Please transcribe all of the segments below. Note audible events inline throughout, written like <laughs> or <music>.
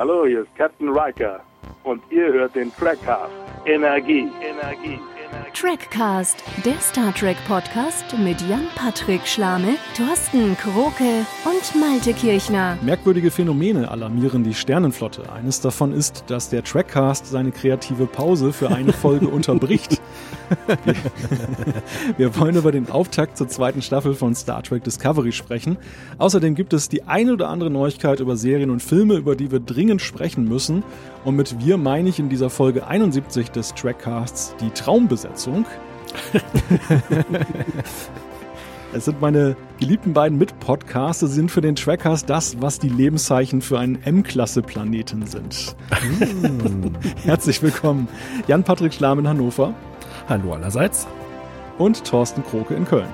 Hallo, hier ist Captain Riker und ihr hört den Trackcast. Energie, Energie. Trackcast, der Star Trek Podcast mit Jan-Patrick Schlame, Thorsten Kroke und Malte Kirchner. Merkwürdige Phänomene alarmieren die Sternenflotte. Eines davon ist, dass der Trackcast seine kreative Pause für eine Folge <laughs> unterbricht. Wir, wir wollen über den Auftakt zur zweiten Staffel von Star Trek Discovery sprechen. Außerdem gibt es die eine oder andere Neuigkeit über Serien und Filme, über die wir dringend sprechen müssen. Und mit wir meine ich in dieser Folge 71 des Trackcasts die Traumbesetzung. <laughs> Es sind meine geliebten beiden Mitpodcaster, sind für den Trackcast das, was die Lebenszeichen für einen M-Klasse-Planeten sind. <laughs> Herzlich willkommen, Jan-Patrick Schlamm in Hannover. Hallo allerseits. Und Thorsten Kroke in Köln.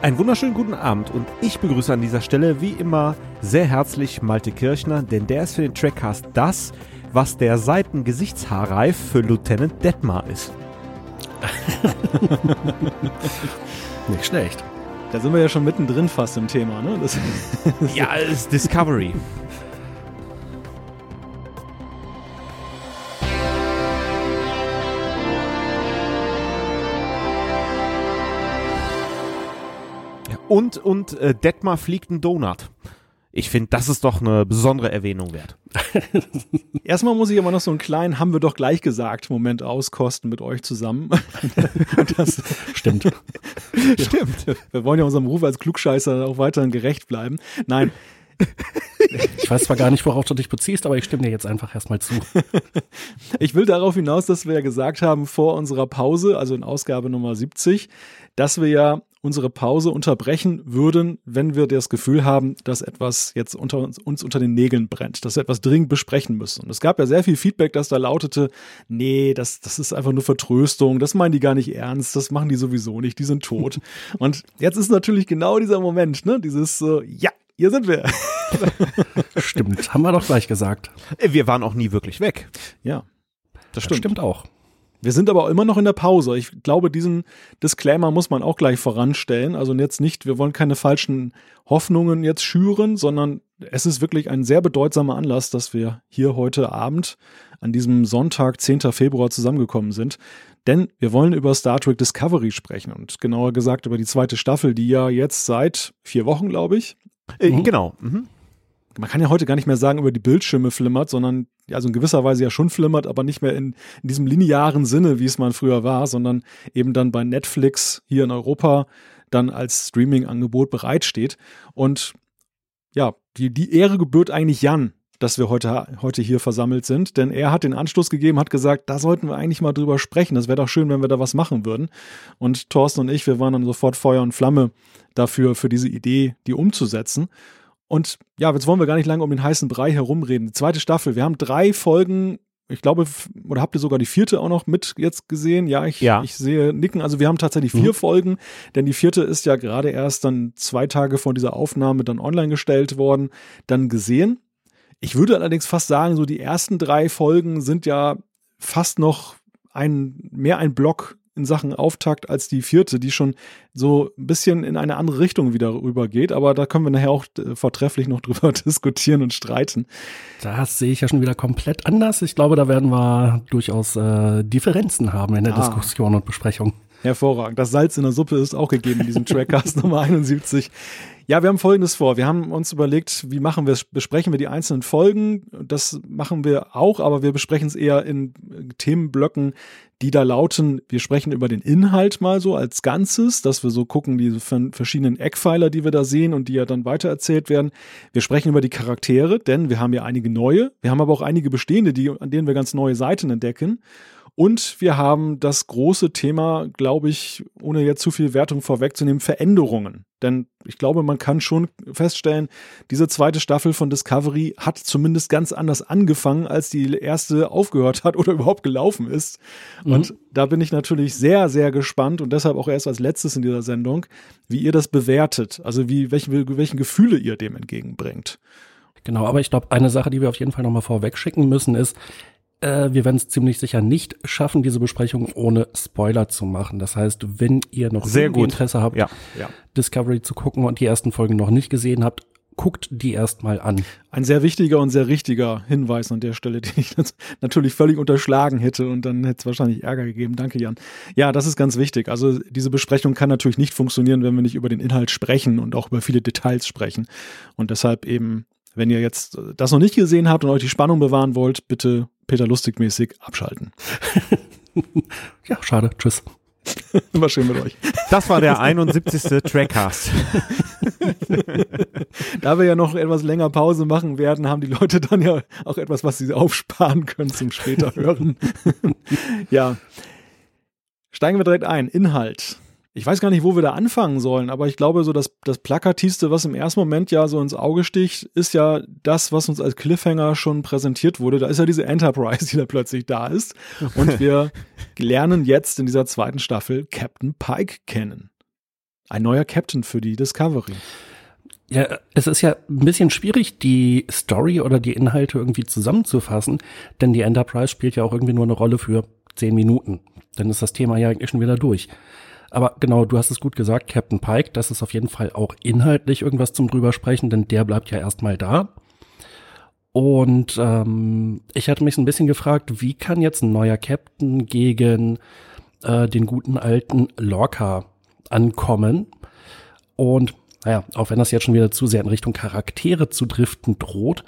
Einen wunderschönen guten Abend und ich begrüße an dieser Stelle wie immer sehr herzlich Malte Kirchner, denn der ist für den Trackcast das, was der Seitengesichtshaarreif für Lieutenant Detmar ist. <laughs> Nicht schlecht. Da sind wir ja schon mittendrin fast im Thema, ne? Das <laughs> ja, es ist Discovery. Und, und äh, Detmar fliegt einen Donut. Ich finde, das ist doch eine besondere Erwähnung wert. <laughs> Erstmal muss ich aber noch so einen kleinen, haben wir doch gleich gesagt, Moment auskosten mit euch zusammen. <laughs> das stimmt. <laughs> Stimmt. Wir wollen ja unserem Ruf als Klugscheißer auch weiterhin gerecht bleiben. Nein. Ich weiß zwar gar nicht, worauf du dich beziehst, aber ich stimme dir jetzt einfach erstmal zu. Ich will darauf hinaus, dass wir ja gesagt haben vor unserer Pause, also in Ausgabe Nummer 70, dass wir ja unsere Pause unterbrechen würden, wenn wir das Gefühl haben, dass etwas jetzt unter uns, uns unter den Nägeln brennt, dass wir etwas dringend besprechen müssen. Und es gab ja sehr viel Feedback, das da lautete, nee, das, das ist einfach nur Vertröstung, das meinen die gar nicht ernst, das machen die sowieso nicht, die sind tot. <laughs> Und jetzt ist natürlich genau dieser Moment, ne, dieses, äh, ja, hier sind wir. Stimmt, haben wir doch gleich gesagt. Äh, wir waren auch nie wirklich weg. Ja, das stimmt. Das stimmt auch. Wir sind aber immer noch in der Pause. Ich glaube, diesen Disclaimer muss man auch gleich voranstellen. Also jetzt nicht, wir wollen keine falschen Hoffnungen jetzt schüren, sondern es ist wirklich ein sehr bedeutsamer Anlass, dass wir hier heute Abend an diesem Sonntag, 10. Februar zusammengekommen sind. Denn wir wollen über Star Trek Discovery sprechen und genauer gesagt über die zweite Staffel, die ja jetzt seit vier Wochen, glaube ich. Äh, mhm. Genau. Mhm man kann ja heute gar nicht mehr sagen, über die Bildschirme flimmert, sondern also in gewisser Weise ja schon flimmert, aber nicht mehr in, in diesem linearen Sinne, wie es mal früher war, sondern eben dann bei Netflix hier in Europa dann als Streaming-Angebot bereitsteht. Und ja, die, die Ehre gebührt eigentlich Jan, dass wir heute, heute hier versammelt sind, denn er hat den Anstoß gegeben, hat gesagt, da sollten wir eigentlich mal drüber sprechen. Das wäre doch schön, wenn wir da was machen würden. Und Thorsten und ich, wir waren dann sofort Feuer und Flamme dafür, für diese Idee, die umzusetzen. Und ja, jetzt wollen wir gar nicht lange um den heißen Brei herumreden. Die zweite Staffel, wir haben drei Folgen, ich glaube, oder habt ihr sogar die vierte auch noch mit jetzt gesehen? Ja, ich, ja. ich sehe Nicken. Also wir haben tatsächlich vier mhm. Folgen, denn die vierte ist ja gerade erst dann zwei Tage vor dieser Aufnahme dann online gestellt worden, dann gesehen. Ich würde allerdings fast sagen, so die ersten drei Folgen sind ja fast noch ein, mehr ein Block in Sachen Auftakt als die vierte, die schon so ein bisschen in eine andere Richtung wieder rübergeht. Aber da können wir nachher auch äh, vortrefflich noch <laughs> drüber diskutieren und streiten. Das sehe ich ja schon wieder komplett anders. Ich glaube, da werden wir durchaus äh, Differenzen haben in der ah. Diskussion und Besprechung. Hervorragend. Das Salz in der Suppe ist auch gegeben in diesem Trackcast <laughs> Nummer 71. Ja, wir haben Folgendes vor. Wir haben uns überlegt, wie machen wir es? Besprechen wir die einzelnen Folgen? Das machen wir auch, aber wir besprechen es eher in Themenblöcken, die da lauten, wir sprechen über den Inhalt mal so als Ganzes, dass wir so gucken, diese verschiedenen Eckpfeiler, die wir da sehen und die ja dann weitererzählt werden. Wir sprechen über die Charaktere, denn wir haben ja einige neue. Wir haben aber auch einige bestehende, die, an denen wir ganz neue Seiten entdecken. Und wir haben das große Thema, glaube ich, ohne jetzt zu viel Wertung vorwegzunehmen, Veränderungen. Denn ich glaube, man kann schon feststellen, diese zweite Staffel von Discovery hat zumindest ganz anders angefangen, als die erste aufgehört hat oder <laughs> überhaupt gelaufen ist. Mhm. Und da bin ich natürlich sehr, sehr gespannt und deshalb auch erst als letztes in dieser Sendung, wie ihr das bewertet. Also wie, welchen, welchen Gefühle ihr dem entgegenbringt. Genau, aber ich glaube, eine Sache, die wir auf jeden Fall nochmal vorweg schicken müssen, ist, äh, wir werden es ziemlich sicher nicht schaffen, diese Besprechung ohne Spoiler zu machen. Das heißt, wenn ihr noch Sehr gut. Interesse habt, ja, ja. Discovery zu gucken und die ersten Folgen noch nicht gesehen habt, guckt die erstmal an. Ein sehr wichtiger und sehr richtiger Hinweis an der Stelle, <laughs> den ich natürlich völlig unterschlagen hätte und dann hätte es wahrscheinlich Ärger gegeben. Danke, Jan. Ja, das ist ganz wichtig. Also diese Besprechung kann natürlich nicht funktionieren, wenn wir nicht über den Inhalt sprechen und auch über viele Details sprechen. Und deshalb eben, wenn ihr jetzt das noch nicht gesehen habt und euch die Spannung bewahren wollt, bitte Peter Lustig mäßig abschalten. <laughs> ja, schade. Tschüss. <laughs> Immer schön mit euch. Das war der 71. Trackcast. <laughs> da wir ja noch etwas länger Pause machen werden, haben die Leute dann ja auch etwas, was sie aufsparen können zum später hören. ja. Steigen wir direkt ein. Inhalt ich weiß gar nicht, wo wir da anfangen sollen, aber ich glaube, so das, das Plakativste, was im ersten Moment ja so ins Auge sticht, ist ja das, was uns als Cliffhanger schon präsentiert wurde. Da ist ja diese Enterprise, die da plötzlich da ist. Und wir <laughs> lernen jetzt in dieser zweiten Staffel Captain Pike kennen. Ein neuer Captain für die Discovery. Ja, es ist ja ein bisschen schwierig, die Story oder die Inhalte irgendwie zusammenzufassen, denn die Enterprise spielt ja auch irgendwie nur eine Rolle für zehn Minuten. Dann ist das Thema ja eigentlich schon wieder durch. Aber genau, du hast es gut gesagt, Captain Pike, das ist auf jeden Fall auch inhaltlich irgendwas zum drüber sprechen, denn der bleibt ja erstmal da. Und ähm, ich hatte mich so ein bisschen gefragt, wie kann jetzt ein neuer Captain gegen äh, den guten alten Lorca ankommen? Und naja, auch wenn das jetzt schon wieder zu sehr in Richtung Charaktere zu driften droht,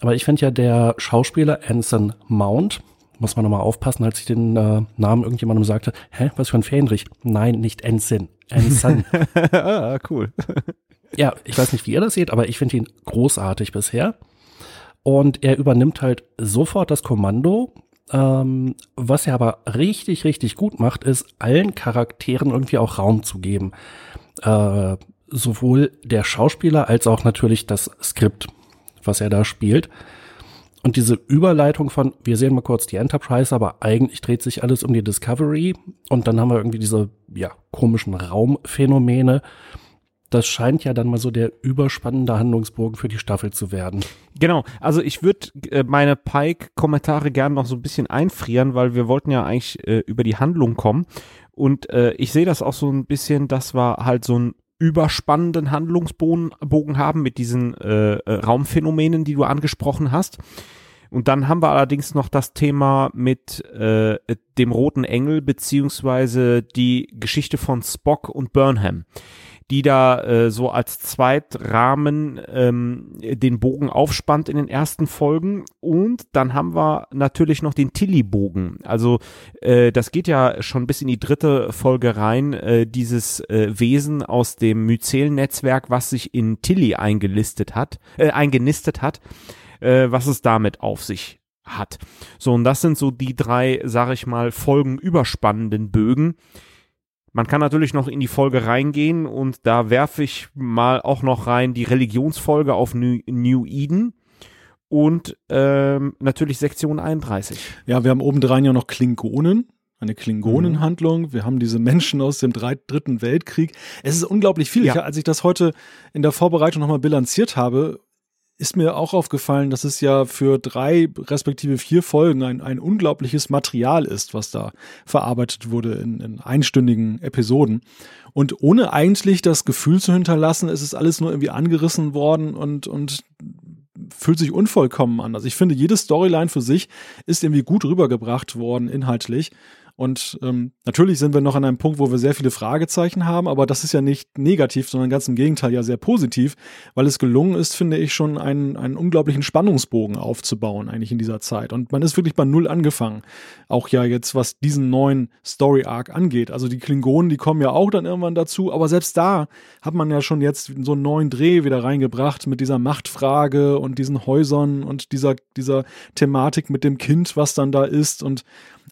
aber ich finde ja der Schauspieler Anson Mount, muss man nochmal aufpassen, als ich den äh, Namen irgendjemandem sagte, hä, was für ein Fähnrich? Nein, nicht Ensign, Ensign. <laughs> ah, cool. <laughs> ja, ich weiß nicht, wie ihr das seht, aber ich finde ihn großartig bisher. Und er übernimmt halt sofort das Kommando. Ähm, was er aber richtig, richtig gut macht, ist, allen Charakteren irgendwie auch Raum zu geben. Äh, sowohl der Schauspieler als auch natürlich das Skript, was er da spielt. Und diese Überleitung von, wir sehen mal kurz die Enterprise, aber eigentlich dreht sich alles um die Discovery. Und dann haben wir irgendwie diese, ja, komischen Raumphänomene. Das scheint ja dann mal so der überspannende Handlungsbogen für die Staffel zu werden. Genau, also ich würde äh, meine Pike-Kommentare gerne noch so ein bisschen einfrieren, weil wir wollten ja eigentlich äh, über die Handlung kommen. Und äh, ich sehe das auch so ein bisschen, dass wir halt so ein überspannenden Handlungsbogen haben mit diesen äh, äh, Raumphänomenen, die du angesprochen hast. Und dann haben wir allerdings noch das Thema mit äh, dem Roten Engel beziehungsweise die Geschichte von Spock und Burnham die da äh, so als Zweitrahmen ähm, den Bogen aufspannt in den ersten Folgen. Und dann haben wir natürlich noch den Tilly-Bogen. Also äh, das geht ja schon bis in die dritte Folge rein, äh, dieses äh, Wesen aus dem Myzel-Netzwerk, was sich in Tilly eingelistet hat, äh, eingenistet hat, äh, was es damit auf sich hat. So, und das sind so die drei, sag ich mal, folgenüberspannenden Bögen man kann natürlich noch in die Folge reingehen und da werfe ich mal auch noch rein die Religionsfolge auf New, New Eden und ähm, natürlich Sektion 31. Ja, wir haben obendrein ja noch Klingonen, eine Klingonenhandlung. Mhm. Wir haben diese Menschen aus dem dritten Weltkrieg. Es ist unglaublich viel. Ja. Ich, als ich das heute in der Vorbereitung nochmal bilanziert habe, ist mir auch aufgefallen, dass es ja für drei respektive vier Folgen ein, ein unglaubliches Material ist, was da verarbeitet wurde in, in einstündigen Episoden. Und ohne eigentlich das Gefühl zu hinterlassen, ist es alles nur irgendwie angerissen worden und, und fühlt sich unvollkommen an. Also ich finde, jede Storyline für sich ist irgendwie gut rübergebracht worden, inhaltlich. Und ähm, natürlich sind wir noch an einem Punkt, wo wir sehr viele Fragezeichen haben, aber das ist ja nicht negativ, sondern ganz im Gegenteil ja sehr positiv, weil es gelungen ist, finde ich, schon einen, einen unglaublichen Spannungsbogen aufzubauen, eigentlich in dieser Zeit. Und man ist wirklich bei Null angefangen. Auch ja jetzt, was diesen neuen Story-Arc angeht. Also die Klingonen, die kommen ja auch dann irgendwann dazu, aber selbst da hat man ja schon jetzt so einen neuen Dreh wieder reingebracht mit dieser Machtfrage und diesen Häusern und dieser, dieser Thematik mit dem Kind, was dann da ist. Und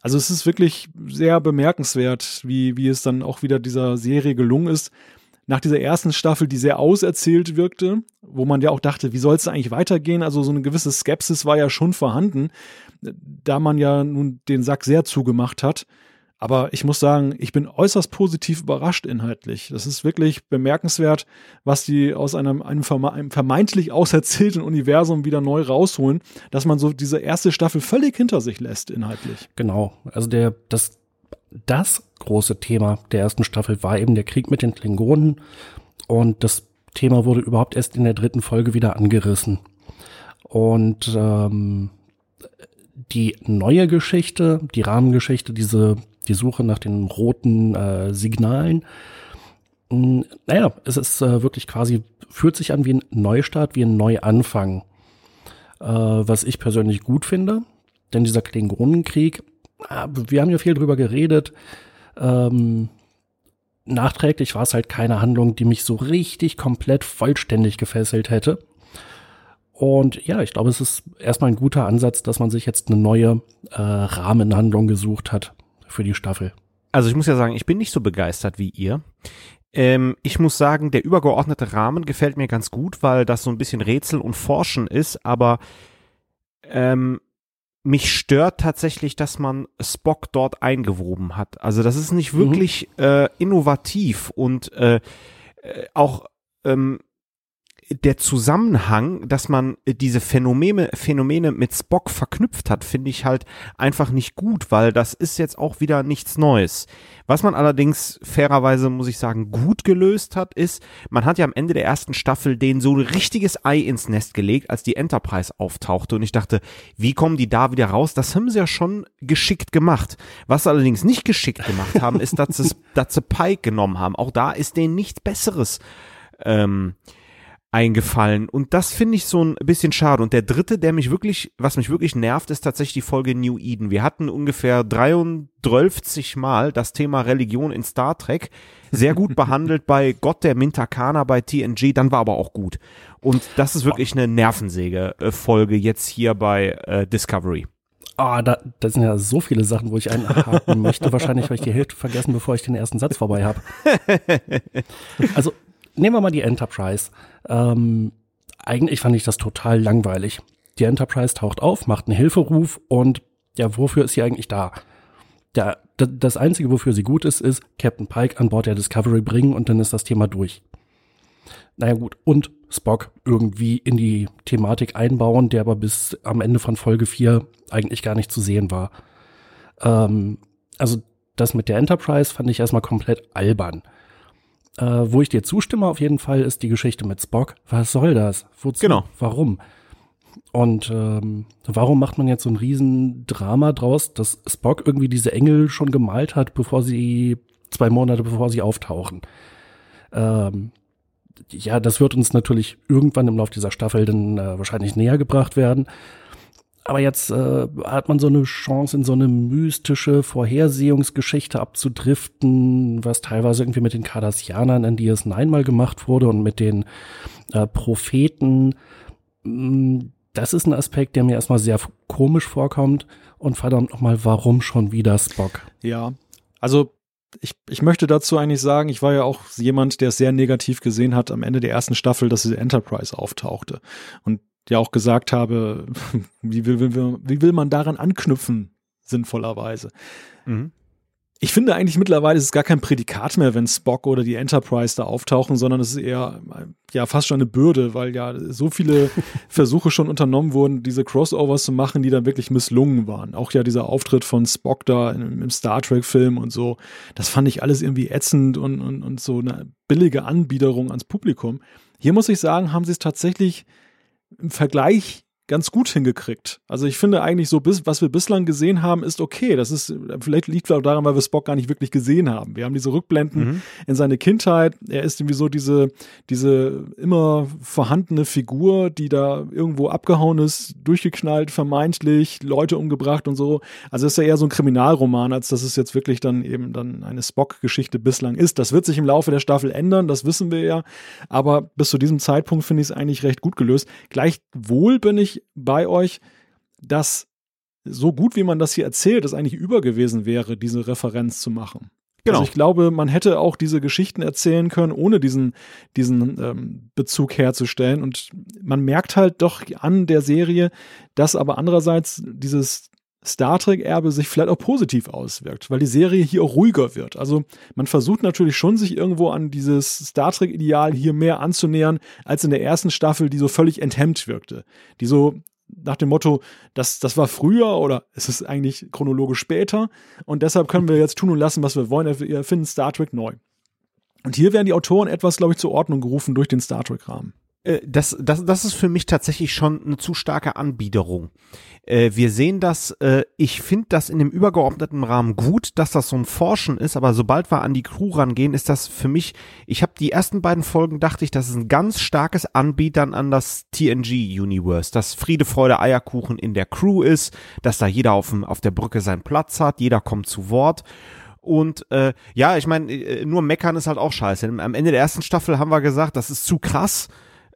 also es ist wirklich sehr bemerkenswert, wie, wie es dann auch wieder dieser Serie gelungen ist. Nach dieser ersten Staffel, die sehr auserzählt wirkte, wo man ja auch dachte, wie soll es eigentlich weitergehen? Also so eine gewisse Skepsis war ja schon vorhanden, da man ja nun den Sack sehr zugemacht hat. Aber ich muss sagen, ich bin äußerst positiv überrascht inhaltlich. Das ist wirklich bemerkenswert, was die aus einem, einem, vermeintlich auserzählten Universum wieder neu rausholen, dass man so diese erste Staffel völlig hinter sich lässt inhaltlich. Genau. Also der, das, das große Thema der ersten Staffel war eben der Krieg mit den Klingonen und das Thema wurde überhaupt erst in der dritten Folge wieder angerissen. Und ähm, die neue Geschichte, die Rahmengeschichte, diese die Suche nach den roten äh, Signalen, hm, naja, es ist äh, wirklich quasi, fühlt sich an wie ein Neustart, wie ein Neuanfang. Äh, was ich persönlich gut finde, denn dieser Klingonenkrieg, äh, wir haben ja viel drüber geredet, ähm, nachträglich war es halt keine Handlung, die mich so richtig komplett vollständig gefesselt hätte. Und ja, ich glaube, es ist erstmal ein guter Ansatz, dass man sich jetzt eine neue äh, Rahmenhandlung gesucht hat für die Staffel. Also ich muss ja sagen, ich bin nicht so begeistert wie ihr. Ähm, ich muss sagen, der übergeordnete Rahmen gefällt mir ganz gut, weil das so ein bisschen Rätsel und Forschen ist, aber ähm, mich stört tatsächlich, dass man Spock dort eingewoben hat. Also das ist nicht mhm. wirklich mhm. äh, innovativ und äh, äh, auch ähm, der Zusammenhang, dass man äh, diese Phänomene, Phänomene mit Spock verknüpft hat, finde ich halt einfach nicht gut, weil das ist jetzt auch wieder nichts Neues. Was man allerdings fairerweise, muss ich sagen, gut gelöst hat, ist, man hat ja am Ende der ersten Staffel den so ein richtiges Ei ins Nest gelegt, als die Enterprise auftauchte und ich dachte, wie kommen die da wieder raus? Das haben sie ja schon geschickt gemacht. Was sie allerdings nicht geschickt gemacht haben, ist, dass sie, <laughs> dass sie Pike genommen haben. Auch da ist denen nichts Besseres ähm, eingefallen. Und das finde ich so ein bisschen schade. Und der dritte, der mich wirklich, was mich wirklich nervt, ist tatsächlich die Folge New Eden. Wir hatten ungefähr 33 Mal das Thema Religion in Star Trek. Sehr gut <laughs> behandelt bei Gott der Mintakana bei TNG, dann war aber auch gut. Und das ist wirklich eine Nervensäge-Folge jetzt hier bei äh, Discovery. Ah, oh, da, da sind ja so viele Sachen, wo ich einhaken möchte. <laughs> Wahrscheinlich habe ich die Hälfte vergessen, bevor ich den ersten Satz vorbei habe. <laughs> Also nehmen wir mal die Enterprise. Ähm, eigentlich fand ich das total langweilig. Die Enterprise taucht auf, macht einen Hilferuf und ja, wofür ist sie eigentlich da? Ja, das Einzige, wofür sie gut ist, ist Captain Pike an Bord der Discovery bringen und dann ist das Thema durch. Naja gut, und Spock irgendwie in die Thematik einbauen, der aber bis am Ende von Folge 4 eigentlich gar nicht zu sehen war. Ähm, also das mit der Enterprise fand ich erstmal komplett albern. Äh, wo ich dir zustimme auf jeden Fall, ist die Geschichte mit Spock. Was soll das? Wozu? Genau. Warum? Und ähm, warum macht man jetzt so ein Riesendrama draus, dass Spock irgendwie diese Engel schon gemalt hat, bevor sie zwei Monate bevor sie auftauchen? Ähm, ja, das wird uns natürlich irgendwann im Laufe dieser Staffel dann äh, wahrscheinlich näher gebracht werden. Aber jetzt äh, hat man so eine Chance, in so eine mystische Vorhersehungsgeschichte abzudriften, was teilweise irgendwie mit den Cardassianern in DS9 mal gemacht wurde und mit den äh, Propheten. Mm, das ist ein Aspekt, der mir erstmal sehr komisch vorkommt. Und verdammt nochmal, warum schon wieder Spock? Ja, also ich, ich möchte dazu eigentlich sagen, ich war ja auch jemand, der es sehr negativ gesehen hat am Ende der ersten Staffel, dass diese Enterprise auftauchte. Und ja auch gesagt habe, <laughs> wie will, wie, wie will man daran anknüpfen, sinnvollerweise. Mhm. Ich finde eigentlich mittlerweile ist es gar kein Prädikat mehr, wenn Spock oder die Enterprise da auftauchen, sondern es ist eher ja fast schon eine Bürde, weil ja so viele <laughs> Versuche schon unternommen wurden, diese Crossovers zu machen, die dann wirklich misslungen waren. Auch ja dieser Auftritt von Spock da im, im Star Trek-Film und so, das fand ich alles irgendwie ätzend und, und, und so eine billige Anbiederung ans Publikum. Hier muss ich sagen, haben sie es tatsächlich im Vergleich ganz gut hingekriegt. Also ich finde eigentlich so, bis, was wir bislang gesehen haben, ist okay. Das ist, vielleicht liegt auch daran, weil wir Spock gar nicht wirklich gesehen haben. Wir haben diese Rückblenden mhm. in seine Kindheit. Er ist irgendwie so diese, diese immer vorhandene Figur, die da irgendwo abgehauen ist, durchgeknallt, vermeintlich, Leute umgebracht und so. Also ist ja eher so ein Kriminalroman, als dass es jetzt wirklich dann eben dann eine Spock-Geschichte bislang ist. Das wird sich im Laufe der Staffel ändern, das wissen wir ja. Aber bis zu diesem Zeitpunkt finde ich es eigentlich recht gut gelöst. Gleichwohl bin ich bei euch, dass so gut wie man das hier erzählt, es eigentlich über gewesen wäre, diese Referenz zu machen. Genau. Also ich glaube, man hätte auch diese Geschichten erzählen können, ohne diesen, diesen ähm, Bezug herzustellen. Und man merkt halt doch an der Serie, dass aber andererseits dieses Star Trek-Erbe sich vielleicht auch positiv auswirkt, weil die Serie hier auch ruhiger wird. Also man versucht natürlich schon, sich irgendwo an dieses Star Trek-Ideal hier mehr anzunähern, als in der ersten Staffel, die so völlig enthemmt wirkte. Die so nach dem Motto, das, das war früher oder es ist eigentlich chronologisch später und deshalb können wir jetzt tun und lassen, was wir wollen. Wir finden Star Trek neu. Und hier werden die Autoren etwas, glaube ich, zur Ordnung gerufen durch den Star Trek-Rahmen. Äh, das, das, das ist für mich tatsächlich schon eine zu starke Anbiederung. Äh, wir sehen das, äh, ich finde das in dem übergeordneten Rahmen gut, dass das so ein Forschen ist, aber sobald wir an die Crew rangehen, ist das für mich, ich habe die ersten beiden Folgen, dachte ich, das ist ein ganz starkes Anbietern an das TNG-Universe, dass Friede, Freude, Eierkuchen in der Crew ist, dass da jeder auf, dem, auf der Brücke seinen Platz hat, jeder kommt zu Wort. Und äh, ja, ich meine, nur meckern ist halt auch scheiße. Am Ende der ersten Staffel haben wir gesagt, das ist zu krass.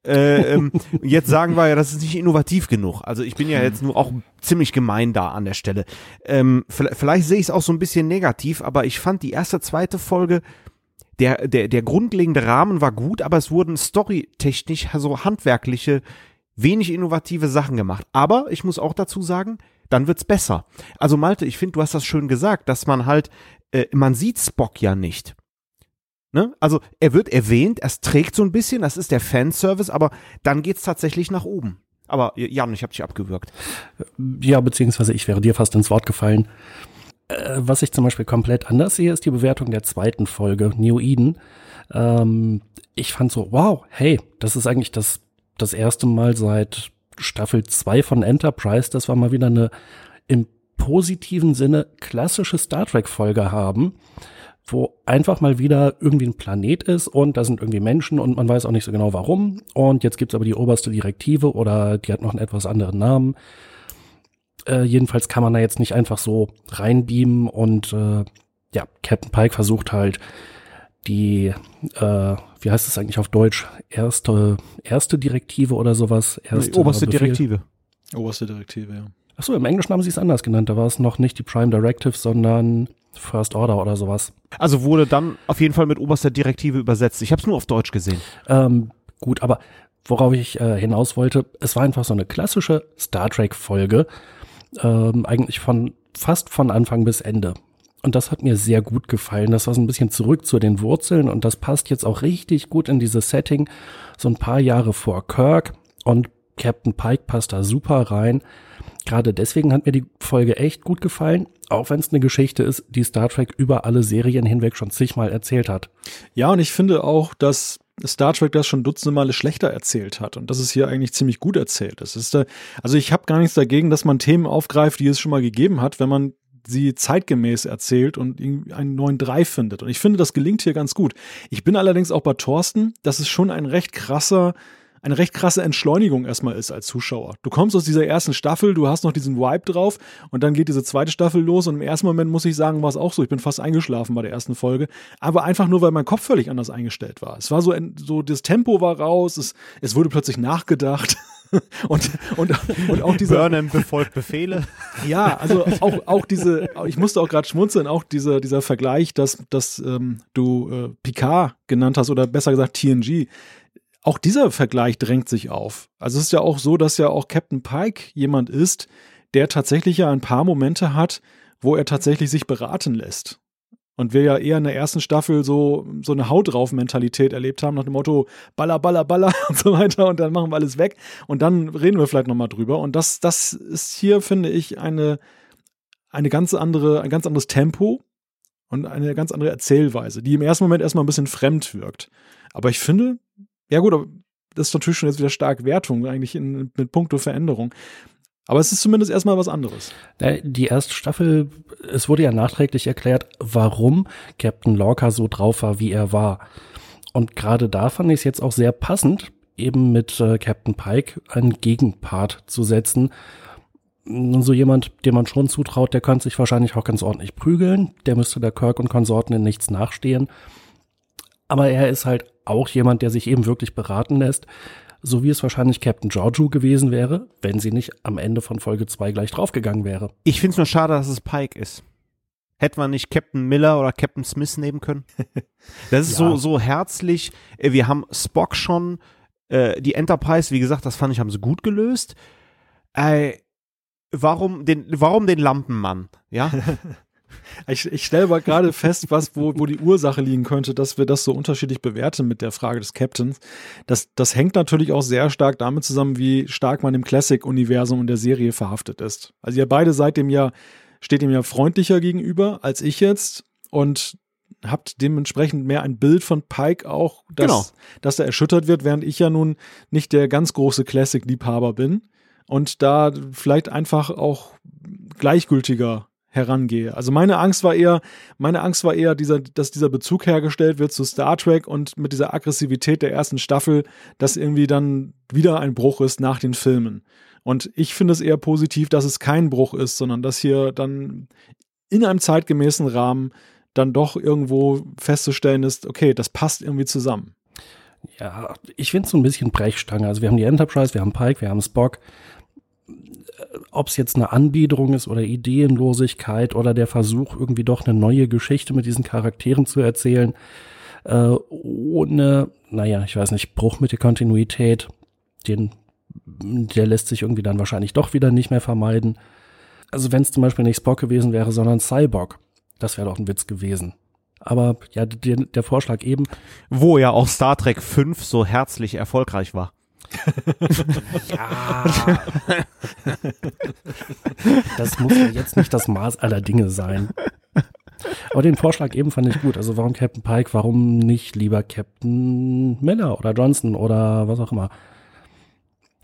Äh, ähm, <laughs> jetzt sagen wir ja, das ist nicht innovativ genug. Also ich bin ja jetzt nur auch ziemlich gemein da an der Stelle. Ähm, vielleicht sehe ich es auch so ein bisschen negativ, aber ich fand die erste, zweite Folge, der, der, der grundlegende Rahmen war gut, aber es wurden storytechnisch, so handwerkliche, wenig innovative Sachen gemacht. Aber ich muss auch dazu sagen, dann wird's besser. Also Malte, ich finde, du hast das schön gesagt, dass man halt, äh, man sieht Spock ja nicht. Ne? Also er wird erwähnt, es trägt so ein bisschen, das ist der Fanservice, aber dann geht's tatsächlich nach oben. Aber Jan, ich habe dich abgewürgt. Ja, beziehungsweise ich wäre dir fast ins Wort gefallen. Äh, was ich zum Beispiel komplett anders sehe, ist die Bewertung der zweiten Folge, New Eden. Ähm, ich fand so, wow, hey, das ist eigentlich das, das erste Mal seit Staffel 2 von Enterprise, dass wir mal wieder eine im positiven Sinne klassische Star Trek Folge haben wo einfach mal wieder irgendwie ein Planet ist und da sind irgendwie Menschen und man weiß auch nicht so genau warum. Und jetzt gibt's aber die oberste Direktive oder die hat noch einen etwas anderen Namen. Äh, jedenfalls kann man da jetzt nicht einfach so reinbeamen und äh, ja, Captain Pike versucht halt die, äh, wie heißt es eigentlich auf Deutsch, erste, erste Direktive oder sowas? Erste die oberste Befehl. Direktive. Oberste Direktive, ja. Achso, im Englischen haben sie es anders genannt. Da war es noch nicht die Prime Directive, sondern First Order oder sowas. Also wurde dann auf jeden Fall mit oberster Direktive übersetzt. Ich habe es nur auf Deutsch gesehen. Ähm, gut, aber worauf ich äh, hinaus wollte, es war einfach so eine klassische Star Trek-Folge, ähm, eigentlich von fast von Anfang bis Ende. Und das hat mir sehr gut gefallen. Das war so ein bisschen zurück zu den Wurzeln und das passt jetzt auch richtig gut in dieses Setting. So ein paar Jahre vor Kirk und Captain Pike passt da super rein. Gerade deswegen hat mir die Folge echt gut gefallen, auch wenn es eine Geschichte ist, die Star Trek über alle Serien hinweg schon zigmal erzählt hat. Ja, und ich finde auch, dass Star Trek das schon dutzende Male schlechter erzählt hat und das ist hier eigentlich ziemlich gut erzählt. Das ist, also ich habe gar nichts dagegen, dass man Themen aufgreift, die es schon mal gegeben hat, wenn man sie zeitgemäß erzählt und einen neuen Drive findet. Und ich finde, das gelingt hier ganz gut. Ich bin allerdings auch bei Thorsten, das ist schon ein recht krasser eine recht krasse Entschleunigung erstmal ist als Zuschauer. Du kommst aus dieser ersten Staffel, du hast noch diesen Vibe drauf und dann geht diese zweite Staffel los und im ersten Moment muss ich sagen, war es auch so. Ich bin fast eingeschlafen bei der ersten Folge, aber einfach nur, weil mein Kopf völlig anders eingestellt war. Es war so, so das Tempo war raus, es, es wurde plötzlich nachgedacht. <laughs> und, und, und auch diese. Burnham befolgt Befehle. <laughs> Ja, also auch, auch diese, ich musste auch gerade schmunzeln, auch dieser, dieser Vergleich, dass, dass ähm, du äh, Picard genannt hast oder besser gesagt TNG auch dieser Vergleich drängt sich auf. Also es ist ja auch so, dass ja auch Captain Pike jemand ist, der tatsächlich ja ein paar Momente hat, wo er tatsächlich sich beraten lässt. Und wir ja eher in der ersten Staffel so, so eine Haut drauf Mentalität erlebt haben, nach dem Motto Baller, Baller, Baller <laughs> und so weiter und dann machen wir alles weg und dann reden wir vielleicht nochmal drüber. Und das, das ist hier, finde ich, eine, eine ganz andere, ein ganz anderes Tempo und eine ganz andere Erzählweise, die im ersten Moment erstmal ein bisschen fremd wirkt. Aber ich finde, ja gut, aber das ist natürlich schon jetzt wieder stark Wertung, eigentlich in, mit puncto Veränderung. Aber es ist zumindest erstmal was anderes. Die erste Staffel, es wurde ja nachträglich erklärt, warum Captain Lorca so drauf war, wie er war. Und gerade da fand ich es jetzt auch sehr passend, eben mit äh, Captain Pike einen Gegenpart zu setzen. So jemand, dem man schon zutraut, der könnte sich wahrscheinlich auch ganz ordentlich prügeln. Der müsste der Kirk und Konsorten in nichts nachstehen. Aber er ist halt auch jemand, der sich eben wirklich beraten lässt, so wie es wahrscheinlich Captain Georgiou gewesen wäre, wenn sie nicht am Ende von Folge 2 gleich draufgegangen wäre. Ich finde es nur schade, dass es Pike ist. Hätte man nicht Captain Miller oder Captain Smith nehmen können? <laughs> Das ist ja. so, so herzlich. Äh, wir haben Spock schon, äh, die Enterprise, wie gesagt, das fand ich, haben sie gut gelöst. Äh, warum den, warum den Lampenmann? Ja. <laughs> Ich, ich stelle aber gerade fest, was, wo, wo die Ursache liegen könnte, dass wir das so unterschiedlich bewerten mit der Frage des Captains. Das, das hängt natürlich auch sehr stark damit zusammen, wie stark man im Classic-Universum und der Serie verhaftet ist. Also ihr beide seid dem ja, steht dem ja freundlicher gegenüber als ich jetzt. Und habt dementsprechend mehr ein Bild von Pike auch, dass, Genau. dass er erschüttert wird, während ich ja nun nicht der ganz große Classic-Liebhaber bin und da vielleicht einfach auch gleichgültiger herangehe. Also meine Angst war eher, meine Angst war eher dieser, dass dieser Bezug hergestellt wird zu Star Trek und mit dieser Aggressivität der ersten Staffel, dass irgendwie dann wieder ein Bruch ist nach den Filmen. Und ich finde es eher positiv, dass es kein Bruch ist, sondern dass hier dann in einem zeitgemäßen Rahmen dann doch irgendwo festzustellen ist, okay, das passt irgendwie zusammen. Ja, ich finde es so ein bisschen Brechstange. Also wir haben die Enterprise, wir haben Pike, wir haben Spock. Ob es jetzt eine Anbiederung ist oder Ideenlosigkeit oder der Versuch, irgendwie doch eine neue Geschichte mit diesen Charakteren zu erzählen, äh, ohne, naja, ich weiß nicht, Bruch mit der Kontinuität, den, der lässt sich irgendwie dann wahrscheinlich doch wieder nicht mehr vermeiden. Also wenn es zum Beispiel nicht Spock gewesen wäre, sondern Cyborg, das wäre doch ein Witz gewesen. Aber ja, der, der Vorschlag eben, Wo ja auch Star Trek 5 so herzlich erfolgreich war. Ja. das muss ja jetzt nicht das Maß aller Dinge sein. Aber den Vorschlag eben fand ich gut. Also warum Captain Pike, warum nicht lieber Captain Miller oder Johnson oder was auch immer.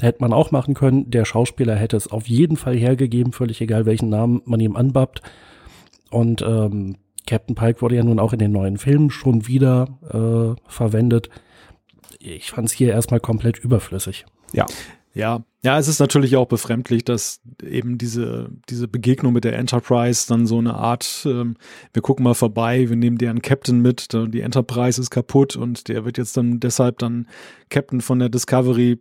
Hätte man auch machen können. Der Schauspieler hätte es auf jeden Fall hergegeben, völlig egal, welchen Namen man ihm anbappt. Und ähm, Captain Pike wurde ja nun auch in den neuen Filmen schon wieder äh, verwendet. Ich fand es hier erstmal komplett überflüssig. Ja. Ja, ja, es ist natürlich auch befremdlich, dass eben diese, diese Begegnung mit der Enterprise dann so eine Art, ähm, wir gucken mal vorbei, wir nehmen deren Captain mit, die Enterprise ist kaputt und der wird jetzt dann deshalb dann Captain von der Discovery.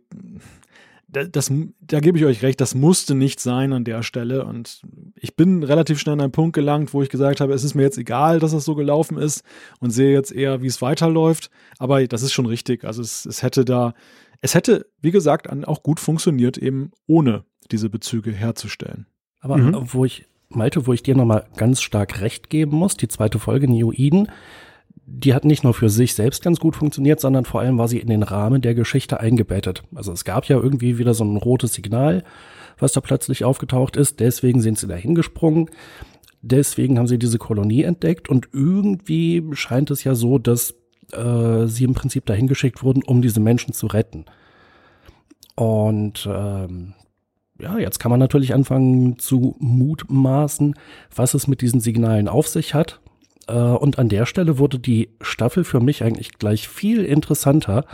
Da- Das, da gebe ich euch recht, das musste nicht sein an der Stelle. Und ich bin relativ schnell an einen Punkt gelangt, wo ich gesagt habe, es ist mir jetzt egal, dass das so gelaufen ist und sehe jetzt eher, wie es weiterläuft. Aber das ist schon richtig. Also es, es hätte da, es hätte, wie gesagt, auch gut funktioniert, eben ohne diese Bezüge herzustellen. Aber Mhm. wo ich, Malte, wo ich dir nochmal ganz stark recht geben muss, die zweite Folge Neo Eden, die hat nicht nur für sich selbst ganz gut funktioniert, sondern vor allem war sie in den Rahmen der Geschichte eingebettet. Also es gab ja irgendwie wieder so ein rotes Signal, was da plötzlich aufgetaucht ist. Deswegen sind sie da hingesprungen. Deswegen haben sie diese Kolonie entdeckt und irgendwie scheint es ja so, dass äh, sie im Prinzip dahin geschickt wurden, um diese Menschen zu retten. Und ähm, ja, jetzt kann man natürlich anfangen zu mutmaßen, was es mit diesen Signalen auf sich hat. Äh, Und an der Stelle wurde die Staffel für mich eigentlich gleich viel interessanter,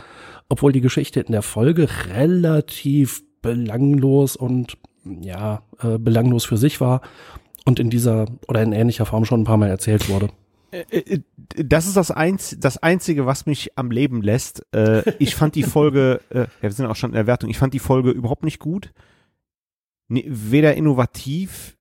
obwohl die Geschichte in der Folge relativ belanglos und ja, äh, belanglos für sich war und in dieser oder in ähnlicher Form schon ein paar Mal erzählt wurde. Äh, äh, Das ist das, Einz das Einzige, was mich am Leben lässt. Äh, ich fand die Folge, äh, ja, wir sind auch schon in der Wertung, ich fand die Folge überhaupt nicht gut. Nee, weder innovativ,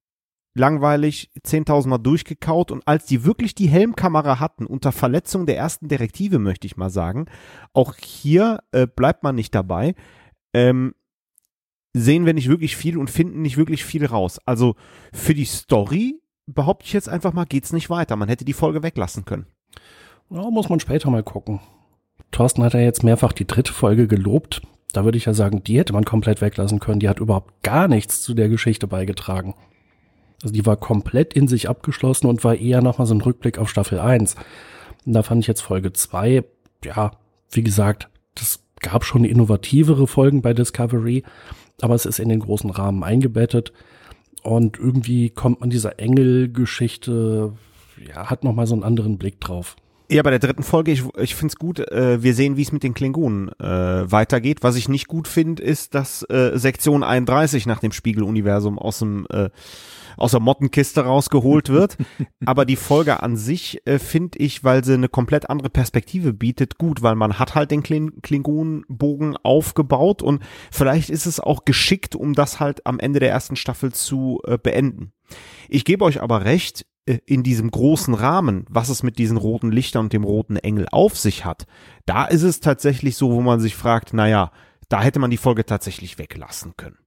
langweilig, 10.000 Mal durchgekaut und als die wirklich die Helmkamera hatten, unter Verletzung der ersten Direktive, möchte ich mal sagen, auch hier äh, bleibt man nicht dabei, ähm, sehen wir nicht wirklich viel und finden nicht wirklich viel raus. Also für die Story behaupte ich jetzt einfach mal, geht's nicht weiter. Man hätte die Folge weglassen können. Ja, muss man später mal gucken. Thorsten hat ja jetzt mehrfach die dritte Folge gelobt. Da würde ich ja sagen, die hätte man komplett weglassen können. Die hat überhaupt gar nichts zu der Geschichte beigetragen. Also die war komplett in sich abgeschlossen und war eher nochmal so ein Rückblick auf Staffel 1. Und da fand ich jetzt Folge 2, ja, wie gesagt, das gab schon innovativere Folgen bei Discovery, aber es ist in den großen Rahmen eingebettet. Und irgendwie kommt man dieser Engel-Geschichte, ja, hat nochmal so einen anderen Blick drauf. Ja, bei der dritten Folge, ich, ich finde es gut, äh, wir sehen, wie es mit den Klingonen äh, weitergeht. Was ich nicht gut finde, ist, dass äh, Sektion 31 nach dem Spiegeluniversum aus dem äh, aus der Mottenkiste rausgeholt wird. <laughs> Aber die Folge an sich äh, finde ich, weil sie eine komplett andere Perspektive bietet, gut, weil man hat halt den Klin Klingonenbogen aufgebaut und vielleicht ist es auch geschickt, um das halt am Ende der ersten Staffel zu äh, beenden. Ich gebe euch aber recht, in diesem großen Rahmen, was es mit diesen roten Lichtern und dem roten Engel auf sich hat, da ist es tatsächlich so, wo man sich fragt, naja, da hätte man die Folge tatsächlich weglassen können.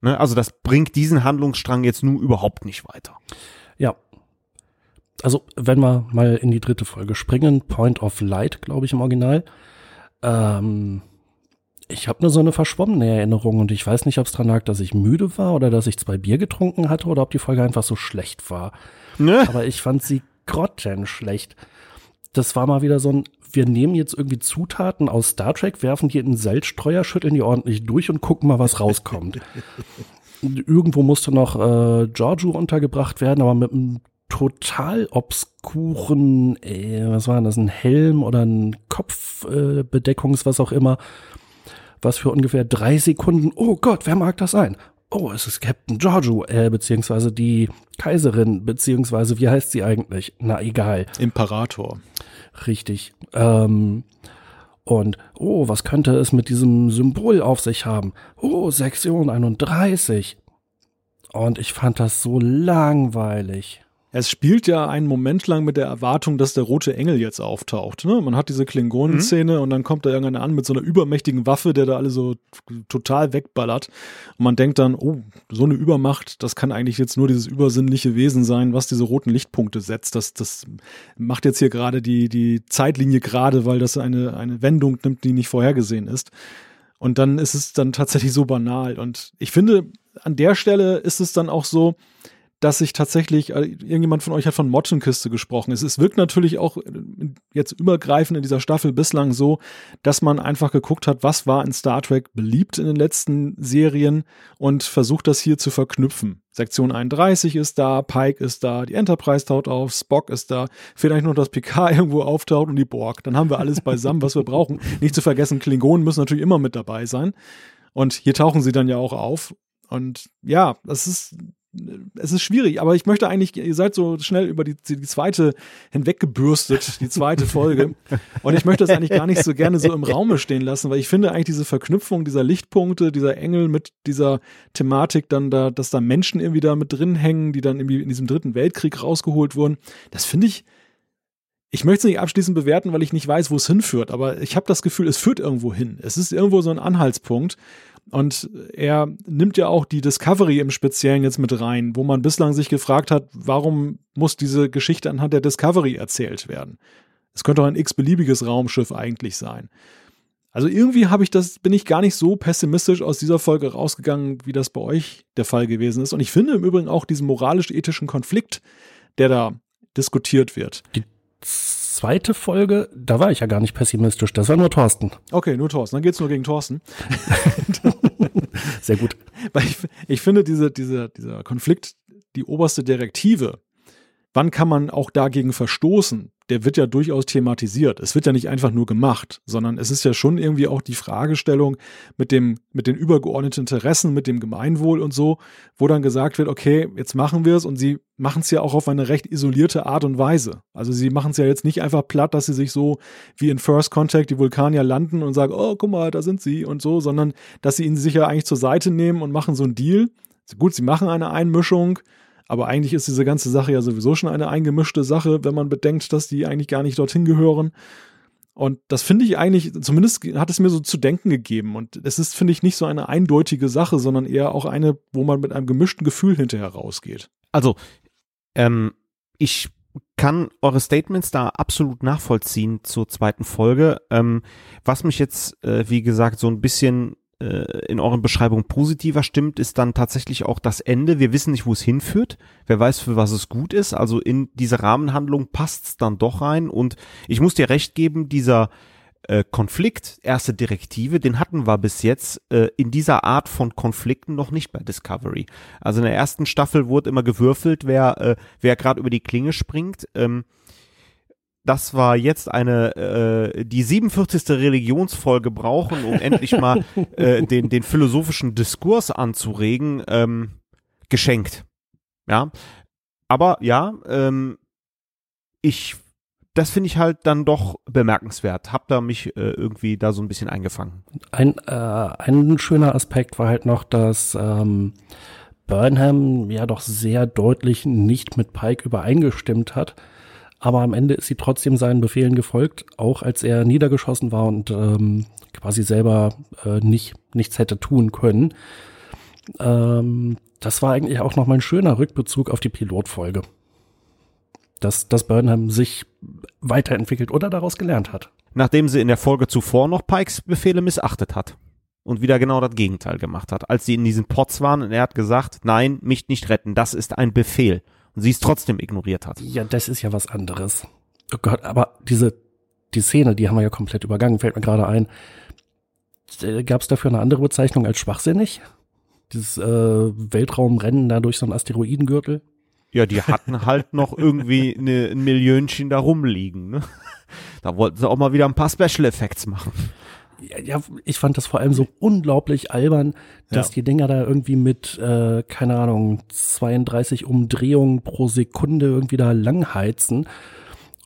Ne? Also das bringt diesen Handlungsstrang jetzt nur überhaupt nicht weiter. Ja. Also, wenn wir mal in die dritte Folge springen, Point of Light, glaube ich, im Original. Ähm, ich habe nur so eine verschwommene Erinnerung und ich weiß nicht, ob es dran lag, dass ich müde war oder dass ich zwei Bier getrunken hatte oder ob die Folge einfach so schlecht war. Ne? Aber ich fand sie grottenschlecht. das war mal wieder so ein, wir nehmen jetzt irgendwie Zutaten aus Star Trek, werfen die in einen Salzstreuer, schütteln die ordentlich durch und gucken mal, was rauskommt. <laughs> Irgendwo musste noch äh, Giorgio untergebracht werden, aber mit einem total obskuren, äh, was war das, ein Helm oder ein Kopfbedeckungs, äh, was auch immer, was für ungefähr drei Sekunden, oh Gott, wer mag das sein? Oh, es ist Captain Giorgio, äh, beziehungsweise die Kaiserin, beziehungsweise wie heißt sie eigentlich? Na, egal. Imperator. Richtig. Ähm, und, oh, was könnte es mit diesem Symbol auf sich haben? Oh, Sektion 31. Und ich fand das so langweilig. Es spielt ja einen Moment lang mit der Erwartung, dass der rote Engel jetzt auftaucht. Ne? Man hat diese Klingonen-Szene mhm. und dann kommt da irgendeiner an mit so einer übermächtigen Waffe, der da alle so total wegballert. Und man denkt dann, oh, so eine Übermacht, das kann eigentlich jetzt nur dieses übersinnliche Wesen sein, was diese roten Lichtpunkte setzt. Das, das macht jetzt hier gerade die, die Zeitlinie gerade, weil das eine, eine Wendung nimmt, die nicht vorhergesehen ist. Und dann ist es dann tatsächlich so banal. Und ich finde, an der Stelle ist es dann auch so, dass sich tatsächlich, äh, irgendjemand von euch hat von Mottenkiste gesprochen. Es, es wirkt natürlich auch äh, jetzt übergreifend in dieser Staffel bislang so, dass man einfach geguckt hat, was war in Star Trek beliebt in den letzten Serien und versucht das hier zu verknüpfen. Sektion 31 ist da, Pike ist da, die Enterprise taucht auf, Spock ist da, vielleicht noch das Picard <laughs> irgendwo auftaucht und die Borg. Dann haben wir alles beisammen, was wir brauchen. Nicht zu vergessen, Klingonen müssen natürlich immer mit dabei sein. Und hier tauchen sie dann ja auch auf. Und ja, das ist es ist schwierig, aber ich möchte eigentlich, ihr seid so schnell über die, die zweite hinweggebürstet, die zweite Folge. Und ich möchte das eigentlich gar nicht so gerne so im Raume stehen lassen, weil ich finde eigentlich diese Verknüpfung dieser Lichtpunkte, dieser Engel mit dieser Thematik dann da, dass da Menschen irgendwie da mit drin hängen, die dann irgendwie in diesem dritten Weltkrieg rausgeholt wurden, das finde ich, ich möchte es nicht abschließend bewerten, weil ich nicht weiß, wo es hinführt, aber ich habe das Gefühl, es führt irgendwo hin. Es ist irgendwo so ein Anhaltspunkt. Und er nimmt ja auch die Discovery im Speziellen jetzt mit rein, wo man bislang sich gefragt hat, warum muss diese Geschichte anhand der Discovery erzählt werden? Es könnte auch ein x-beliebiges Raumschiff eigentlich sein. Also irgendwie habe ich das, bin ich gar nicht so pessimistisch aus dieser Folge rausgegangen, wie das bei euch der Fall gewesen ist. Und ich finde im Übrigen auch diesen moralisch-ethischen Konflikt, der da diskutiert wird. Die zweite Folge, da war ich ja gar nicht pessimistisch, das war nur Thorsten. Okay, nur Thorsten, dann geht's nur gegen Thorsten. <laughs> Sehr gut. Weil ich, ich finde, diese, diese, dieser Konflikt, die oberste Direktive, wann kann man auch dagegen verstoßen? Der wird ja durchaus thematisiert. Es wird ja nicht einfach nur gemacht, sondern es ist ja schon irgendwie auch die Fragestellung mit dem, mit den übergeordneten Interessen, mit dem Gemeinwohl und so, wo dann gesagt wird, okay, jetzt machen wir es und sie machen es ja auch auf eine recht isolierte Art und Weise. Also sie machen es ja jetzt nicht einfach platt, dass sie sich so wie in First Contact die Vulkanier landen und sagen, oh, guck mal, da sind sie und so, sondern dass sie ihn sich ja eigentlich zur Seite nehmen und machen so einen Deal. Gut, sie machen eine Einmischung, aber eigentlich ist diese ganze Sache ja sowieso schon eine eingemischte Sache, wenn man bedenkt, dass die eigentlich gar nicht dorthin gehören. Und das finde ich eigentlich, zumindest hat es mir so zu denken gegeben. Und es ist, finde ich, nicht so eine eindeutige Sache, sondern eher auch eine, wo man mit einem gemischten Gefühl hinterher rausgeht. Also, ähm, ich kann eure Statements da absolut nachvollziehen zur zweiten Folge. Ähm, was mich jetzt, äh, wie gesagt, so ein bisschen in euren Beschreibungen positiver stimmt, ist dann tatsächlich auch das Ende. Wir wissen nicht, wo es hinführt. Wer weiß, für was es gut ist. Also in diese Rahmenhandlung passt es dann doch rein. Und ich muss dir recht geben, dieser äh, Konflikt, erste Direktive, den hatten wir bis jetzt äh, in dieser Art von Konflikten noch nicht bei Discovery. Also in der ersten Staffel wurde immer gewürfelt, wer, äh, wer gerade über die Klinge springt. Ähm, dass wir jetzt eine äh, die 47. Religionsfolge brauchen, um endlich <laughs> mal äh, den den philosophischen Diskurs anzuregen, ähm, geschenkt. Ja, aber ja, ähm, ich das finde ich halt dann doch bemerkenswert. Hab da mich äh, irgendwie da so ein bisschen eingefangen. Ein, äh, ein schöner Aspekt war halt noch, dass ähm, Burnham ja doch sehr deutlich nicht mit Pike übereingestimmt hat aber am Ende ist sie trotzdem seinen Befehlen gefolgt, auch als er niedergeschossen war und ähm, quasi selber äh, nicht, nichts hätte tun können. Ähm, das war eigentlich auch nochmal ein schöner Rückbezug auf die Pilotfolge. Dass, dass Burnham sich weiterentwickelt oder daraus gelernt hat. Nachdem sie in der Folge zuvor noch Pikes Befehle missachtet hat und wieder genau das Gegenteil gemacht hat. Als sie in diesen Pots waren und er hat gesagt, nein, mich nicht retten, das ist ein Befehl und sie es trotzdem ignoriert hat. Ja, das ist ja was anderes. Oh Gott, aber diese, die Szene, die haben wir ja komplett übergangen, fällt mir gerade ein. Äh, Gab es dafür eine andere Bezeichnung als schwachsinnig? Dieses äh, Weltraumrennen da durch so einen Asteroidengürtel? Ja, die hatten halt noch irgendwie eine, ein Millionchen da rumliegen. Ne? Da wollten sie auch mal wieder ein paar Special Effects machen. Ja, ich fand das vor allem so unglaublich albern, dass Ja. die Dinger da irgendwie mit, äh, keine Ahnung, 32 Umdrehungen pro Sekunde irgendwie da langheizen.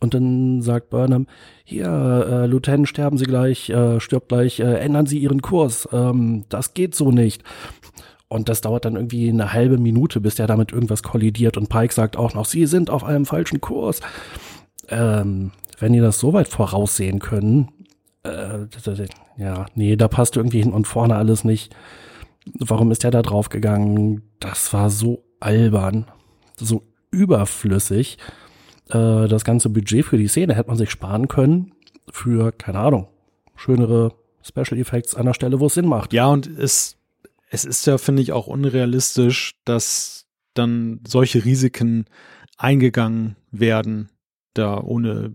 Und dann sagt Burnham, hier, äh, Lieutenant, sterben Sie gleich, äh, stirbt gleich, äh, ändern Sie Ihren Kurs. Ähm, das geht so nicht. Und das dauert dann irgendwie eine halbe Minute, bis der damit irgendwas kollidiert. Und Pike sagt auch noch, Sie sind auf einem falschen Kurs. Ähm, wenn die das so weit voraussehen können, äh, ja, nee, da passt irgendwie hin und vorne alles nicht. Warum ist der da drauf gegangen? Das war so albern, so überflüssig. Äh, das ganze Budget für die Szene hätte man sich sparen können für, keine Ahnung, schönere Special Effects an der Stelle, wo es Sinn macht. Ja, und es, es ist ja, finde ich, auch unrealistisch, dass dann solche Risiken eingegangen werden, da ohne,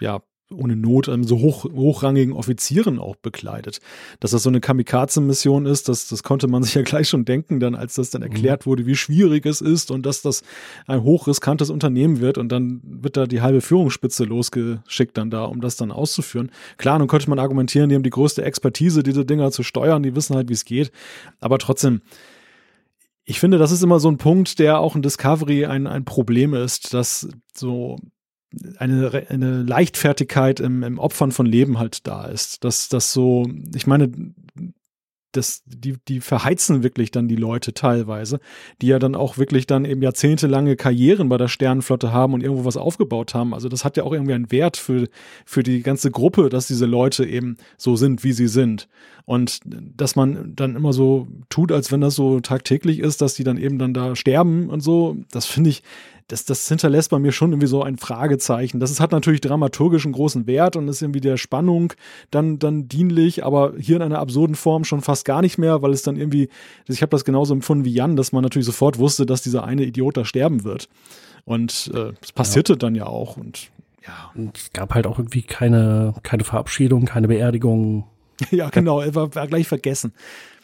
ja, ohne Not ähm, so hoch, hochrangigen Offizieren auch bekleidet. Dass das so eine Kamikaze-Mission ist, das, das konnte man <laughs> sich ja gleich schon denken, dann als das dann erklärt wurde, wie schwierig es ist und dass das ein hochriskantes Unternehmen wird und dann wird da die halbe Führungsspitze losgeschickt dann da, um das dann auszuführen. Klar, nun könnte man argumentieren, die haben die größte Expertise, diese Dinger zu steuern, die wissen halt, wie es geht, aber trotzdem, ich finde, das ist immer so ein Punkt, der auch in Discovery ein, ein Problem ist, dass so eine, eine Leichtfertigkeit im, im Opfern von Leben halt da ist. Dass das so, ich meine, das, die, die verheizen wirklich dann die Leute teilweise, die ja dann auch wirklich dann eben jahrzehntelange Karrieren bei der Sternenflotte haben und irgendwo was aufgebaut haben. Also das hat ja auch irgendwie einen Wert für, für die ganze Gruppe, dass diese Leute eben so sind, wie sie sind. Und dass man dann immer so tut, als wenn das so tagtäglich ist, dass die dann eben dann da sterben und so, das finde ich, das, das hinterlässt bei mir schon irgendwie so ein Fragezeichen. Das ist, hat natürlich dramaturgisch einen großen Wert und ist irgendwie der Spannung dann, dann dienlich, aber hier in einer absurden Form schon fast gar nicht mehr, weil es dann irgendwie, ich habe das genauso empfunden wie Jan, dass man natürlich sofort wusste, dass dieser eine Idiot da sterben wird. Und äh, es passierte dann ja auch. Und ja, Und es gab halt auch irgendwie keine, keine Verabschiedung, keine Beerdigung. <laughs> ja genau, er war, war gleich vergessen.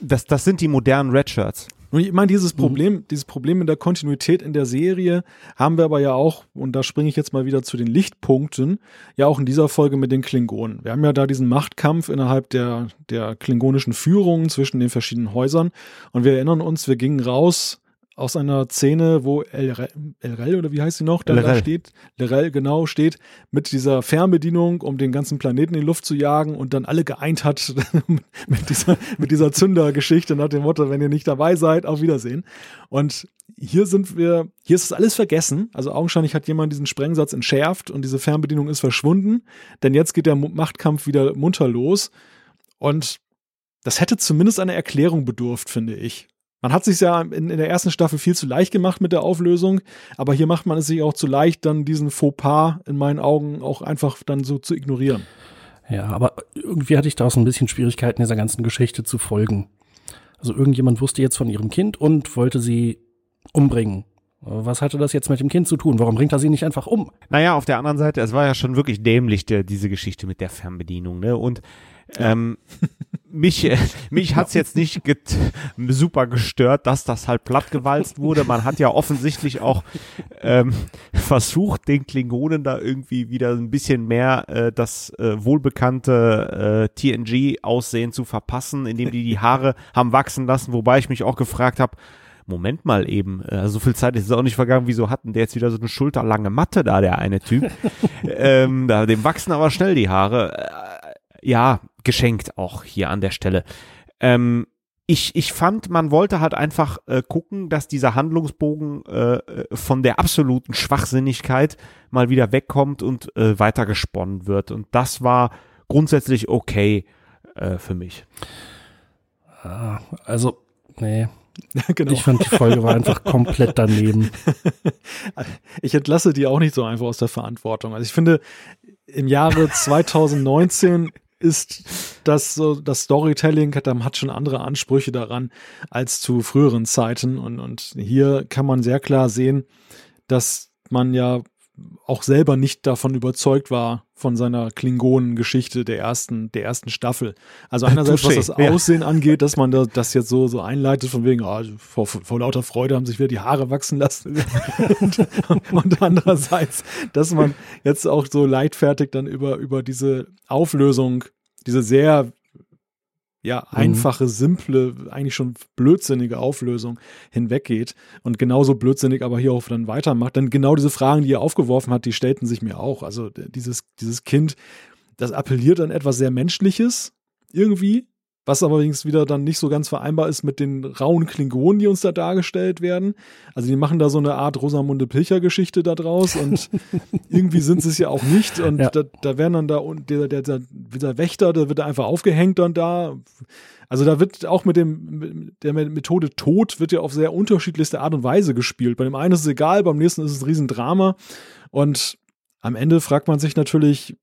Das, das sind die modernen Redshirts. Und ich meine, dieses Problem, dieses Problem in der Kontinuität in der Serie haben wir aber ja auch, und da springe ich jetzt mal wieder zu den Lichtpunkten, ja auch in dieser Folge mit den Klingonen. Wir haben ja da diesen Machtkampf innerhalb der, der klingonischen Führung zwischen den verschiedenen Häusern. Und wir erinnern uns, wir gingen raus aus einer Szene, wo Elrel oder wie heißt sie noch, da, da steht, Lerel genau steht, mit dieser Fernbedienung, um den ganzen Planeten in die Luft zu jagen und dann alle geeint hat <laughs> mit dieser, mit dieser Zündergeschichte nach dem Motto, wenn ihr nicht dabei seid, auf Wiedersehen. Und hier sind wir, hier ist es alles vergessen. Also augenscheinlich hat jemand diesen Sprengsatz entschärft und diese Fernbedienung ist verschwunden. Denn jetzt geht der Machtkampf wieder munter los. Und das hätte zumindest eine Erklärung bedurft, finde ich. Man hat sich ja in, in der ersten Staffel viel zu leicht gemacht mit der Auflösung, aber hier macht man es sich auch zu leicht, dann diesen Fauxpas in meinen Augen auch einfach dann so zu ignorieren. Ja, aber irgendwie hatte ich da auch so ein bisschen Schwierigkeiten, dieser ganzen Geschichte zu folgen. Also irgendjemand wusste jetzt von ihrem Kind und wollte sie umbringen. Was hatte das jetzt mit dem Kind zu tun? Warum bringt er sie nicht einfach um? Naja, auf der anderen Seite, es war ja schon wirklich dämlich, der, diese Geschichte mit der Fernbedienung, ne? Und ähm, <laughs> mich, äh, mich hat's jetzt nicht get super gestört, dass das halt plattgewalzt wurde. Man hat ja offensichtlich auch ähm, versucht, den Klingonen da irgendwie wieder ein bisschen mehr äh, das äh, wohlbekannte äh, TNG-Aussehen zu verpassen, indem die die Haare haben wachsen lassen, wobei ich mich auch gefragt habe, Moment mal eben, äh, so viel Zeit ist auch nicht vergangen, wieso hatten der jetzt wieder so eine schulterlange Matte da, der eine Typ? <laughs> ähm, da, dem wachsen aber schnell die Haare. Äh, ja, geschenkt auch hier an der Stelle. Ähm, ich, ich fand, man wollte halt einfach äh, gucken, dass dieser Handlungsbogen äh, äh, von der absoluten Schwachsinnigkeit mal wieder wegkommt und äh, weitergesponnen wird. Und das war grundsätzlich okay äh, für mich. Ah, Also, nee. <laughs> genau. Ich fand, die Folge war einfach komplett daneben. <laughs> ich entlasse die auch nicht so einfach aus der Verantwortung. Also ich finde, im Jahre <laughs> 2019 ist das so, das Storytelling hat, hat schon andere Ansprüche daran als zu früheren Zeiten. Und, und hier kann man sehr klar sehen, dass man ja auch selber nicht davon überzeugt war von seiner Klingonen-Geschichte der ersten, der ersten Staffel. Also <laughs> einerseits, was das ja. Aussehen angeht, dass man da, das jetzt so, so einleitet, von wegen, ah, vor, vor lauter Freude haben sich wieder die Haare wachsen lassen. <laughs> und, und andererseits, dass man jetzt auch so leidfertig dann über, über diese Auflösung, diese sehr ja, einfache, simple, eigentlich schon blödsinnige Auflösung hinweggeht und genauso blödsinnig aber hier auch dann weitermacht. Denn genau diese Fragen, die er aufgeworfen hat, die stellten sich mir auch. Also dieses, dieses Kind, das appelliert an etwas sehr Menschliches irgendwie, was aber übrigens wieder dann nicht so ganz vereinbar ist mit den rauen Klingonen, die uns da dargestellt werden. Also die machen da so eine Art Rosamunde Pilcher-Geschichte da draus und <laughs> irgendwie sind sie es ja auch nicht. Und Ja. da, da werden dann da und der, der, der, dieser Wächter, der wird da einfach aufgehängt dann da. Also da wird auch mit dem mit der Methode Tod wird ja auf sehr unterschiedlichste Art und Weise gespielt. Bei dem einen ist es egal, beim nächsten ist es ein Riesendrama. Und am Ende fragt man sich natürlich,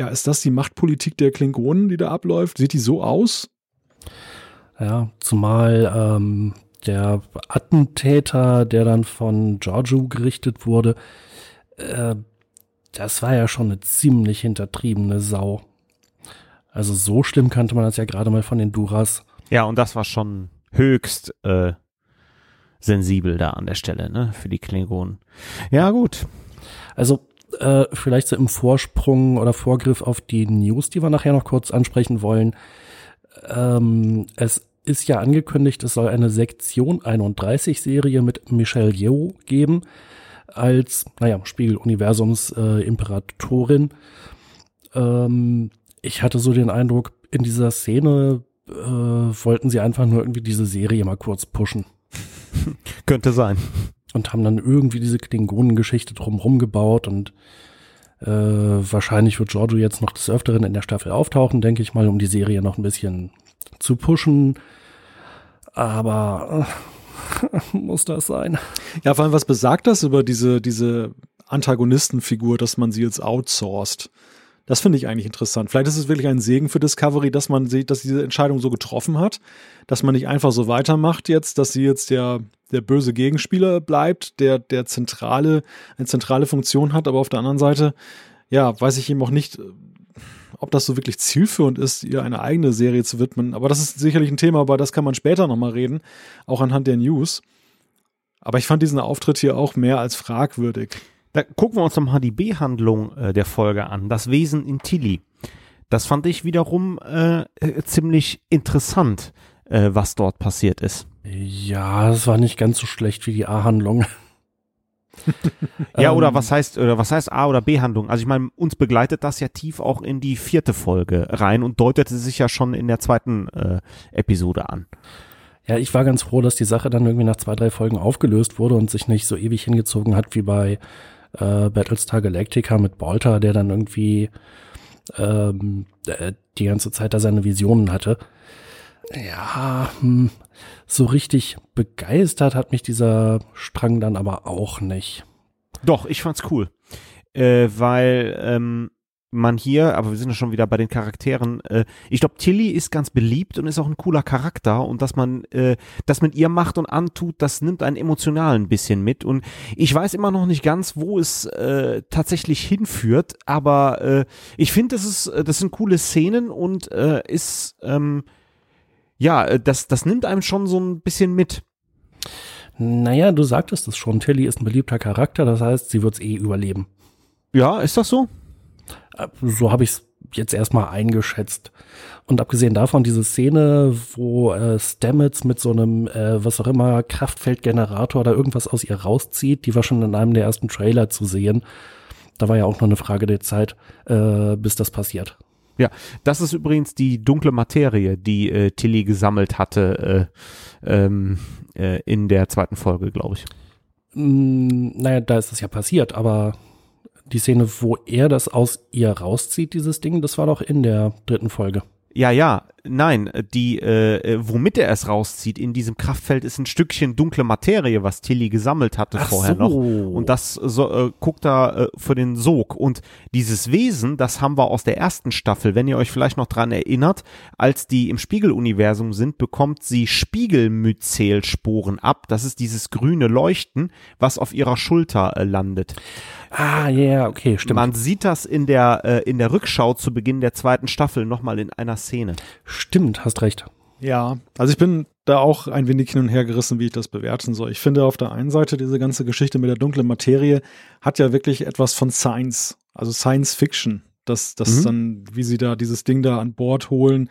ja, ist das die Machtpolitik der Klingonen, die da abläuft? Sieht die so aus? Ja, zumal ähm, der Attentäter, der dann von Giorgio gerichtet wurde, äh, das war ja schon eine ziemlich hintertriebene Sau. Also so schlimm kannte man das ja gerade mal von den Duras. Ja, und das war schon höchst äh, sensibel da an der Stelle, ne, für die Klingonen. Ja, gut. Also äh, vielleicht so im Vorsprung oder Vorgriff auf die News, die wir nachher noch kurz ansprechen wollen. Ähm, es ist ja angekündigt, es soll eine Sektion 31 Serie mit Michelle Yeoh geben als, naja, Spiegel-Universums äh, Imperatorin. Ähm, ich hatte so den Eindruck, in dieser Szene äh, wollten sie einfach nur irgendwie diese Serie mal kurz pushen <laughs> Könnte sein. Und haben dann irgendwie diese Klingonengeschichte drumherum gebaut und äh, wahrscheinlich wird Giorgio jetzt noch des Öfteren in der Staffel auftauchen, denke ich mal, um die Serie noch ein bisschen zu pushen. Aber äh, <laughs> muss das sein? Ja, vor allem, was besagt das über diese, diese Antagonistenfigur, dass man sie jetzt outsourced? Das finde ich eigentlich interessant. Vielleicht ist es wirklich ein Segen für Discovery, dass man sieht, dass diese Entscheidung so getroffen hat, dass man nicht einfach so weitermacht jetzt, dass sie jetzt der, der böse Gegenspieler bleibt, der, der zentrale, eine zentrale Funktion hat, aber auf der anderen Seite, ja, weiß ich eben auch nicht, ob das so wirklich zielführend ist, ihr eine eigene Serie zu widmen. Aber das ist sicherlich ein Thema, über das kann man später nochmal reden, auch anhand der News. Aber ich fand diesen Auftritt hier auch mehr als fragwürdig. Da gucken wir uns nochmal die B-Handlung äh, der Folge an. Das Wesen in Tilly. Das fand ich wiederum äh, äh, ziemlich interessant, äh, was dort passiert ist. Ja, es war nicht ganz so schlecht wie die A-Handlung. <laughs> Ja, Ähm, oder was heißt, oder was heißt A oder B-Handlung? Also ich meine, uns begleitet das ja tief auch in die vierte Folge rein und deutete sich ja schon in der zweiten äh, Episode an. Ja, ich war ganz froh, dass die Sache dann irgendwie nach zwei, drei Folgen aufgelöst wurde und sich nicht so ewig hingezogen hat wie bei äh, Battlestar Galactica mit Bolter, der dann irgendwie ähm, äh, die ganze Zeit da seine Visionen hatte. Ja, hm, so richtig begeistert hat mich dieser Strang dann aber auch nicht. Doch, ich fand's cool. Äh, weil ähm, man hier, aber wir sind ja schon wieder bei den Charakteren, äh, ich glaube, Tilly ist ganz beliebt und ist auch ein cooler Charakter und dass man äh, das mit ihr macht und antut, das nimmt einen emotional ein bisschen mit und ich weiß immer noch nicht ganz, wo es äh, tatsächlich hinführt, aber äh, ich finde, das ist, äh, das sind coole Szenen und äh, ist, ähm, ja, äh, das, das nimmt einem schon so ein bisschen mit. Naja, du sagtest es schon, Tilly ist ein beliebter Charakter, das heißt, sie wird's eh überleben. Ja, ist das so? Äh, So habe ich es jetzt erstmal eingeschätzt. Und abgesehen davon, diese Szene, wo äh, Stamets mit so einem, äh, was auch immer, Kraftfeldgenerator oder irgendwas aus ihr rauszieht, die war schon in einem der ersten Trailer zu sehen. Da war ja auch nur eine Frage der Zeit, äh, bis das passiert. Ja, das ist übrigens die dunkle Materie, die äh, Tilly gesammelt hatte äh, ähm, äh, in der zweiten Folge, glaube ich. Mm, naja, da ist es ja passiert, aber die Szene, wo er das aus ihr rauszieht, dieses Ding, das war doch in der dritten Folge. Ja, ja, nein, die, äh, womit er es rauszieht in diesem Kraftfeld ist ein Stückchen dunkle Materie, was Tilly gesammelt hatte vorher noch. Und das so, äh, guckt da äh, für den Sog. Und dieses Wesen, das haben wir aus der ersten Staffel, wenn ihr euch vielleicht noch dran erinnert, als die im Spiegeluniversum sind, bekommt sie Spiegelmyzelsporen ab. Das ist dieses grüne Leuchten, was auf ihrer Schulter äh, landet. Ah, ja, yeah, okay, stimmt. Man sieht das in der, äh, in der Rückschau zu Beginn der zweiten Staffel nochmal in einer Szene. Stimmt, hast recht. Ja, also ich bin da auch ein wenig hin und her gerissen, wie ich das bewerten soll. Ich finde auf der einen Seite diese ganze Geschichte mit der dunklen Materie hat ja wirklich etwas von Science, also Science Fiction. Das, das mhm. dann, wie sie da dieses Ding da an Bord holen.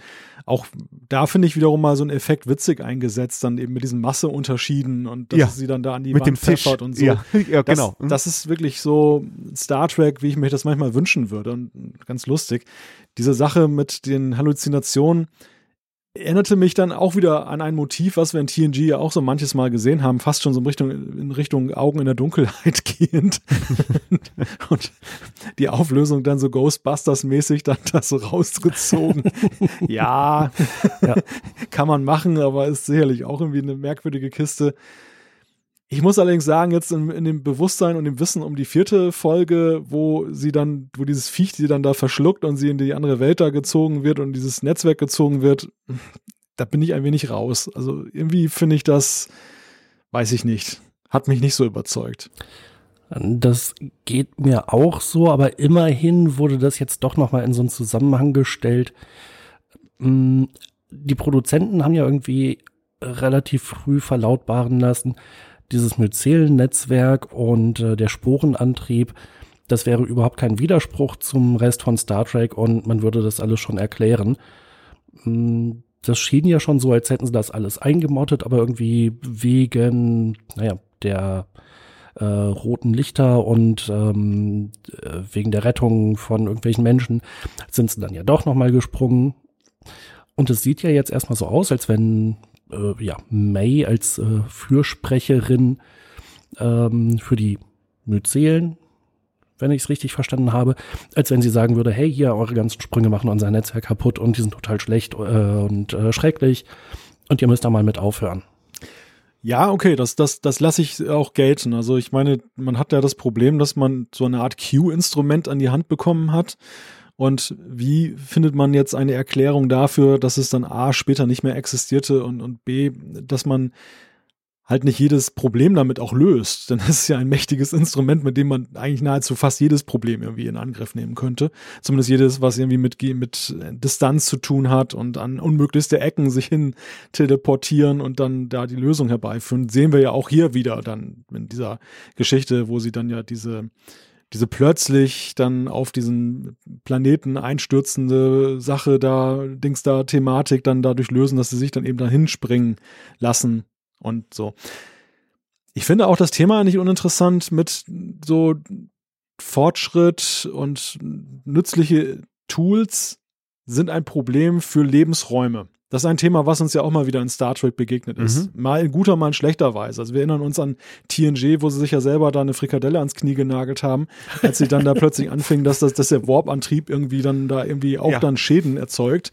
Auch da finde ich wiederum mal so einen Effekt witzig eingesetzt, dann eben mit diesen Masseunterschieden und dass Ja. sie dann da an die Mit Wand dem Fisch. pfeffert und so. Ja, <laughs> ja Das, genau. das ist wirklich so Star Trek, wie ich mir das manchmal wünschen würde. Und ganz lustig. Diese Sache mit den Halluzinationen erinnerte mich dann auch wieder an ein Motiv, was wir in TNG ja auch so manches Mal gesehen haben, fast schon so in Richtung, in Richtung Augen in der Dunkelheit <laughs> gehend. <laughs> und die Auflösung dann so Ghostbusters-mäßig dann das so rausgezogen. <laughs> ja, Ja. kann man machen, aber ist sicherlich auch irgendwie eine merkwürdige Kiste. Ich muss allerdings sagen, jetzt in, in dem Bewusstsein und dem Wissen um die vierte Folge, wo sie dann, wo dieses Viech sie dann da verschluckt und sie in die andere Welt da gezogen wird und dieses Netzwerk gezogen wird, da bin ich ein wenig raus. Also irgendwie finde ich das, weiß ich nicht, hat mich nicht so überzeugt. Das geht mir auch so, aber immerhin wurde das jetzt doch nochmal in so einen Zusammenhang gestellt. Mm, Die Produzenten haben ja irgendwie relativ früh verlautbaren lassen, dieses Myzel-Netzwerk und äh, der Sporenantrieb, das wäre überhaupt kein Widerspruch zum Rest von Star Trek und man würde das alles schon erklären. Mm, Das schien ja schon so, als hätten sie das alles eingemottet, aber irgendwie wegen, naja, der äh, roten Lichter und ähm, äh, wegen der Rettung von irgendwelchen Menschen sind sie dann ja doch nochmal gesprungen. Und es sieht ja jetzt erstmal so aus, als wenn äh, ja, May als äh, Fürsprecherin ähm, für die Myzelen, wenn ich es richtig verstanden habe, als wenn sie sagen würde, hey, hier, eure ganzen Sprünge machen unser Netzwerk kaputt und die sind total schlecht äh, und äh, schrecklich und ihr müsst da mal mit aufhören. Ja, okay, das, das, das lasse ich auch gelten. Also ich meine, man hat ja das Problem, dass man so eine Art Q-Instrument an die Hand bekommen hat. Und wie findet man jetzt eine Erklärung dafür, dass es dann A später nicht mehr existierte und, und B, dass man halt nicht jedes Problem damit auch löst. Denn das ist ja ein mächtiges Instrument, mit dem man eigentlich nahezu fast jedes Problem irgendwie in Angriff nehmen könnte. Zumindest jedes, was irgendwie mit, mit Distanz zu tun hat und an unmöglichste Ecken sich hin teleportieren und dann da die Lösung herbeiführen. Sehen wir ja auch hier wieder dann in dieser Geschichte, wo sie dann ja diese diese plötzlich dann auf diesen Planeten einstürzende Sache da, Dings da, Thematik dann dadurch lösen, dass sie sich dann eben dahin springen lassen und so. Ich finde auch das Thema nicht uninteressant mit so Fortschritt und nützliche Tools sind ein Problem für Lebensräume. Das ist ein Thema, was uns ja auch mal wieder in Star Trek begegnet ist. Mal in guter, mal in schlechter Weise. Also wir erinnern uns an TNG, wo sie sich ja selber da eine Frikadelle ans Knie genagelt haben, als sie dann da <laughs> plötzlich anfingen, dass, das, dass der Warp-Antrieb irgendwie dann da irgendwie auch Ja. dann Schäden erzeugt.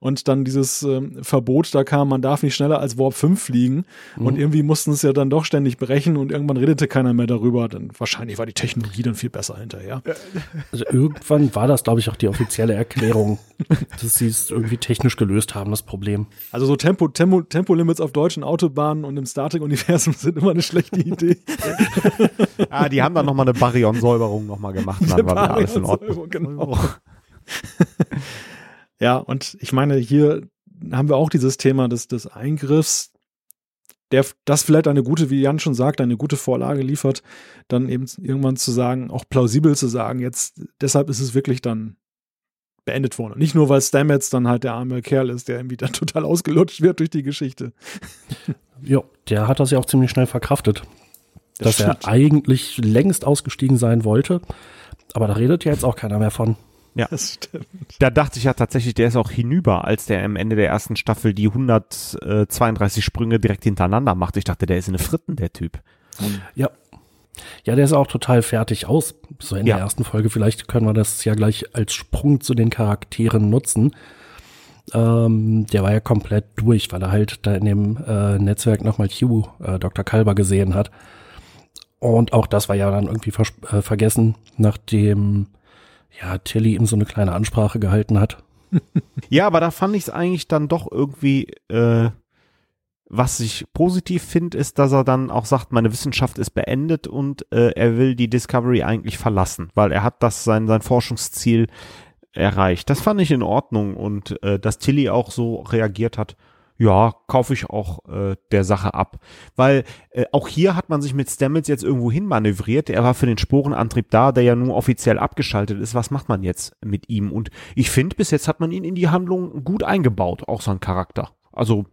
Und dann dieses ähm, Verbot da kam, man darf nicht schneller als Warp 5 fliegen. Und irgendwie mussten es ja dann doch ständig brechen und irgendwann redete keiner mehr darüber. Dann wahrscheinlich war die Technologie dann viel besser hinterher. Also irgendwann war das, glaube ich, auch die offizielle Erklärung, <laughs> dass sie es irgendwie technisch gelöst haben, das Problem. Also so Tempo, Tempo, Tempolimits auf deutschen Autobahnen und im Star Trek-Universum <laughs> sind immer eine schlechte Idee. <laughs> Ah, die haben dann nochmal eine Baryon-Säuberung nochmal gemacht. und Dann war wieder alles in Ordnung. Genau. Ja, und ich meine, hier haben wir auch dieses Thema des, des Eingriffs, der das vielleicht eine gute, wie Jan schon sagt, eine gute Vorlage liefert, dann eben irgendwann zu sagen, auch plausibel zu sagen, jetzt, deshalb ist es wirklich dann beendet worden. Und nicht nur, weil Stamets dann halt der arme Kerl ist, der irgendwie <laughs> dann total ausgelutscht wird durch die Geschichte. <laughs> Ja, der hat das ja auch ziemlich schnell verkraftet. Das dass er stimmt. eigentlich längst ausgestiegen sein wollte. Aber da redet ja jetzt auch keiner mehr von. Das stimmt. Da dachte ich ja tatsächlich, der ist auch hinüber, als der am Ende der ersten Staffel die 132 Sprünge direkt hintereinander macht. Ich dachte, der ist in eine Fritten, der Typ. Ja. Ja, der ist auch total fertig aus. So in Ja. der ersten Folge. Vielleicht können wir das ja gleich als Sprung zu den Charakteren nutzen. Ähm, der war ja komplett durch, weil er halt da in dem äh, Netzwerk nochmal Q, äh, Dr. Kalber gesehen hat. Und auch das war ja dann irgendwie äh, vergessen, nachdem ja Tilly ihm so eine kleine Ansprache gehalten hat. <laughs> Ja, aber da fand ich es eigentlich dann doch irgendwie äh, was ich positiv finde, ist, dass er dann auch sagt, meine Wissenschaft ist beendet und äh, er will die Discovery eigentlich verlassen, weil er hat das sein, sein Forschungsziel erreicht. Das fand ich in Ordnung und äh, dass Tilly auch so reagiert hat, ja, kaufe ich auch äh, der Sache ab. Weil äh, auch hier hat man sich mit Stamets jetzt irgendwo hin manövriert. Er war für den Sporenantrieb da, der ja nun offiziell abgeschaltet ist. Was macht man jetzt mit ihm? Und ich finde, bis jetzt hat man ihn in die Handlung gut eingebaut, auch sein Charakter. Also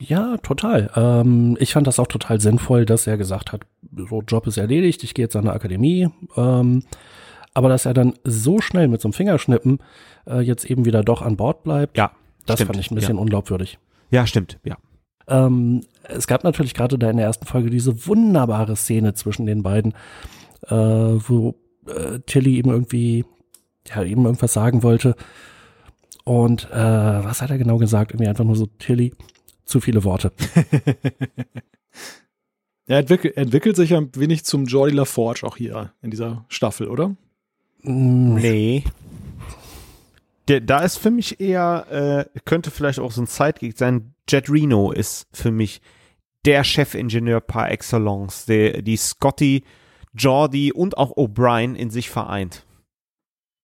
ja, total. Ähm, ich fand das auch total sinnvoll, dass er gesagt hat, so Job ist erledigt, ich gehe jetzt an eine Akademie. Ähm, aber dass er dann so schnell mit so einem Fingerschnippen äh, jetzt eben wieder doch an Bord bleibt, ja, das stimmt, fand ich ein bisschen ja. unglaubwürdig. Ja, stimmt, ja. Ähm, es gab natürlich gerade da in der ersten Folge diese wunderbare Szene zwischen den beiden, äh, wo äh, Tilly eben irgendwie, ja, eben irgendwas sagen wollte. Und äh, was hat er genau gesagt? Irgendwie einfach nur so, Tilly, zu viele Worte. <laughs> er entwickelt, entwickelt sich ein wenig zum Jordi LaForge auch hier in dieser Staffel, oder? Nee. Der, da ist für mich eher, äh, könnte vielleicht auch so ein Sidekick sein. Jet Reno ist für mich der Chefingenieur par excellence, der, die Scotty, Jordi und auch O'Brien in sich vereint.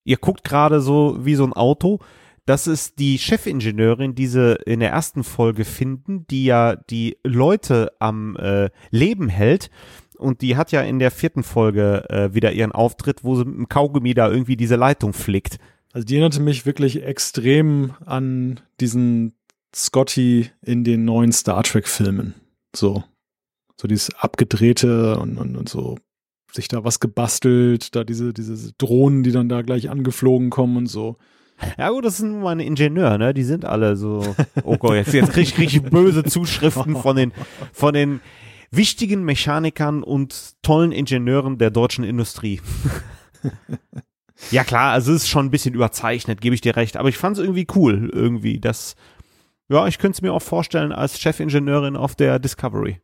Ihr guckt gerade so wie so ein Auto. Das ist die Chefingenieurin, die sie in der ersten Folge finden, die ja die Leute am äh, Leben hält. Und die hat ja in der vierten Folge äh, wieder ihren Auftritt, wo sie mit dem Kaugummi da irgendwie diese Leitung flickt. Also die erinnerte mich wirklich extrem an diesen Scotty in den neuen Star Trek-Filmen. So. So dieses abgedrehte und, und, und so sich da was gebastelt, da diese, diese Drohnen, die dann da gleich angeflogen kommen und so. Ja gut, das sind meine Ingenieure, ne? Die sind alle so. Oh Gott, jetzt, jetzt krieg ich, krieg ich böse Zuschriften von den, von den wichtigen Mechanikern und tollen Ingenieuren der deutschen Industrie. Ja klar, also es ist schon ein bisschen überzeichnet, gebe ich dir recht, aber ich fand es irgendwie cool, irgendwie, dass, ja, ich könnte es mir auch vorstellen als Chefingenieurin auf der Discovery.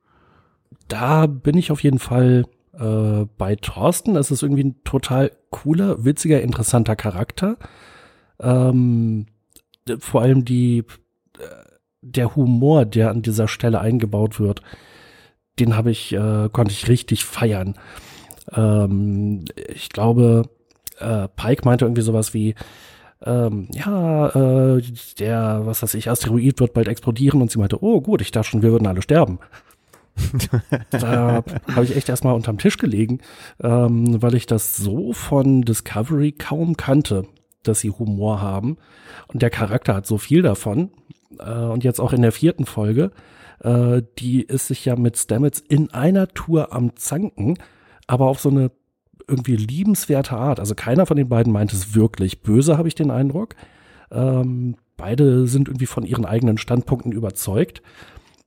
Da bin ich auf jeden Fall äh, bei Thorsten. Es ist irgendwie ein total cooler, witziger, interessanter Charakter. Ähm, vor allem die, äh, der Humor, der an dieser Stelle eingebaut wird, den habe ich, äh, konnte ich richtig feiern. Ähm, ich glaube, äh, Pike meinte irgendwie sowas wie, ähm, ja, äh, der, was weiß ich, Asteroid wird bald explodieren und sie meinte, oh gut, ich dachte schon, wir würden alle sterben. <laughs> da habe ich echt erstmal unterm Tisch gelegen, ähm, weil ich das so von Discovery kaum kannte, dass sie Humor haben. Und der Charakter hat so viel davon. Äh, und jetzt auch in der vierten Folge, äh, die ist sich ja mit Stamets in einer Tour am Zanken, aber auf so eine irgendwie liebenswerte Art. Also keiner von den beiden meint es wirklich böse, habe ich den Eindruck. Ähm, beide sind irgendwie von ihren eigenen Standpunkten überzeugt.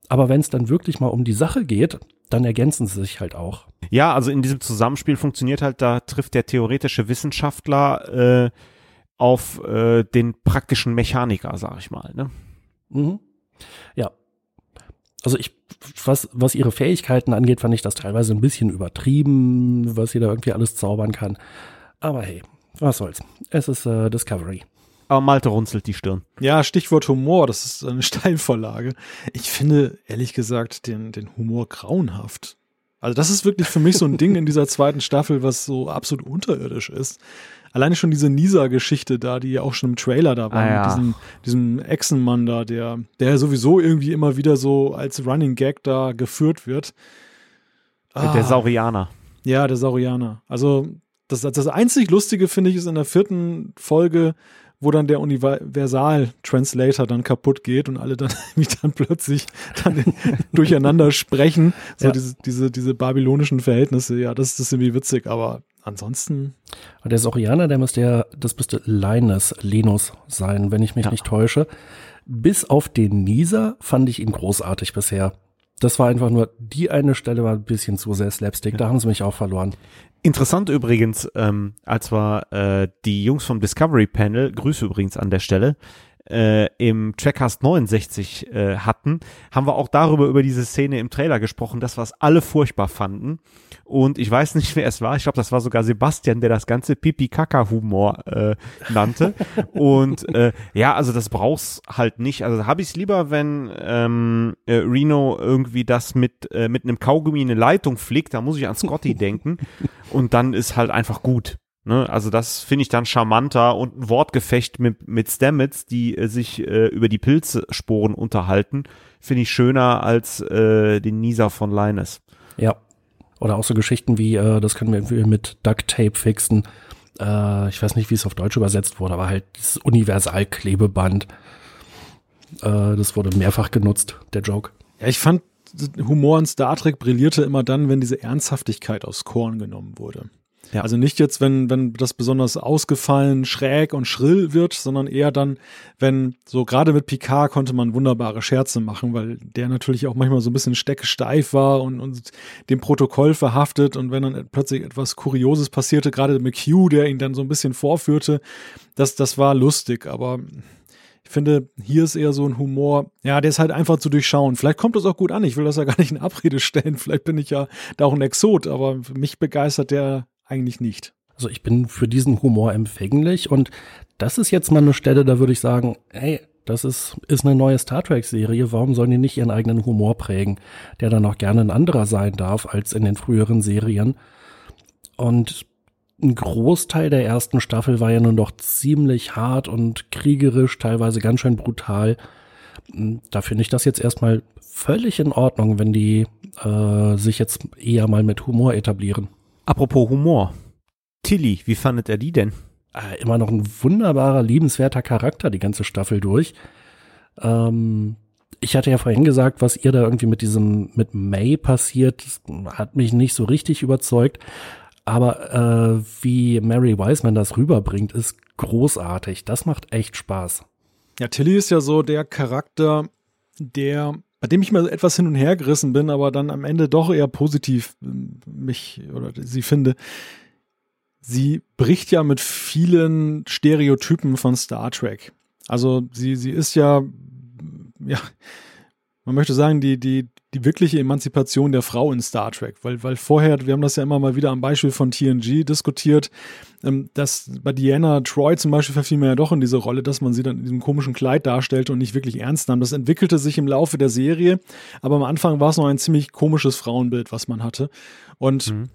Aber wenn es dann wirklich mal um die Sache geht, dann ergänzen sie sich halt auch. Ja, also in diesem Zusammenspiel funktioniert halt, da trifft der theoretische Wissenschaftler äh, auf äh, den praktischen Mechaniker, sag ich mal. Ne? Mhm. Ja. Also ich, was, was ihre Fähigkeiten angeht, fand ich das teilweise ein bisschen übertrieben, was sie da irgendwie alles zaubern kann. Aber hey, was soll's. Es ist äh, Discovery. Aber Malte runzelt die Stirn. Ja, Stichwort Humor, das ist eine <laughs> Steilvorlage. Ich finde, ehrlich gesagt, den, den Humor grauenhaft. Also das ist wirklich für mich so ein Ding in dieser zweiten Staffel, was so absolut unterirdisch ist. Alleine schon diese Nisa-Geschichte da, die ja auch schon im Trailer da war, Ah, ja. mit diesem, diesem Echsenmann da, der, der sowieso irgendwie immer wieder so als Running Gag da geführt wird. Ah. Der Saurianer. Ja, der Saurianer. Also das, das einzig Lustige finde ich ist in der vierten Folge, wo dann der Universal-Translator dann kaputt geht und alle dann <laughs> irgendwie dann plötzlich dann <laughs> durcheinander sprechen. So Ja. diese, diese, diese babylonischen Verhältnisse, ja, das, das ist irgendwie witzig, aber ansonsten, der Saurianer, der müsste ja, das müsste Linus, Linus sein, wenn ich mich Ja. nicht täusche. Bis auf den Nisa fand ich ihn großartig bisher. Das war einfach nur, die eine Stelle war ein bisschen zu sehr Slapstick, da haben sie mich auch verloren. Interessant übrigens, ähm, als wir äh, die Jungs vom Discovery Panel, Grüße übrigens an der Stelle, äh, im Trackcast 69 äh, hatten, haben wir auch darüber über diese Szene im Trailer gesprochen, dass wir es alle furchtbar fanden. Und ich weiß nicht, <laughs> wer es war. Ich glaube, das war sogar Sebastian, der das ganze Pipi-Kaka-Humor äh, nannte. <laughs> Und äh, ja, also das brauch's halt nicht. Also habe ich es lieber, wenn ähm, äh, Reno irgendwie das mit, äh, mit einem Kaugummi in eine Leitung flickt. Da muss ich an Scotty denken. <laughs> Und dann ist halt einfach gut. Ne, also das finde ich dann charmanter und ein Wortgefecht mit, mit Stamets, die äh, sich äh, über die Pilzsporen unterhalten, finde ich schöner als äh, den Nieser von Linus. Ja. Oder auch so Geschichten wie, äh, das können wir mit Duct Tape fixen. Äh, ich weiß nicht, wie es auf Deutsch übersetzt wurde, aber halt dieses Universalklebeband. Äh, das wurde mehrfach genutzt, der Joke. Ja, ich fand, Humor in Star Trek brillierte immer dann, wenn diese Ernsthaftigkeit aufs Korn genommen wurde. Ja. Also nicht jetzt, wenn, wenn das besonders ausgefallen, schräg und schrill wird, sondern eher dann, wenn so gerade mit Picard konnte man wunderbare Scherze machen, weil der natürlich auch manchmal so ein bisschen stecksteif war und, und dem Protokoll verhaftet und wenn dann plötzlich etwas Kurioses passierte, gerade mit Q, der ihn dann so ein bisschen vorführte, das, das war lustig, aber ich finde, hier ist eher so ein Humor, ja, der ist halt einfach zu durchschauen. Vielleicht kommt das auch gut an. Ich will das ja gar nicht in Abrede stellen. Vielleicht bin ich ja da auch ein Exot, aber mich begeistert der eigentlich nicht. Also ich bin für diesen Humor empfänglich und das ist jetzt mal eine Stelle, da würde ich sagen, hey, das ist, ist eine neue Star Trek-Serie, warum sollen die nicht ihren eigenen Humor prägen, der dann auch gerne ein anderer sein darf als in den früheren Serien. Und ein Großteil der ersten Staffel war ja nun doch ziemlich hart und kriegerisch, teilweise ganz schön brutal. Da finde ich das jetzt erstmal völlig in Ordnung, wenn die äh, sich jetzt eher mal mit Humor etablieren. Apropos Humor. Tilly, wie fandet er die denn? Äh, immer noch ein wunderbarer, liebenswerter Charakter die ganze Staffel durch. Ähm, ich hatte ja vorhin gesagt, was ihr da irgendwie mit diesem, mit May passiert, hat mich nicht so richtig überzeugt. Aber äh, wie Mary Wiseman das rüberbringt, ist großartig. Das macht echt Spaß. Ja, Tilly ist ja so der Charakter, der bei dem ich mal etwas hin und her gerissen bin, aber dann am Ende doch eher positiv ähm, mich oder sie finde. Sie bricht ja mit vielen Stereotypen von Star Trek. Also sie, sie ist ja, ja, man möchte sagen, die, die, die wirkliche Emanzipation der Frau in Star Trek, weil, weil vorher, wir haben das ja immer mal wieder am Beispiel von TNG diskutiert, ähm, dass bei Diana Troy zum Beispiel verfiel mir ja doch in diese Rolle, dass man sie dann in diesem komischen Kleid darstellte und nicht wirklich ernst nahm. Das entwickelte sich im Laufe der Serie, aber am Anfang war es noch ein ziemlich komisches Frauenbild, was man hatte. Und mhm.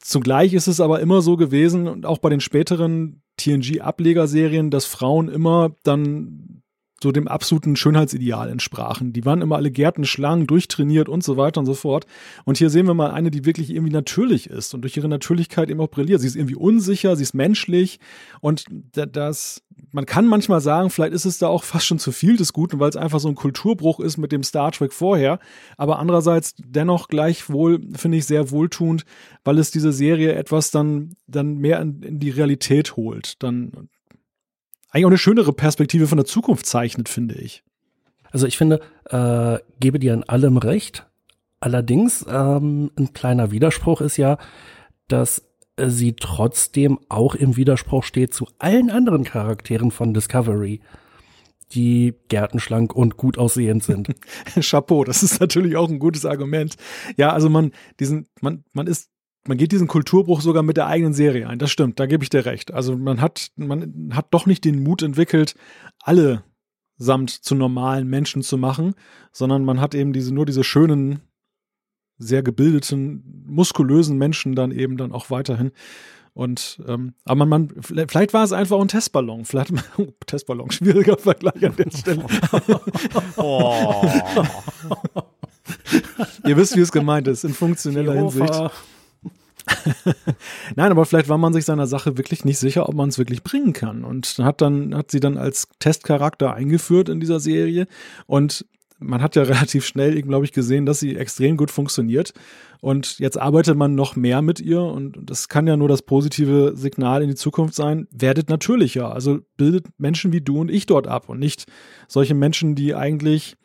Zugleich ist es aber immer so gewesen und auch bei den späteren TNG-Ablegerserien, dass Frauen immer dann so dem absoluten Schönheitsideal entsprachen. Die waren immer alle Gärten schlank, durchtrainiert und so weiter und so fort. Und hier sehen wir mal eine, die wirklich irgendwie natürlich ist und durch ihre Natürlichkeit eben auch brilliert. Sie ist irgendwie unsicher, sie ist menschlich und das, man kann manchmal sagen, vielleicht ist es da auch fast schon zu viel des Guten, weil es einfach so ein Kulturbruch ist mit dem Star Trek vorher. Aber andererseits dennoch gleichwohl, finde ich, sehr wohltuend, weil es diese Serie etwas dann, dann mehr in, in die Realität holt. Dann, eigentlich auch eine schönere Perspektive von der Zukunft zeichnet, finde ich. Also ich finde, äh, gebe dir an allem recht. Allerdings ähm, ein kleiner Widerspruch ist ja, dass sie trotzdem auch im Widerspruch steht zu allen anderen Charakteren von Discovery, die gärtenschlank und gut aussehend sind. <laughs> Chapeau, das ist natürlich auch ein gutes Argument. Ja, also man, diesen, man, man ist man geht diesen Kulturbruch sogar mit der eigenen Serie ein. Das stimmt, da gebe ich dir recht. Also man hat, man hat doch nicht den Mut entwickelt, alle samt zu normalen Menschen zu machen, sondern man hat eben diese, nur diese schönen, sehr gebildeten, muskulösen Menschen dann eben dann auch weiterhin. Und ähm, aber man, man, vielleicht war es einfach ein Testballon. Vielleicht oh, Testballon, schwieriger Vergleich an der Stelle. <laughs> oh. Ihr wisst, wie es gemeint ist, in funktioneller Hinsicht. <laughs> Nein, aber vielleicht war man sich seiner Sache wirklich nicht sicher, ob man es wirklich bringen kann. Und hat dann, hat sie dann als Testcharakter eingeführt in dieser Serie. Und man hat ja <laughs> relativ schnell, glaube ich, gesehen, dass sie extrem gut funktioniert. Und jetzt arbeitet man noch mehr mit ihr und das kann ja nur das positive Signal in die Zukunft sein. Werdet natürlicher. Also bildet Menschen wie du und ich dort ab und nicht solche Menschen, die eigentlich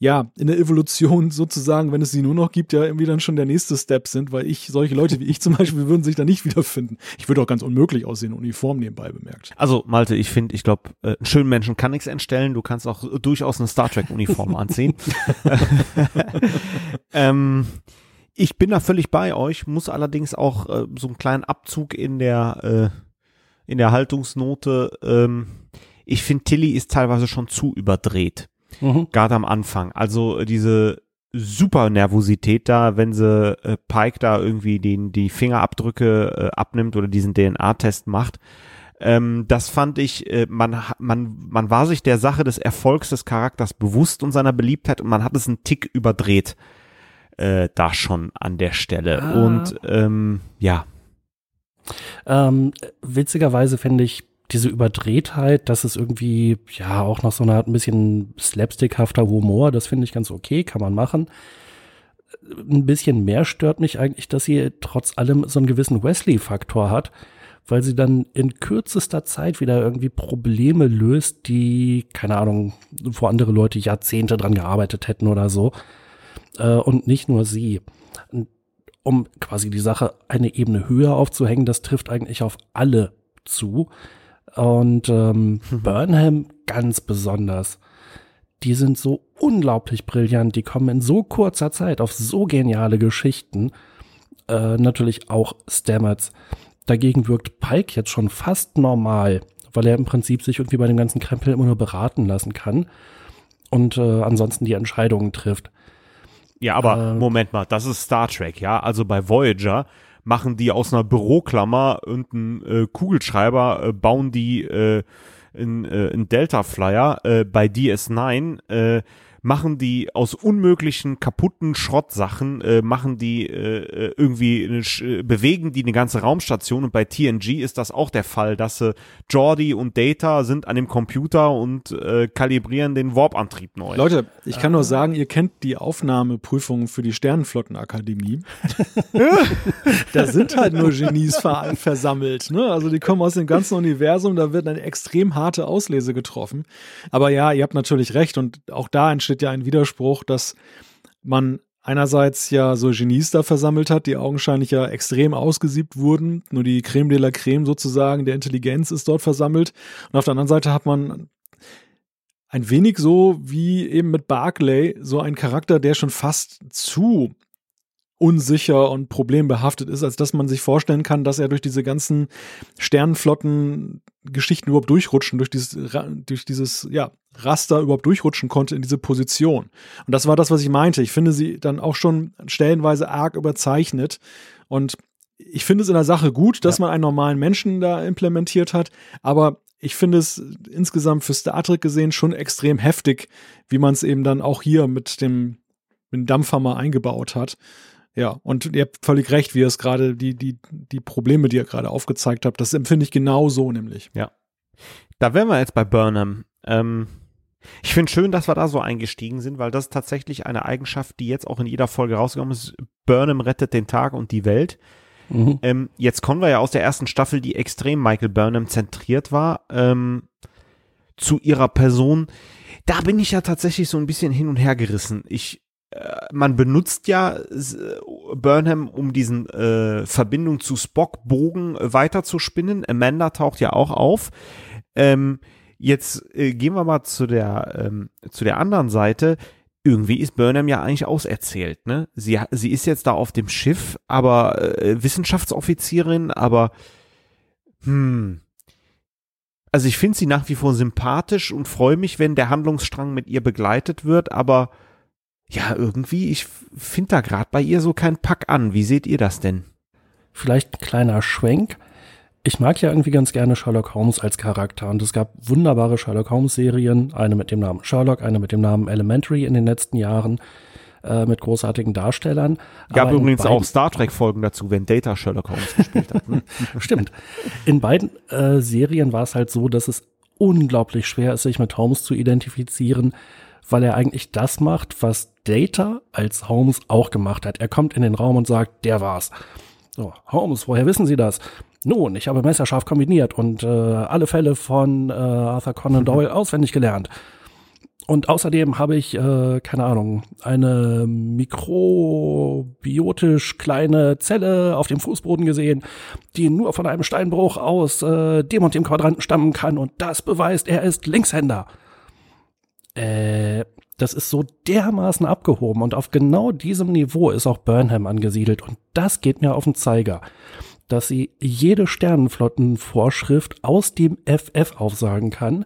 ja, in der Evolution <laughs> sozusagen, wenn es sie nur noch gibt, ja irgendwie dann schon der nächste Step sind, weil ich, solche Leute wie ich zum Beispiel, würden sich da nicht wiederfinden. Ich würde auch ganz unmöglich aussehen, Uniform nebenbei bemerkt. Also, Malte, ich finde, ich glaube, äh, einen schönen Menschen kann nichts entstellen. Du kannst auch durchaus eine Star Trek-Uniform anziehen. <laughs> <laughs> ähm, ich bin da völlig bei euch, muss allerdings auch äh, so einen kleinen Abzug in der, äh, in der Haltungsnote. Ähm, ich finde, Tilly ist teilweise schon zu überdreht. Mhm. Gerade am Anfang. Also äh, diese super Nervosität da, wenn sie äh, Pike da irgendwie den, die Fingerabdrücke äh, abnimmt oder diesen DNA-Test macht. Ähm, das fand ich, äh, man, man, man war sich der Sache des Erfolgs des Charakters bewusst und seiner Beliebtheit und man hat es einen Tick überdreht äh, da schon an der Stelle. Ah. Und ähm, ja. Ähm, witzigerweise finde ich diese Überdrehtheit, dass es irgendwie, ja, auch noch so eine Art ein bisschen slapstickhafter Humor, das finde ich ganz okay, kann man machen. Ein bisschen mehr stört mich eigentlich, dass sie trotz allem so einen gewissen Wesley-Faktor hat, weil sie dann in kürzester Zeit wieder irgendwie Probleme löst, die, keine Ahnung, wo andere Leute Jahrzehnte dran gearbeitet hätten oder so. Äh, und nicht nur sie. Um quasi die Sache eine Ebene höher aufzuhängen, das trifft eigentlich auf alle zu. Und ähm, mhm. Burnham ganz besonders. Die sind so unglaublich brillant, die kommen in so kurzer Zeit auf so geniale Geschichten. Äh, natürlich auch Stamets. Dagegen wirkt Pike jetzt schon fast normal, weil er im Prinzip sich irgendwie bei dem ganzen Krempel immer nur beraten lassen kann und äh, ansonsten die Entscheidungen trifft. Ja, aber äh, Moment mal, das ist Star Trek, ja? Also bei Voyager machen die aus einer Büroklammer und einem äh, Kugelschreiber, äh, bauen die äh, in, äh, in Delta Flyer äh, bei DS9 äh, machen die aus unmöglichen kaputten Schrottsachen, äh, machen die äh, äh irgendwie, eine, äh, bewegen die eine ganze Raumstation und bei TNG ist das auch der Fall, dass äh, Jordi und Data sind an dem Computer und äh, kalibrieren den Warp-Antrieb neu. Leute, ich kann nur sagen, ihr kennt die Aufnahmeprüfungen für die Sternenflottenakademie. <laughs> da sind halt nur Genies ver versammelt, ne? Also die kommen aus dem ganzen Universum, da wird eine extrem harte Auslese getroffen. Aber ja, ihr habt natürlich recht und auch da entsteht entsteht ja ein Widerspruch, dass man einerseits ja so Genies da versammelt hat, die augenscheinlich ja extrem ausgesiebt wurden. Nur die Creme de la Creme sozusagen der Intelligenz ist dort versammelt. Und auf der anderen Seite hat man ein wenig so wie eben mit Barclay so ein Charakter, der schon fast zu unsicher und problembehaftet ist, als dass man sich vorstellen kann, dass er durch diese ganzen Sternenflotten Geschichten überhaupt durchrutschen, durch dieses, durch dieses, ja, Raster überhaupt durchrutschen konnte in diese Position. Und das war das, was ich meinte. Ich finde sie dann auch schon stellenweise arg überzeichnet. Und ich finde es in der Sache gut, dass ja. man einen normalen Menschen da implementiert hat, aber ich finde es insgesamt für Star Trek gesehen schon extrem heftig, wie man es eben dann auch hier mit dem, mit dem Dampfhammer eingebaut hat. Ja, und ihr habt völlig recht, wie ihr es gerade, die, die, die Probleme, die ihr gerade aufgezeigt habt, das empfinde ich genau so nämlich. Ja. Da wären wir jetzt bei Burnham. Ähm, ich finde schön, dass wir da so eingestiegen sind, weil das ist tatsächlich eine Eigenschaft, die jetzt auch in jeder Folge rausgekommen ist. Burnham rettet den Tag und die Welt. Mhm. Ähm, jetzt kommen wir ja aus der ersten Staffel, die extrem Michael Burnham zentriert war, ähm, zu ihrer Person. Da bin ich ja tatsächlich so ein bisschen hin und her gerissen. Ich man benutzt ja Burnham, um diesen äh, Verbindung zu Spock-Bogen äh, weiterzuspinnen. Amanda taucht ja auch auf. Ähm, jetzt äh, gehen wir mal zu der, ähm, zu der anderen Seite. Irgendwie ist Burnham ja eigentlich auserzählt, ne? Sie, sie ist jetzt da auf dem Schiff, aber äh, Wissenschaftsoffizierin, aber hm. Also ich finde sie nach wie vor sympathisch und freue mich, wenn der Handlungsstrang mit ihr begleitet wird, aber ja, irgendwie, ich finde da gerade bei ihr so keinen Pack an. Wie seht ihr das denn? Vielleicht ein kleiner Schwenk. Ich mag ja irgendwie ganz gerne Sherlock Holmes als Charakter und es gab wunderbare Sherlock Holmes Serien, eine mit dem Namen Sherlock, eine mit dem Namen Elementary in den letzten Jahren äh, mit großartigen Darstellern. Gab Aber übrigens auch Star Trek Folgen dazu, wenn Data Sherlock Holmes gespielt hat. Ne? <laughs> Stimmt. In beiden äh, Serien war es halt so, dass es unglaublich schwer ist, sich mit Holmes zu identifizieren, weil er eigentlich das macht, was Data als Holmes auch gemacht hat. Er kommt in den Raum und sagt, der war's. So, Holmes, woher wissen Sie das? Nun, ich habe messerscharf kombiniert und äh, alle Fälle von äh, Arthur Conan Doyle <laughs> auswendig gelernt. Und außerdem habe ich, äh, keine Ahnung, eine mikrobiotisch kleine Zelle auf dem Fußboden gesehen, die nur von einem Steinbruch aus äh, dem und dem Quadranten stammen kann. Und das beweist, er ist Linkshänder. Äh, das ist so dermaßen abgehoben. Und auf genau diesem Niveau ist auch Burnham angesiedelt. Und das geht mir auf den Zeiger dass sie jede Sternenflottenvorschrift aus dem FF aufsagen kann.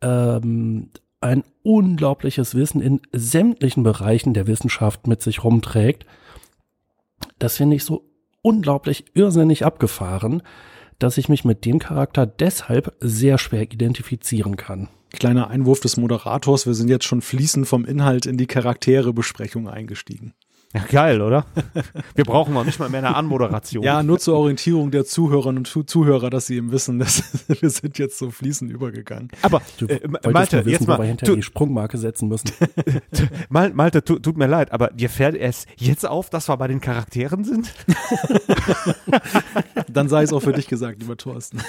Ähm, ein unglaubliches Wissen in sämtlichen Bereichen der Wissenschaft mit sich rumträgt. Das finde ich so unglaublich irrsinnig abgefahren, dass ich mich mit dem Charakter deshalb sehr schwer identifizieren kann. Kleiner Einwurf des Moderators, wir sind jetzt schon fließend vom Inhalt in die Charakterebesprechung eingestiegen. Ja, geil, oder? <laughs> Wir brauchen noch nicht mal mehr eine Anmoderation. Ja, nur zur Orientierung der Zuhörerinnen und Zuhörer, dass sie eben wissen, dass <laughs> wir sind jetzt so fließend übergegangen. Aber du äh, Malte, wissen, jetzt mal, wo wir hinter tu, die Sprungmarke setzen müssen. <laughs> Mal, Malte, tu, tut mir leid, aber dir fällt erst jetzt auf, dass wir bei den Charakteren sind? Dann sei es auch für dich gesagt, lieber Thorsten.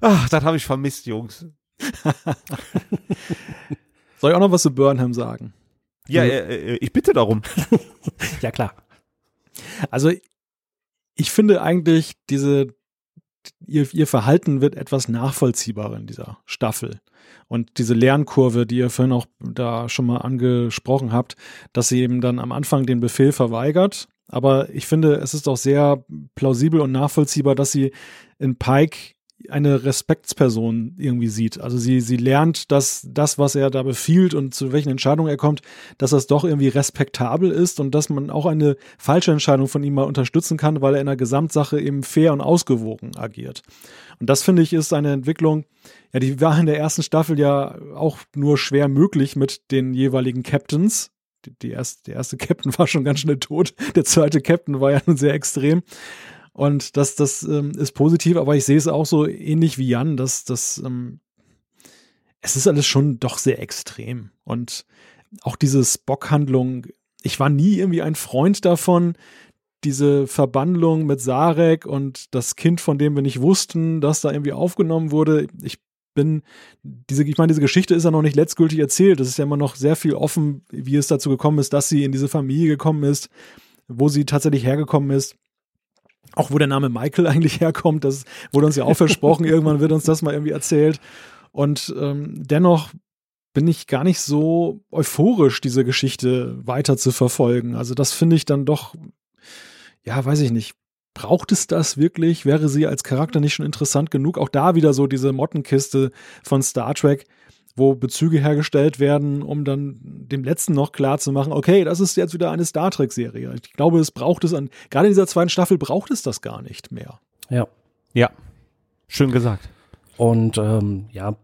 Ach, das habe ich vermisst, Jungs. Soll ich auch noch was zu Burnham sagen? Ja, also, äh, ich bitte darum. <laughs> ja, klar. Also, ich finde eigentlich, diese, ihr, ihr Verhalten wird etwas nachvollziehbarer in dieser Staffel. Und diese Lernkurve, die ihr vorhin auch da schon mal angesprochen habt, dass sie eben dann am Anfang den Befehl verweigert. Aber ich finde, es ist auch sehr plausibel und nachvollziehbar, dass sie in Pike eine Respektsperson irgendwie sieht. Also sie, sie lernt, dass das, was er da befiehlt und zu welchen Entscheidungen er kommt, dass das doch irgendwie respektabel ist und dass man auch eine falsche Entscheidung von ihm mal unterstützen kann, weil er in der Gesamtsache eben fair und ausgewogen agiert. Und das finde ich ist eine Entwicklung, ja, die war in der ersten Staffel ja auch nur schwer möglich mit den jeweiligen Captains. Die, die erste, der erste <laughs> Captain war schon ganz schnell tot. Der zweite Captain war ja nun sehr extrem. Und das, das ähm, ist positiv, aber ich sehe es auch so ähnlich wie Jan, dass das, ähm, es ist alles schon doch sehr extrem. Und auch diese Spock-Handlung, ich war nie irgendwie ein Freund davon, diese Verbandlung mit Sarek und das Kind, von dem wir nicht wussten, dass da irgendwie aufgenommen wurde. Ich bin, diese, ich meine, diese Geschichte ist ja noch nicht letztgültig erzählt. Es ist ja immer noch sehr viel offen, wie es dazu gekommen ist, dass sie in diese Familie gekommen ist, wo sie tatsächlich hergekommen ist auch wo der Name Michael <laughs> eigentlich herkommt, das wurde uns ja auch versprochen, irgendwann wird uns das mal irgendwie erzählt. Und ähm, dennoch bin ich gar nicht so euphorisch, diese Geschichte weiter zu verfolgen. Also das finde ich dann doch, ja, weiß ich nicht. Braucht es das wirklich? Wäre sie als Charakter nicht schon interessant genug? Auch da wieder so diese Mottenkiste von Star Trek wo Bezüge hergestellt werden, um dann dem letzten noch klar zu machen, okay, das ist jetzt wieder eine Star Trek-Serie. Ich glaube, es braucht es an, gerade in dieser zweiten Staffel braucht es das gar nicht mehr. Ja. Ja. Schön gesagt. Und ähm, ja,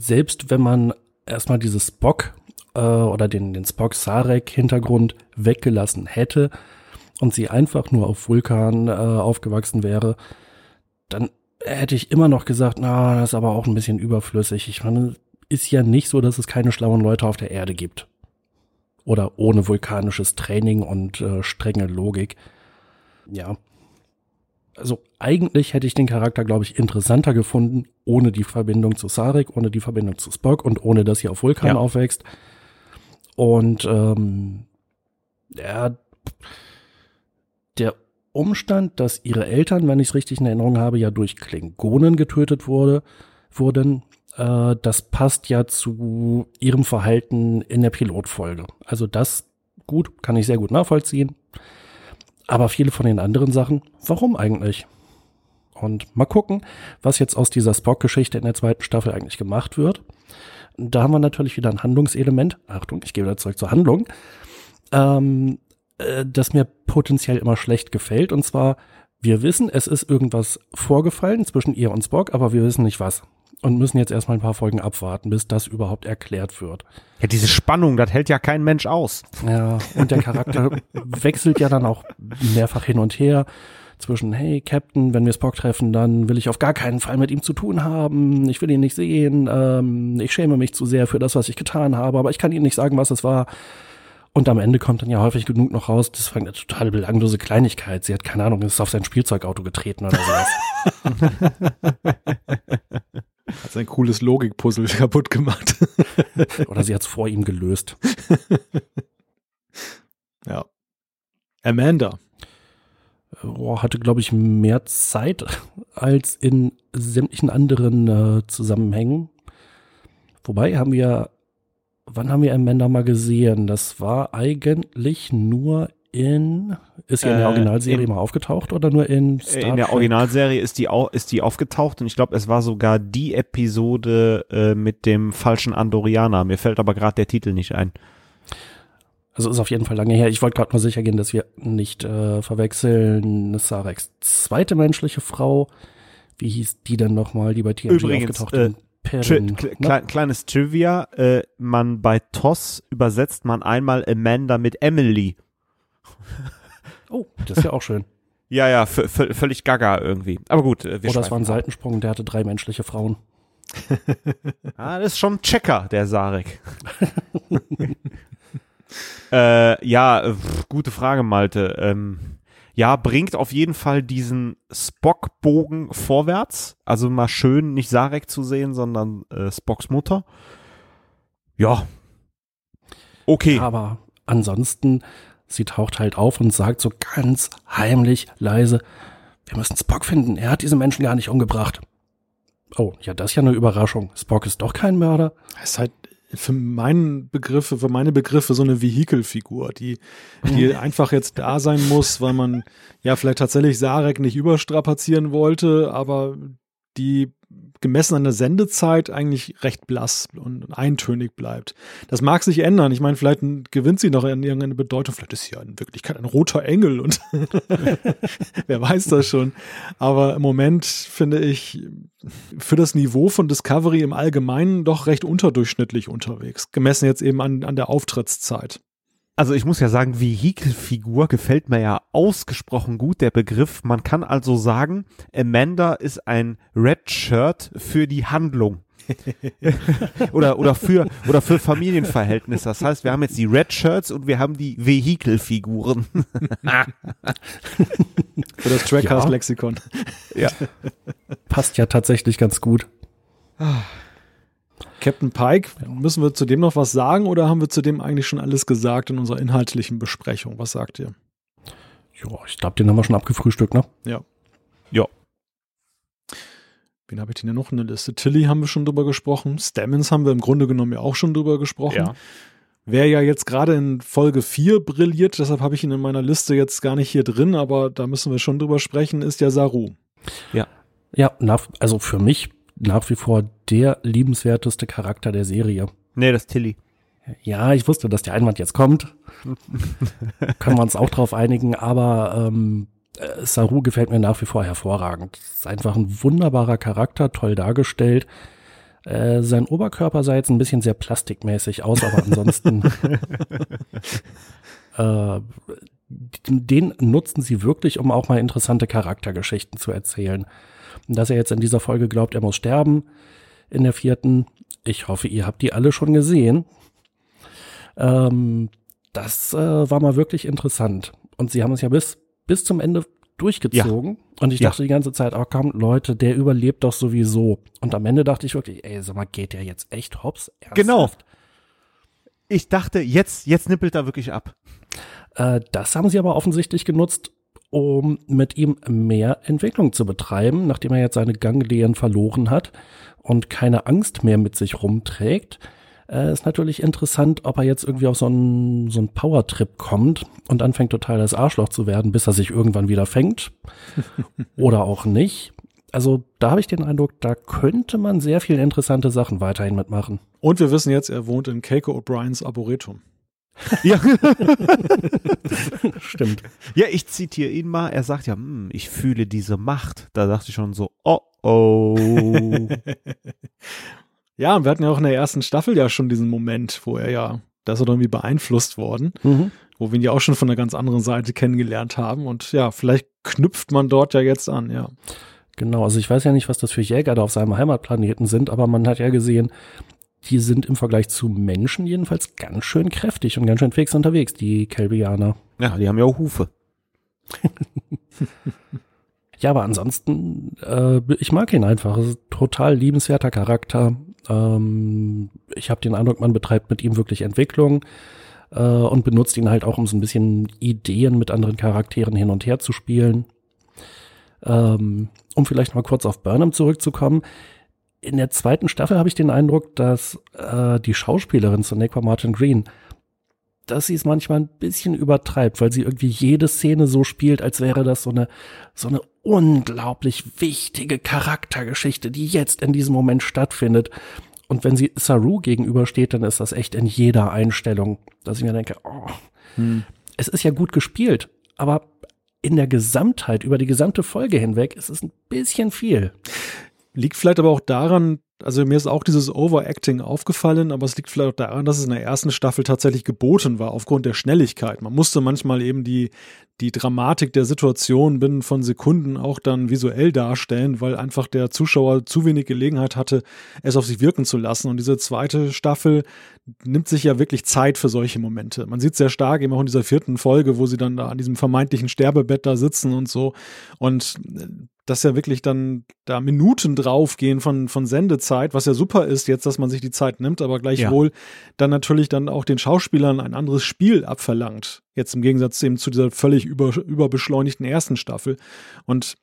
selbst wenn man erstmal dieses Spock äh, oder den, den Spock-Sarek-Hintergrund weggelassen hätte und sie einfach nur auf Vulkan äh, aufgewachsen wäre, dann hätte ich immer noch gesagt, na, das ist aber auch ein bisschen überflüssig. Ich meine, ist ja nicht so, dass es keine schlauen Leute auf der Erde gibt. Oder ohne vulkanisches Training und äh, strenge Logik. Ja. Also eigentlich hätte ich den Charakter, glaube ich, interessanter gefunden, ohne die Verbindung zu Sarek, ohne die Verbindung zu Spock und ohne dass sie auf Vulkan ja. aufwächst. Und ähm, der, der Umstand, dass ihre Eltern, wenn ich es richtig in Erinnerung habe, ja durch Klingonen getötet wurde, wurden, äh, das passt ja zu ihrem Verhalten in der Pilotfolge. Also das gut, kann ich sehr gut nachvollziehen. Aber viele von den anderen Sachen, warum eigentlich? Und mal gucken, was jetzt aus dieser Spock-Geschichte in der zweiten Staffel eigentlich gemacht wird. Da haben wir natürlich wieder ein Handlungselement. Achtung, ich gehe wieder zurück zur Handlung. Ähm, äh, das mir potenziell immer schlecht gefällt. Und zwar, wir wissen, es ist irgendwas vorgefallen zwischen ihr und Spock, aber wir wissen nicht was. Und müssen jetzt erstmal ein paar Folgen abwarten, bis das überhaupt erklärt wird. Ja, diese Spannung, das hält ja kein Mensch aus. Ja, und der Charakter <laughs> wechselt ja dann auch mehrfach hin und her zwischen, hey Captain, wenn wir Spock treffen, dann will ich auf gar keinen Fall mit ihm zu tun haben. Ich will ihn nicht sehen. Ähm, ich schäme mich zu sehr für das, was ich getan habe, aber ich kann Ihnen nicht sagen, was es war. Und am Ende kommt dann ja häufig genug noch raus, das war eine total belanglose Kleinigkeit. Sie hat keine Ahnung, ist auf sein Spielzeugauto getreten oder sowas. <laughs> Hat sein cooles Logikpuzzle <laughs> kaputt gemacht. <laughs> Oder sie hat es vor ihm gelöst. <laughs> ja. Amanda. Oh, hatte, glaube ich, mehr Zeit als in sämtlichen anderen äh, Zusammenhängen. Wobei haben wir, wann haben wir Amanda mal gesehen? Das war eigentlich nur in, ist sie in der Äh, Originalserie in- mal aufgetaucht oder nur in Äh, Star In der Trek? Originalserie ist die, au ist die aufgetaucht und ich glaube, es war sogar die Episode äh, mit dem falschen Andorianer. Mir fällt aber gerade der Titel nicht ein. Also ist auf jeden Fall lange her. Ich wollte gerade mal sicher gehen, dass wir nicht äh, verwechseln. Sareks zweite menschliche Frau. Wie hieß die denn nochmal, die bei TNG Übrigens, aufgetaucht äh? Tri Perrin, kle ne? klei- kleines Trivia, äh, man bei TOS übersetzt man einmal Amanda mit Emily. <laughs> Oh, das ist ja auch schön. Ja, ja, völlig gaga irgendwie. Aber gut, äh, wir Oder es war ein ab. Seitensprung, der hatte drei menschliche Frauen. <laughs> Ah, das ist schon ein Checker, der Sarek. <laughs> äh, ja, pf, gute Frage, Malte. Ähm, ja, bringt auf jeden Fall diesen Spock-Bogen vorwärts. Also mal schön, nicht Sarek zu sehen, sondern äh, Spocks Mutter. Ja. Okay. Aber ansonsten, sie taucht halt auf und sagt so ganz heimlich, leise, wir müssen Spock finden. Er hat diese Menschen gar nicht umgebracht. Oh, ja, das ist ja eine Überraschung. Spock ist doch kein Mörder. ist halt für meinen Begriffe, für meine Begriffe so eine Vehikelfigur, die, die <laughs> einfach jetzt da sein muss, weil man ja vielleicht tatsächlich Sarek nicht überstrapazieren wollte, aber die gemessen an der Sendezeit eigentlich recht blass und eintönig bleibt. Das mag sich ändern. Ich meine, vielleicht gewinnt sie noch in irgendeine Bedeutung. Vielleicht ist sie ja in Wirklichkeit ein roter Engel und <laughs> wer weiß das schon. Aber im Moment finde ich für das Niveau von Discovery im Allgemeinen doch recht unterdurchschnittlich unterwegs. Gemessen jetzt eben an, an der Auftrittszeit. Also ich muss ja sagen, Vehikelfigur gefällt mir ja ausgesprochen gut, der Begriff. Man kann also sagen, Amanda ist ein Red Shirt für die Handlung. <laughs> oder, oder für, oder für Familienverhältnisse. Das heißt, wir haben jetzt die Red Shirts und wir haben die Vehikelfiguren. <laughs> Für das Trackcast-Lexikon. ja. Passt ja tatsächlich ganz gut. Captain Pike, müssen wir zu dem noch was sagen oder haben wir zu dem eigentlich schon alles gesagt in unserer inhaltlichen Besprechung? Was sagt ihr? Ja, ich glaube, den haben wir schon abgefrühstückt, ne? Ja. Ja. Wen habe ich denn hier noch in der Liste? Tilly haben wir schon drüber gesprochen. Stammens haben wir im Grunde genommen ja auch schon drüber gesprochen. Ja. Wer ja jetzt gerade in Folge 4 brilliert, deshalb habe ich ihn in meiner Liste jetzt gar nicht hier drin, aber da müssen wir schon drüber sprechen, ist ja Saru. Ja, nach, also für mich nach wie vor der liebenswerteste Charakter der Serie. Nee, das ist Tilly. Ja, ich wusste, dass der Einwand jetzt kommt. <laughs> Können wir uns auch drauf einigen, aber ähm, äh, Saru gefällt mir nach wie vor hervorragend. Ist einfach ein wunderbarer Charakter, toll dargestellt. Äh, sein Oberkörper sah jetzt ein bisschen sehr plastikmäßig aus, aber ansonsten <laughs> äh, den nutzen sie wirklich, um auch mal interessante Charaktergeschichten zu erzählen. Dass er jetzt in dieser Folge glaubt, er muss sterben, in der vierten, ich hoffe, ihr habt die alle schon gesehen. Ähm, das äh, war mal wirklich interessant. Und sie haben es ja bis, bis zum Ende durchgezogen. Und ich Ja. dachte die ganze Zeit, oh komm, Leute, der überlebt doch sowieso. Und am Ende dachte ich wirklich, ey, sag mal, geht der jetzt echt hops? Genau. Ernsthaft? Ich dachte, jetzt, jetzt nippelt er wirklich ab. Äh, das haben sie aber offensichtlich genutzt, um mit ihm mehr Entwicklung zu betreiben, nachdem er jetzt seine Ganglien verloren hat und keine Angst mehr mit sich rumträgt. Äh, ist natürlich interessant, ob er jetzt irgendwie auf so einen, so einen Power-Trip kommt und anfängt total das Arschloch zu werden, bis er sich irgendwann wieder fängt. <laughs> Oder auch nicht. Also da habe ich den Eindruck, da könnte man sehr viel interessante Sachen weiterhin mitmachen. Und wir wissen jetzt, er wohnt in Keiko O'Briens Arboretum. <laughs> Ja. Stimmt. ja, ich zitiere ihn mal. Er sagt ja, hm, ich fühle diese Macht. Da dachte ich schon so, oh oh. <laughs> Ja, und wir hatten ja auch in der ersten Staffel ja schon diesen Moment, wo er ja, da ist er doch irgendwie beeinflusst worden, Mhm. wo wir ihn ja auch schon von einer ganz anderen Seite kennengelernt haben. Und ja, vielleicht knüpft man dort ja jetzt an, ja. Genau, also ich weiß ja nicht, was das für Jäger da auf seinem Heimatplaneten sind, aber man hat ja gesehen, die sind im Vergleich zu Menschen jedenfalls ganz schön kräftig und ganz schön fix unterwegs, die Kelbianer. ja, die haben ja auch Hufe. <laughs> Ja, aber ansonsten, äh, ich mag ihn einfach. Es ist ein total liebenswerter Charakter. Ähm, ich habe den Eindruck, man betreibt mit ihm wirklich Entwicklung äh, und benutzt ihn halt auch, um so ein bisschen Ideen mit anderen Charakteren hin und her zu spielen. Ähm, um vielleicht mal kurz auf Burnham zurückzukommen. In der zweiten Staffel habe ich den Eindruck, dass äh, die Schauspielerin Sonequa Martin Green dass sie es manchmal ein bisschen übertreibt, weil sie irgendwie jede Szene so spielt, als wäre das so eine, so eine unglaublich wichtige Charaktergeschichte, die jetzt in diesem Moment stattfindet. Und wenn sie Saru gegenübersteht, dann ist das echt in jeder Einstellung, dass ich mir denke, oh, hm. es ist ja gut gespielt, aber in der Gesamtheit, über die gesamte Folge hinweg, ist es ein bisschen viel. Liegt vielleicht aber auch daran, also mir ist auch dieses Overacting aufgefallen, aber es liegt vielleicht auch daran, dass es in der ersten Staffel tatsächlich geboten war, aufgrund der Schnelligkeit. Man musste manchmal eben die, die Dramatik der Situation binnen von Sekunden auch dann visuell darstellen, weil einfach der Zuschauer zu wenig Gelegenheit hatte, es auf sich wirken zu lassen. Und diese zweite Staffel nimmt sich ja wirklich Zeit für solche Momente. Man sieht sehr stark eben auch in dieser vierten Folge, wo sie dann da an diesem vermeintlichen Sterbebett da sitzen und so. Und dass ja wirklich dann da Minuten draufgehen von, von Sendezeit, was ja super ist jetzt, dass man sich die Zeit nimmt, aber gleichwohl ja. dann natürlich dann auch den Schauspielern ein anderes Spiel abverlangt. Jetzt im Gegensatz eben zu dieser völlig über, überbeschleunigten ersten Staffel. Und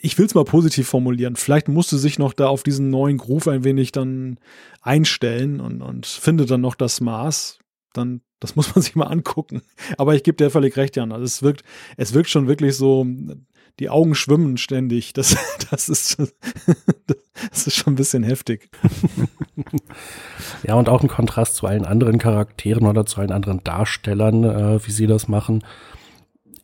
ich will es mal positiv formulieren. Vielleicht musste sich noch da auf diesen neuen Groove ein wenig dann einstellen und, und findet dann noch das Maß. Dann, das muss man <laughs> sich mal angucken. Aber ich gebe dir völlig recht, Jan. Also es wirkt, es wirkt schon wirklich so, die Augen schwimmen ständig. Das, <laughs> das, ist, <laughs> das ist schon ein bisschen heftig. Ja, und auch ein Kontrast zu allen anderen Charakteren oder zu allen anderen Darstellern, äh, wie sie das machen.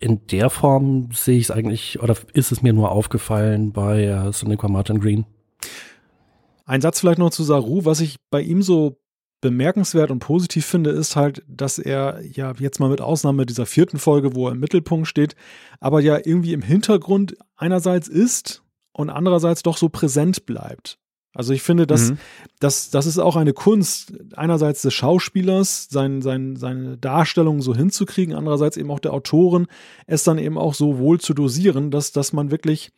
In der Form sehe ich es eigentlich, oder ist es mir nur aufgefallen bei äh, Sonequa Martin Green. Ein Satz vielleicht noch zu Saru, was ich bei ihm so bemerkenswert und positiv finde, ist halt, dass er ja jetzt mal mit Ausnahme dieser vierten Folge, wo er im Mittelpunkt steht, aber ja irgendwie im Hintergrund einerseits ist und andererseits doch so präsent bleibt. Also ich finde, dass, mhm. das, das ist auch eine Kunst, einerseits des Schauspielers, sein, sein, seine Darstellung so hinzukriegen, andererseits eben auch der Autoren, es dann eben auch so wohl zu dosieren, dass, dass man wirklich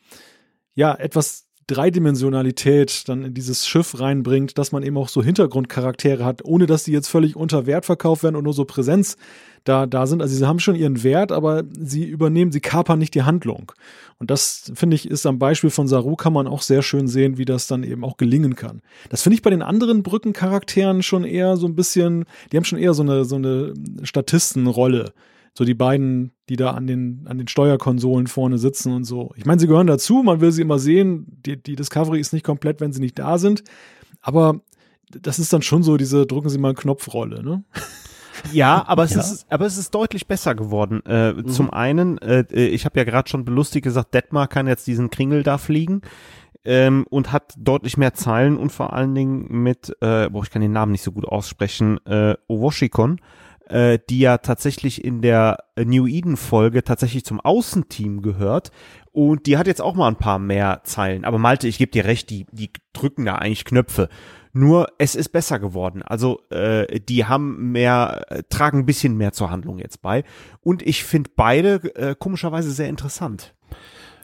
ja etwas Dreidimensionalität dann in dieses Schiff reinbringt, dass man eben auch so Hintergrundcharaktere hat, ohne dass die jetzt völlig unter Wert verkauft werden und nur so Präsenz da, da sind. Also sie haben schon ihren Wert, aber sie übernehmen, sie kapern nicht die Handlung. Und das, finde ich, ist am Beispiel von Saru kann man auch sehr schön sehen, wie das dann eben auch gelingen kann. Das finde ich bei den anderen Brückencharakteren schon eher so ein bisschen, die haben schon eher so eine, so eine Statistenrolle so die beiden, die da an den, an den Steuerkonsolen vorne sitzen und so. Ich meine, sie gehören dazu, man will sie immer sehen. Die, die Discovery ist nicht komplett, wenn sie nicht da sind. Aber das ist dann schon so diese drücken Sie mal einen Knopfrolle, ne? <laughs> Ja, aber es ja. ist aber es ist deutlich besser geworden. Äh, mhm. Zum einen, äh, ich habe ja gerade schon belustigt gesagt, Detmar kann jetzt diesen Kringel da fliegen ähm, und hat deutlich mehr Zeilen und vor allen Dingen mit, äh, boah, ich kann den Namen nicht so gut aussprechen, äh, Owoshikon äh, die ja tatsächlich in der New Eden Folge tatsächlich zum Außenteam gehört. Und die hat jetzt auch mal ein paar mehr Zeilen. Aber Malte, ich gebe dir recht, die, die drücken da eigentlich Knöpfe. Nur es ist besser geworden. Also äh, die haben mehr, äh, tragen ein bisschen mehr zur Handlung jetzt bei. Und ich finde beide äh, komischerweise sehr interessant.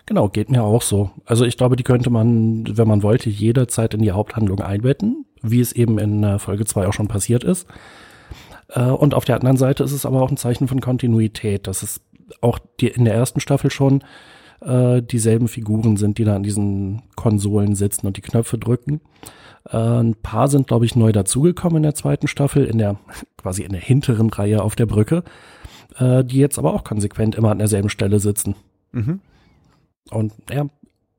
Genau, geht mir auch so. Also ich glaube, die könnte man, wenn man wollte, jederzeit in die Haupthandlung einbetten, wie es eben in äh, Folge 2 auch schon passiert ist. Äh, und auf der anderen Seite ist es aber auch ein Zeichen von Kontinuität, dass es auch die, in der ersten Staffel schon äh, dieselben Figuren sind, die da an diesen Konsolen sitzen und die Knöpfe drücken. Äh, ein paar sind, glaube ich, neu dazugekommen in der zweiten Staffel, in der <laughs> quasi in der hinteren Reihe auf der Brücke, äh, die jetzt aber auch konsequent immer an derselben Stelle sitzen. Mhm. Und ja,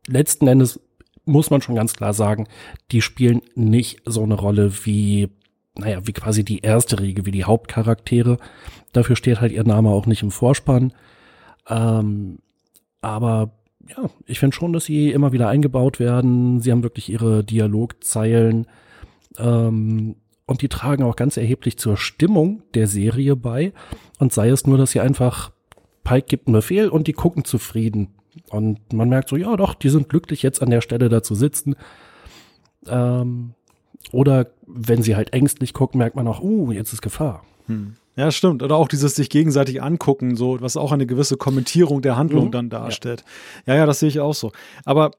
letzten Endes muss man schon ganz klar sagen, die spielen nicht so eine Rolle wie naja, wie quasi die erste Regel, wie die Hauptcharaktere. Dafür steht halt ihr Name auch nicht im Vorspann. Ähm, aber ja, ich finde schon, dass sie immer wieder eingebaut werden. Sie haben wirklich ihre Dialogzeilen. Ähm, und die tragen auch ganz erheblich zur Stimmung der Serie bei. Und sei es nur, dass sie einfach, Pike gibt einen Befehl und die gucken zufrieden. Und man merkt so, ja doch, die sind glücklich, jetzt an der Stelle da zu sitzen. Ähm, oder wenn sie halt ängstlich gucken, merkt man auch, uh, jetzt ist Gefahr. Hm. Ja, stimmt. Oder auch dieses sich gegenseitig angucken, so, was auch eine gewisse Kommentierung der Handlung Mhm. dann darstellt. Ja. ja, das sehe ich auch so. Aber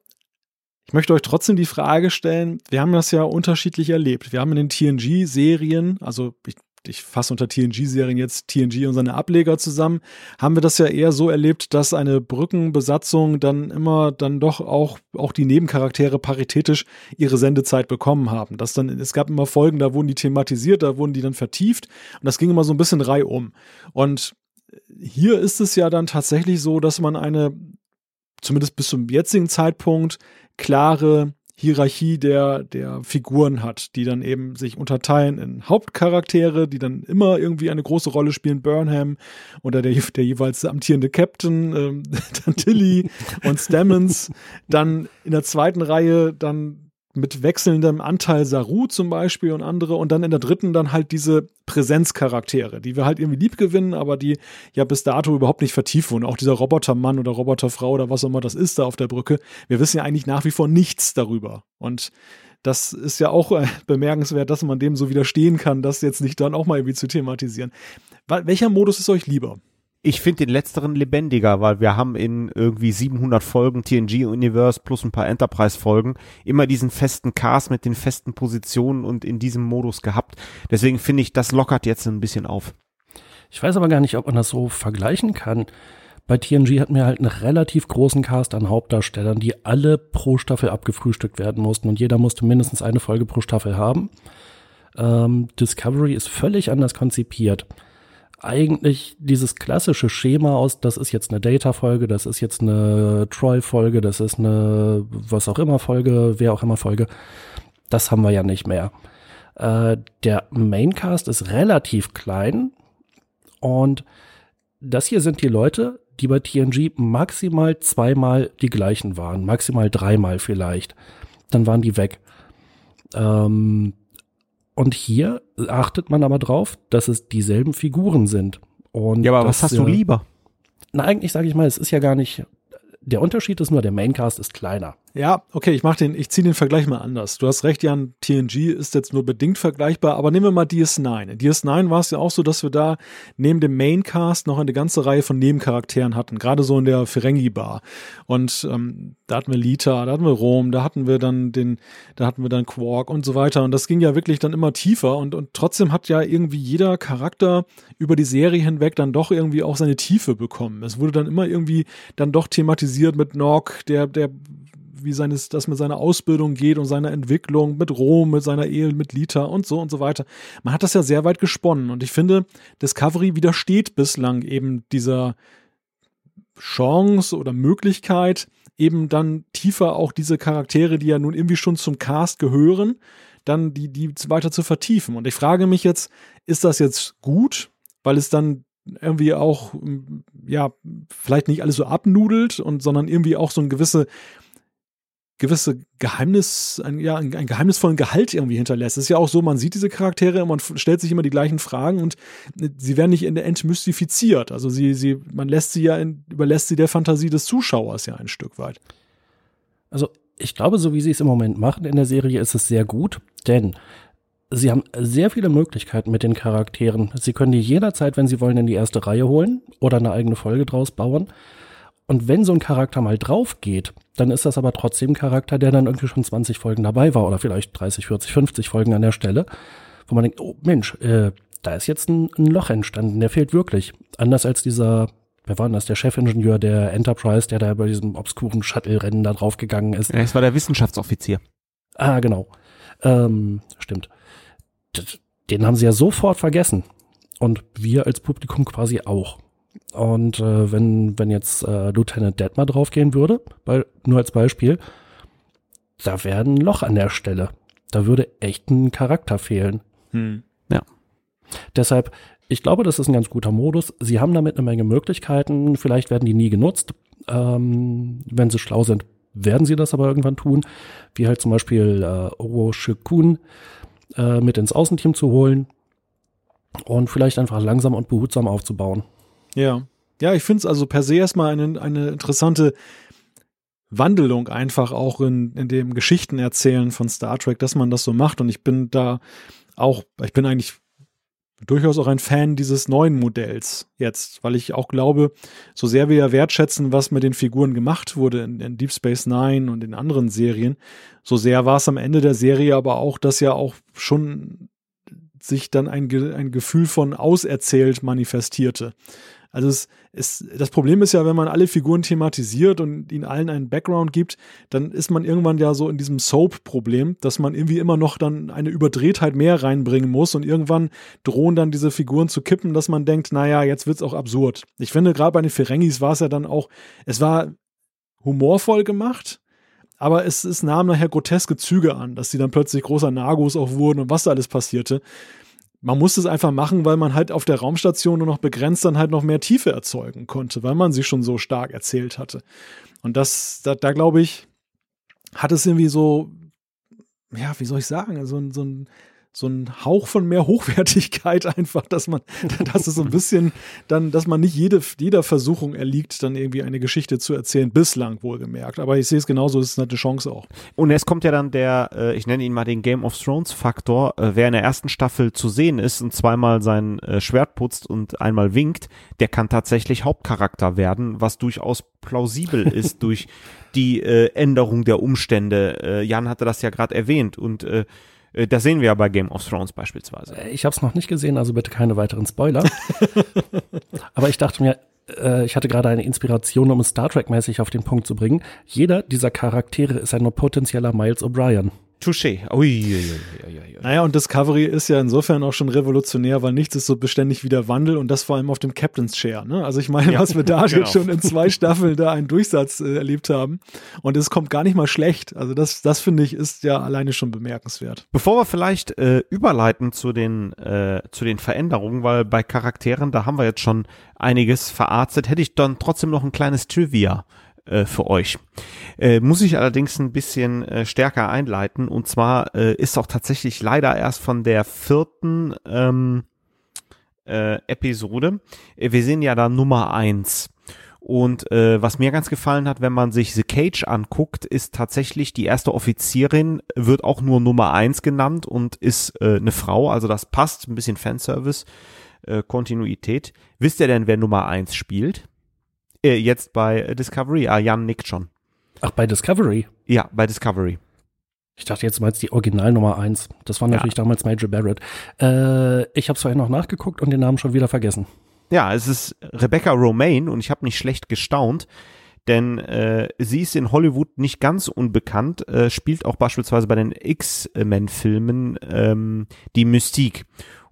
ich möchte euch trotzdem die Frage stellen, wir haben das ja unterschiedlich erlebt. Wir haben in den TNG-Serien, also ich, ich fasse unter TNG-Serien jetzt TNG und seine Ableger zusammen, haben wir das ja eher so erlebt, dass eine Brückenbesatzung dann immer dann doch auch, auch die Nebencharaktere paritätisch ihre Sendezeit bekommen haben. Das dann, es gab immer Folgen, da wurden die thematisiert, da wurden die dann vertieft und das ging immer so ein bisschen reihum. Und hier ist es ja dann tatsächlich so, dass man eine, zumindest bis zum jetzigen Zeitpunkt, klare Hierarchie der, der Figuren hat, die dann eben sich unterteilen in Hauptcharaktere, die dann immer irgendwie eine große Rolle spielen, Burnham oder der, der jeweils amtierende Captain, ähm, <laughs> dann Tilly und Stammens, dann in der zweiten Reihe dann mit wechselndem Anteil Saru zum Beispiel und andere und dann in der dritten dann halt diese Präsenzcharaktere, die wir halt irgendwie lieb gewinnen, aber die ja bis dato überhaupt nicht vertieft wurden. Auch dieser Robotermann oder Roboterfrau oder was auch immer das ist da auf der Brücke. Wir wissen ja eigentlich nach wie vor nichts darüber. Und das ist ja auch äh, bemerkenswert, dass man dem so widerstehen kann, das jetzt nicht dann auch mal irgendwie zu thematisieren. Welcher Modus ist euch lieber? Ich finde den letzteren lebendiger, weil wir haben in irgendwie 700 Folgen TNG Universe plus ein paar Enterprise Folgen immer diesen festen Cast mit den festen Positionen und in diesem Modus gehabt. Deswegen finde ich, das lockert jetzt ein bisschen auf. Ich weiß aber gar nicht, ob man das so vergleichen kann. Bei TNG hatten wir halt einen relativ großen Cast an Hauptdarstellern, die alle pro Staffel abgefrühstückt werden mussten und jeder musste mindestens eine Folge pro Staffel haben. Ähm, Discovery ist völlig anders konzipiert. Eigentlich dieses klassische Schema aus, das ist jetzt eine Data-Folge, das ist jetzt eine Troy-Folge, das ist eine was auch immer Folge, wer auch immer Folge, das haben wir ja nicht mehr. Äh, der Maincast ist relativ klein, und das hier sind die Leute, die bei TNG maximal zweimal die gleichen waren, maximal dreimal vielleicht. Dann waren die weg. Ähm, und hier achtet man aber drauf, dass es dieselben Figuren sind. Und Ja, aber das, was hast du lieber? Na, eigentlich sage ich mal, es ist ja gar nicht. Der Unterschied ist nur, der Maincast ist kleiner. Ja, okay, ich mach den, ich ziehe den Vergleich mal anders. Du hast recht, Jan, TNG ist jetzt nur bedingt vergleichbar, aber nehmen wir mal DS9. In DS9 war es ja auch so, dass wir da neben dem Maincast noch eine ganze Reihe von Nebencharakteren hatten, gerade so in der Ferengi-Bar. Und ähm, da hatten wir Lita, da hatten wir Rom, da hatten wir dann den, da hatten wir dann Quark und so weiter. Und das ging ja wirklich dann immer tiefer und, und trotzdem hat ja irgendwie jeder Charakter über die Serie hinweg dann doch irgendwie auch seine Tiefe bekommen. Es wurde dann immer irgendwie dann doch thematisiert mit Nog, der, der wie seines, das mit seiner Ausbildung geht und seiner Entwicklung, mit Rom, mit seiner Ehe, mit Lita und so und so weiter. Man hat das ja sehr weit gesponnen und ich finde, Discovery widersteht bislang eben dieser Chance oder Möglichkeit, eben dann tiefer auch diese Charaktere, die ja nun irgendwie schon zum Cast gehören, dann die, die weiter zu vertiefen. Und ich frage mich jetzt, ist das jetzt gut, weil es dann irgendwie auch, ja, vielleicht nicht alles so abnudelt und, sondern irgendwie auch so ein gewisse gewisse Geheimnis, ein, ja, ein, ein geheimnisvollen Gehalt irgendwie hinterlässt. Es ist ja auch so, man sieht diese Charaktere, man stellt sich immer die gleichen Fragen und äh, sie werden nicht entmystifiziert. Also sie, sie, man lässt sie ja, in, überlässt sie der Fantasie des Zuschauers ja ein Stück weit. Also ich glaube, so wie sie es im Moment machen in der Serie, ist es sehr gut, denn sie haben sehr viele Möglichkeiten mit den Charakteren. Sie können die jederzeit, wenn sie wollen, in die erste Reihe holen oder eine eigene Folge draus bauen. Und wenn so ein Charakter mal drauf geht, dann ist das aber trotzdem ein Charakter, der dann irgendwie schon 20 Folgen dabei war oder vielleicht 30, 40, 50 Folgen an der Stelle, wo man denkt, oh Mensch, äh, da ist jetzt ein, ein Loch entstanden, der fehlt wirklich. Anders als dieser, wer war denn das, der Chefingenieur der Enterprise, der da bei diesem obskuren Shuttle-Rennen da draufgegangen ist. Ja, es war der Wissenschaftsoffizier. Ah, genau. Ähm, stimmt. Den haben sie ja sofort vergessen. Und wir als Publikum quasi auch. Und äh, wenn, wenn jetzt äh, Lieutenant Detmer draufgehen würde, bei, nur als Beispiel, da wäre ein Loch an der Stelle. Da würde echt ein Charakter fehlen. Hm. Deshalb, ich glaube, das ist ein ganz guter Modus. Sie haben damit eine Menge Möglichkeiten. Vielleicht werden die nie genutzt. Ähm, wenn sie schlau sind, werden sie das aber irgendwann tun. Wie halt zum Beispiel äh, Oro Shikun äh, mit ins Außenteam zu holen und vielleicht einfach langsam und behutsam aufzubauen. Ja. Ja, ich finde es also per se erstmal eine, eine interessante Wandelung einfach auch in, in dem Geschichtenerzählen von Star Trek, dass man das so macht. Und ich bin da auch, ich bin eigentlich durchaus auch ein Fan dieses neuen Modells jetzt, weil ich auch glaube, so sehr wir ja wertschätzen, was mit den Figuren gemacht wurde in, in Deep Space Nine und in anderen Serien, so sehr war es am Ende der Serie aber auch, dass ja auch schon sich dann ein, ein Gefühl von auserzählt manifestierte. Also es, es, das Problem ist ja, wenn man alle Figuren thematisiert und ihnen allen einen Background gibt, dann ist man irgendwann ja so in diesem Soap-Problem, dass man irgendwie immer noch dann eine Überdrehtheit mehr reinbringen muss und irgendwann drohen dann diese Figuren zu kippen, dass man denkt, naja, jetzt wird's auch absurd. Ich finde, gerade bei den Ferengis war es ja dann auch, es war humorvoll gemacht, aber es, es nahm nachher groteske Züge an, dass sie dann plötzlich großer Nagos auch wurden und was da alles passierte man musste es einfach machen, weil man halt auf der Raumstation nur noch begrenzt dann halt noch mehr Tiefe erzeugen konnte, weil man sie schon so stark erzählt hatte. Und das, da, da glaube ich, hat es irgendwie so, ja, wie soll ich sagen, so, so ein so ein Hauch von mehr Hochwertigkeit <laughs> einfach, dass man, dass es so ein bisschen dann, dass man nicht jede, jeder Versuchung erliegt, dann irgendwie eine Geschichte zu erzählen, bislang wohlgemerkt. Aber ich sehe es genauso, es ist eine Chance auch. Und jetzt kommt ja dann der, äh, ich nenne ihn mal den Game of Thrones Faktor, äh, wer in der ersten Staffel zu sehen ist und zweimal sein äh, Schwert putzt und einmal winkt, der kann tatsächlich Hauptcharakter werden, was durchaus plausibel <laughs> ist durch die Änderung der Umstände. Jan hatte das ja gerade erwähnt und das sehen wir ja bei Game of Thrones beispielsweise. Äh, ich habe es noch nicht gesehen, also bitte keine weiteren Spoiler. <laughs> Aber ich dachte mir, äh, ich hatte gerade eine Inspiration, um es Star Trek-mäßig auf den Punkt zu bringen. Jeder dieser Charaktere ist ein potenzieller Miles O'Brien. Touché. Naja, und Discovery ist ja insofern auch schon revolutionär, weil nichts ist so beständig wie der Wandel und das vor allem auf dem Captain's Chair. Ne? Also ich meine, ja, was wir da <laughs> genau. schon in zwei Staffeln da einen Durchsatz äh, erlebt haben und es kommt gar nicht mal schlecht. Also das, das finde ich ist ja alleine schon bemerkenswert. Bevor wir vielleicht äh, überleiten zu den, äh, zu den Veränderungen, weil bei Charakteren, da haben wir jetzt schon einiges verarztet, hätte ich dann trotzdem noch ein kleines Trivia äh, für euch. Äh, muss ich allerdings ein bisschen äh, stärker einleiten und zwar äh, ist auch tatsächlich leider erst von der vierten ähm, äh, Episode. Äh, wir sehen ja da Nummer eins. Und äh, was mir ganz gefallen hat, wenn man sich The Cage anguckt, ist tatsächlich die erste Offizierin, wird auch nur Nummer eins genannt und ist äh, eine Frau, also das passt, ein bisschen Fanservice, äh, Kontinuität. Wisst ihr denn, wer Nummer eins spielt? Äh, jetzt bei äh, Discovery. Ah, Jan nickt schon. Ach, bei Discovery? Ja, bei Discovery. Ich dachte jetzt mal die Original Nummer eins. Das war natürlich ja. damals Major Barrett. Äh, ich habe vorhin noch nachgeguckt und den Namen schon wieder vergessen. Ja, es ist Rebecca Romaine und ich habe nicht schlecht gestaunt, denn äh, sie ist in Hollywood nicht ganz unbekannt, äh, spielt auch beispielsweise bei den X-Men-Filmen ähm, die Mystique.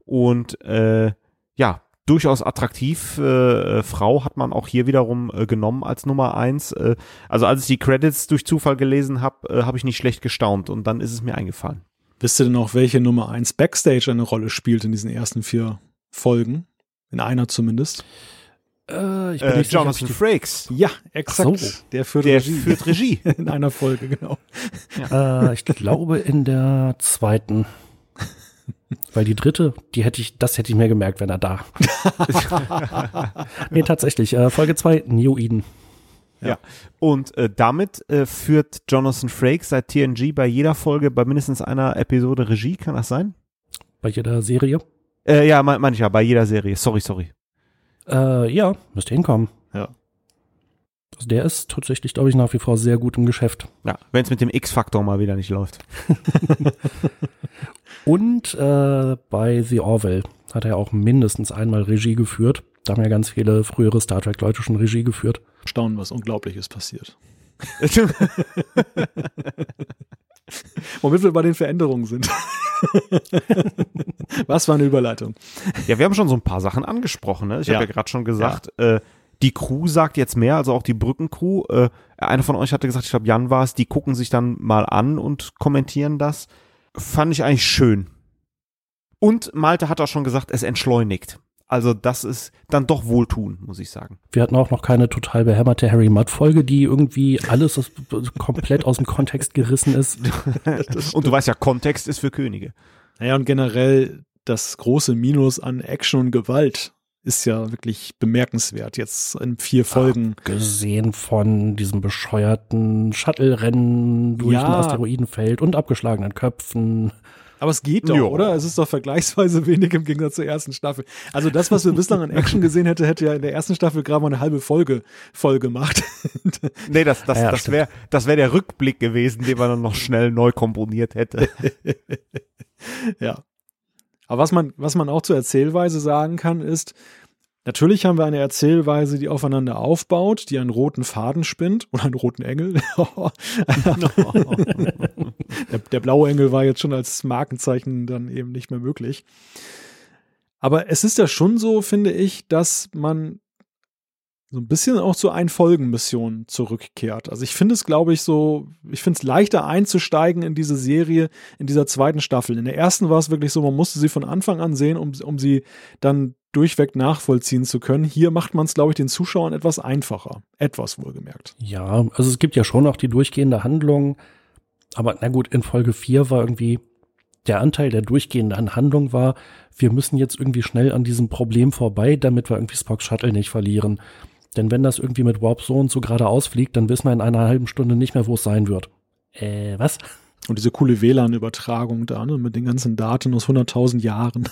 Und äh, ja, durchaus attraktiv. Äh, äh, Frau hat man auch hier wiederum äh, genommen als Nummer eins. Äh, also als ich die Credits durch Zufall gelesen habe, äh, habe ich nicht schlecht gestaunt und dann ist es mir eingefallen. Wisst ihr denn auch, welche Nummer eins Backstage eine Rolle spielt in diesen ersten vier Folgen? In einer zumindest. Äh, ich bin äh, Jonathan sicher, Frakes. Ja, exakt. So. Der führt der Regie. Führt Regie. <laughs> in einer Folge, genau. Ja. Äh, ich glaube in der zweiten. Weil die dritte, die hätte ich, das hätte ich mir gemerkt, wenn er da. <laughs> nee, tatsächlich. Äh, Folge 2, New Eden. Ja. ja. Und äh, damit äh, führt Jonathan Frakes seit TNG bei jeder Folge bei mindestens einer Episode Regie, kann das sein? Bei jeder Serie? Äh, ja, meine mein ich ja, bei jeder Serie. Sorry, sorry. Äh, ja, müsste hinkommen. Also der ist tatsächlich, glaube ich, nach wie vor sehr gut im Geschäft. Ja, wenn es mit dem X-Faktor mal wieder nicht läuft. <laughs> Und äh, bei The Orville hat er auch mindestens einmal Regie geführt. Da haben ja ganz viele frühere Star Trek-Leute schon Regie geführt. Staunen, was Unglaubliches passiert. <laughs> Womit wir bei den Veränderungen sind. <laughs> Was war eine Überleitung? Ja, wir haben schon so ein paar Sachen angesprochen. Ne? Ich ja. habe ja gerade schon gesagt, ja. äh, die Crew sagt jetzt mehr, also auch die Brückencrew. Äh, einer von euch hatte gesagt, ich glaube Jan war es, die gucken sich dann mal an und kommentieren das fand ich eigentlich schön. Und Malte hat auch schon gesagt, es entschleunigt. Also das ist dann doch wohltun, muss ich sagen. Wir hatten auch noch keine total behämmerte Harry Mudd Folge, die irgendwie alles komplett aus dem Kontext gerissen ist. <laughs> und du weißt ja, Kontext ist für Könige. Naja, und generell das große Minus an Action und Gewalt ist ja wirklich bemerkenswert jetzt in vier Folgen. Gesehen von diesem bescheuerten Shuttle-Rennen durch ja. ein Asteroidenfeld und abgeschlagenen Köpfen. Aber es geht doch, Ja. oder? Es ist doch vergleichsweise wenig im Gegensatz zur ersten Staffel. Also das, was wir bislang an Action gesehen hätte, hätte ja in der ersten Staffel gerade mal eine halbe Folge voll gemacht. <laughs> Nee, das, das, Ja, das wäre das wär der Rückblick gewesen, den man dann noch schnell neu komponiert hätte. <laughs> ja. Aber was man, was man auch zur Erzählweise sagen kann, ist, natürlich haben wir eine Erzählweise, die aufeinander aufbaut, die einen roten Faden spinnt oder einen roten Engel. <laughs> der, der blaue Engel war jetzt schon als Markenzeichen dann eben nicht mehr möglich. Aber es ist ja schon so, finde ich, dass man so ein bisschen auch zu Ein-Folgen-Missionen zurückkehrt. Also ich finde es, glaube ich, so, ich finde es leichter einzusteigen in diese Serie in dieser zweiten Staffel. In der ersten war es wirklich so, man musste sie von Anfang an sehen, um, um sie dann durchweg nachvollziehen zu können. Hier macht man es, glaube ich, den Zuschauern etwas einfacher. Etwas wohlgemerkt. Ja, also es gibt ja schon auch die durchgehende Handlung, aber na gut, in Folge 4 war irgendwie der Anteil der durchgehenden Handlung war, wir müssen jetzt irgendwie schnell an diesem Problem vorbei, damit wir irgendwie Spocks Shuttle nicht verlieren. Denn wenn das irgendwie mit Warp so und so geradeaus fliegt, dann wissen wir in einer halben Stunde nicht mehr, wo es sein wird. Äh, was? Und diese coole WLAN-Übertragung da, ne, mit den ganzen Daten aus 100.000 Jahren.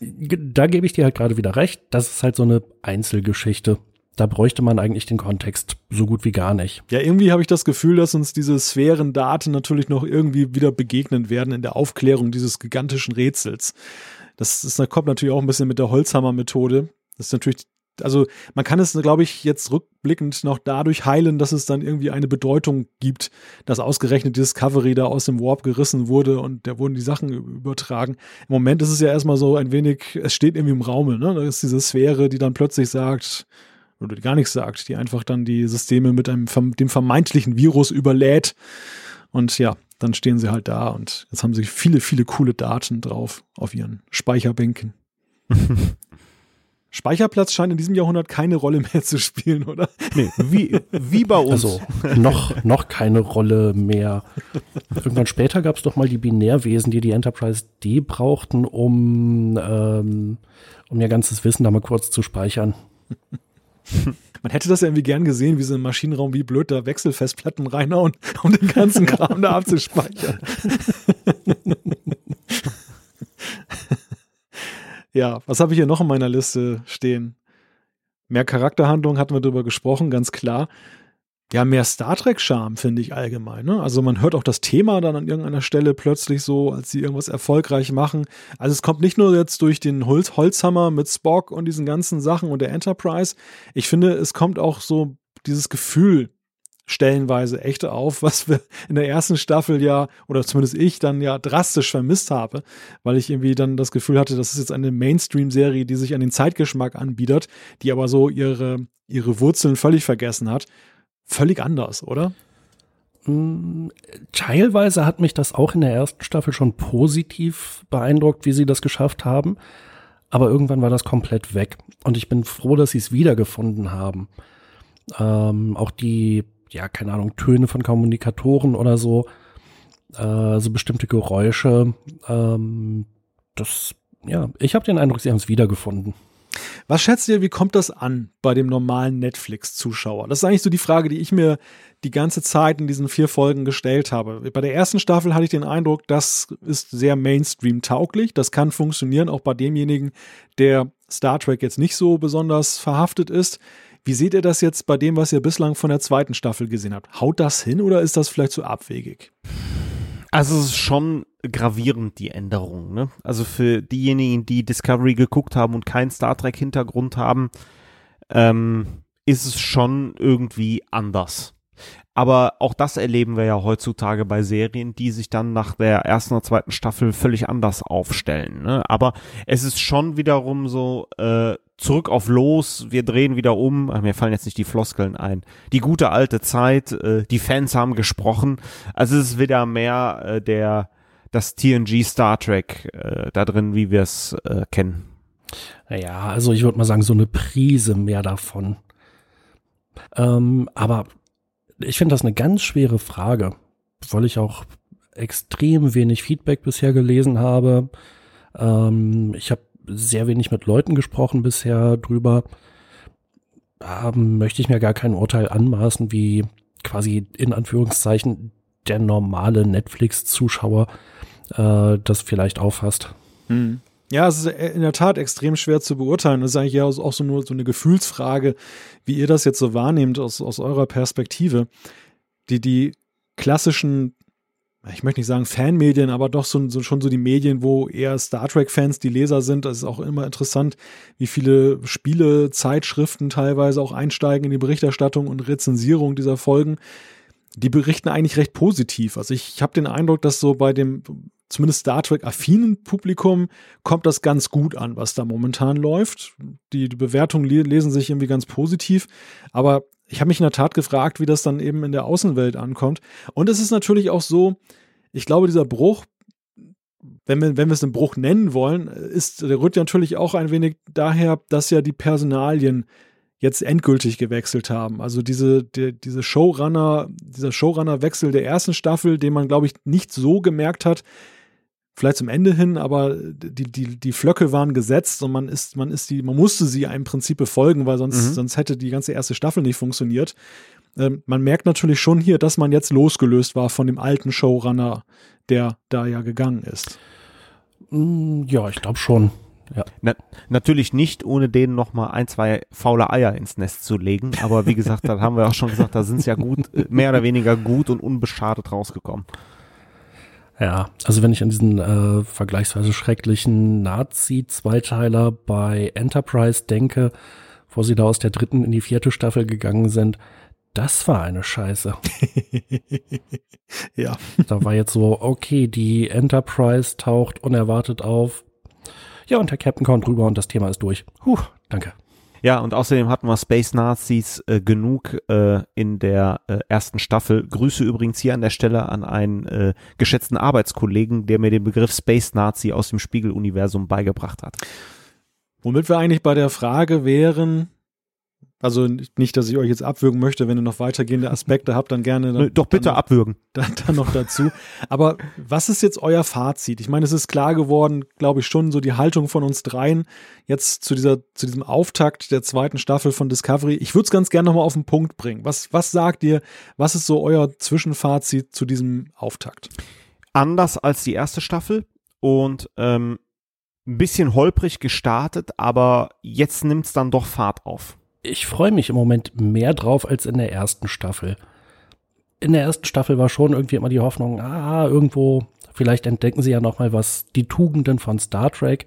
Da gebe ich dir halt gerade wieder recht. Das ist halt so eine Einzelgeschichte. Da bräuchte man eigentlich den Kontext so gut wie gar nicht. Ja, irgendwie habe ich das Gefühl, dass uns diese Sphärendaten natürlich noch irgendwie wieder begegnen werden in der Aufklärung dieses gigantischen Rätsels. Das, ist, das kommt natürlich auch ein bisschen mit der Holzhammer-Methode. Das ist natürlich, also man kann es, glaube ich, jetzt rückblickend noch dadurch heilen, dass es dann irgendwie eine Bedeutung gibt, dass ausgerechnet Discovery da aus dem Warp gerissen wurde und da wurden die Sachen übertragen. Im Moment ist es ja erstmal so ein wenig, es steht irgendwie im Raume, ne? Da ist diese Sphäre, die dann plötzlich sagt, oder die gar nichts sagt, die einfach dann die Systeme mit einem dem vermeintlichen Virus überlädt. Und ja, dann stehen sie halt da und jetzt haben sie viele, viele coole Daten drauf auf ihren Speicherbänken. <laughs> Speicherplatz scheint in diesem Jahrhundert keine Rolle mehr zu spielen, oder? Nee, wie, wie bei uns. Also noch, noch keine Rolle mehr. Irgendwann später gab es doch mal die Binärwesen, die die Enterprise D brauchten, um, ähm, um ihr ganzes Wissen da mal kurz zu speichern. Man hätte das ja irgendwie gern gesehen, wie sie im Maschinenraum wie blöd da Wechselfestplatten reinhauen, um den ganzen <laughs> Kram da abzuspeichern. <laughs> ja, was habe ich hier noch in meiner Liste stehen? Mehr Charakterhandlung hatten wir drüber gesprochen, ganz klar. Ja, mehr Star Trek-Charme, finde ich allgemein. Ne? Also man hört auch das Thema dann an irgendeiner Stelle plötzlich so, als sie irgendwas erfolgreich machen. Also es kommt nicht nur jetzt durch den Holz Holzhammer mit Spock und diesen ganzen Sachen und der Enterprise. Ich finde, es kommt auch so dieses Gefühl stellenweise echt auf, <laughs> was wir in der ersten Staffel ja, oder zumindest ich dann ja drastisch vermisst habe, weil ich irgendwie dann das Gefühl hatte, das ist jetzt eine Mainstream-Serie, die sich an den Zeitgeschmack anbietet, die aber so ihre, ihre Wurzeln völlig vergessen hat. Völlig anders, oder? Mm, Teilweise hat mich das auch in der ersten Staffel schon positiv beeindruckt, wie sie das geschafft haben. Aber irgendwann war das komplett weg. Und ich bin froh, dass sie es wiedergefunden haben. Ähm, auch die, ja, keine Ahnung, Töne von Kommunikatoren oder so, äh, so bestimmte Geräusche. Ähm, das, ja, ich habe den Eindruck, sie haben es wiedergefunden. Was schätzt ihr, wie kommt das an bei dem normalen Netflix-Zuschauer? Das ist eigentlich so die Frage, die ich mir die ganze Zeit in diesen vier Folgen gestellt habe. Bei der ersten Staffel hatte ich den Eindruck, das ist sehr Mainstream-tauglich. Das kann funktionieren, auch bei demjenigen, der Star Trek jetzt nicht so besonders verhaftet ist. Wie seht ihr das jetzt bei dem, was ihr bislang von der zweiten Staffel gesehen habt? Haut das hin oder ist das vielleicht zu abwegig? Also es ist schon gravierend, die Änderung. Ne? Also für diejenigen, die Discovery geguckt haben und keinen Star Trek-Hintergrund haben, ähm, ist es schon irgendwie anders. Aber auch das erleben wir ja heutzutage bei Serien, die sich dann nach der ersten oder zweiten Staffel völlig anders aufstellen. Ne? Aber es ist schon wiederum so, äh, zurück auf los, wir drehen wieder um. Ach, mir fallen jetzt nicht die Floskeln ein. Die gute alte Zeit, äh, die Fans haben gesprochen. Also es ist wieder mehr äh, der das TNG Star Trek äh, da drin, wie wir es äh, kennen. Naja, also ich würde mal sagen, so eine Prise mehr davon. Ähm, aber ich finde das eine ganz schwere Frage, weil ich auch extrem wenig Feedback bisher gelesen habe. Ähm, ich habe sehr wenig mit Leuten gesprochen bisher drüber. Ähm, möchte ich mir gar kein Urteil anmaßen, wie quasi in Anführungszeichen der normale Netflix-Zuschauer äh, das vielleicht auffasst. Hm. Ja, es ist in der Tat extrem schwer zu beurteilen. Das ist eigentlich ja auch so nur so eine Gefühlsfrage, wie ihr das jetzt so wahrnehmt aus, aus eurer Perspektive. Die, die klassischen, ich möchte nicht sagen Fanmedien, aber doch so, so schon so die Medien, wo eher Star Trek-Fans die Leser sind. Das ist auch immer interessant, wie viele Spiele, Zeitschriften teilweise auch einsteigen in die Berichterstattung und Rezensierung dieser Folgen die berichten eigentlich recht positiv. Also ich, ich habe den Eindruck, dass so bei dem zumindest Star Trek-affinen Publikum kommt das ganz gut an, was da momentan läuft. Die, die Bewertungen lesen sich irgendwie ganz positiv. Aber ich habe mich in der Tat gefragt, wie das dann eben in der Außenwelt ankommt. Und es ist natürlich auch so, ich glaube, dieser Bruch, wenn wir, wenn wir es einen Bruch nennen wollen, ist, der rührt ja natürlich auch ein wenig daher, dass ja die Personalien jetzt endgültig gewechselt haben. Also diese, die, diese Showrunner, dieser Showrunner-Wechsel der ersten Staffel, den man, glaube ich, nicht so gemerkt hat, vielleicht zum Ende hin, aber die, die, die Flöcke waren gesetzt und man ist, man ist die, man musste sie im Prinzip befolgen, weil sonst, mhm. sonst hätte die ganze erste Staffel nicht funktioniert. Ähm, man merkt natürlich schon hier, dass man jetzt losgelöst war von dem alten Showrunner, der da ja gegangen ist. Mm, ja, ich glaube schon. Ja. Na, natürlich nicht, ohne denen noch mal ein, zwei faule Eier ins Nest zu legen. Aber wie gesagt, da haben wir auch schon gesagt, da sind es ja gut, äh, mehr oder weniger gut und unbeschadet rausgekommen. Ja, also wenn ich an diesen äh, vergleichsweise schrecklichen Nazi-Zweiteiler bei Enterprise denke, wo sie da aus der dritten in die vierte Staffel gegangen sind, das war eine Scheiße. <laughs> ja. Da war jetzt so, okay, die Enterprise taucht unerwartet auf, ja, und der Captain kommt rüber und das Thema ist durch. Puh, danke. Ja, und außerdem hatten wir Space Nazis äh, genug äh, in der äh, ersten Staffel. Grüße übrigens hier an der Stelle an einen äh, geschätzten Arbeitskollegen, der mir den Begriff Space Nazi aus dem Spiegeluniversum beigebracht hat. Womit wir eigentlich bei der Frage wären, also nicht, dass ich euch jetzt abwürgen möchte, wenn ihr noch weitergehende Aspekte habt, dann gerne. Dann, Doch bitte dann, abwürgen. Dann, dann noch dazu. Aber was ist jetzt euer Fazit? Ich meine, es ist klar geworden, glaube ich, schon so die Haltung von uns dreien jetzt zu dieser, zu diesem Auftakt der zweiten Staffel von Discovery. Ich würde es ganz gerne nochmal auf den Punkt bringen. Was, was sagt ihr? Was ist so euer Zwischenfazit zu diesem Auftakt? Anders als die erste Staffel und ähm, ein bisschen holprig gestartet, aber jetzt nimmt es dann doch Fahrt auf ich freue mich im Moment mehr drauf als in der ersten Staffel. In der ersten Staffel war schon irgendwie immer die Hoffnung, ah, irgendwo, vielleicht entdecken sie ja noch mal was, die Tugenden von Star Trek.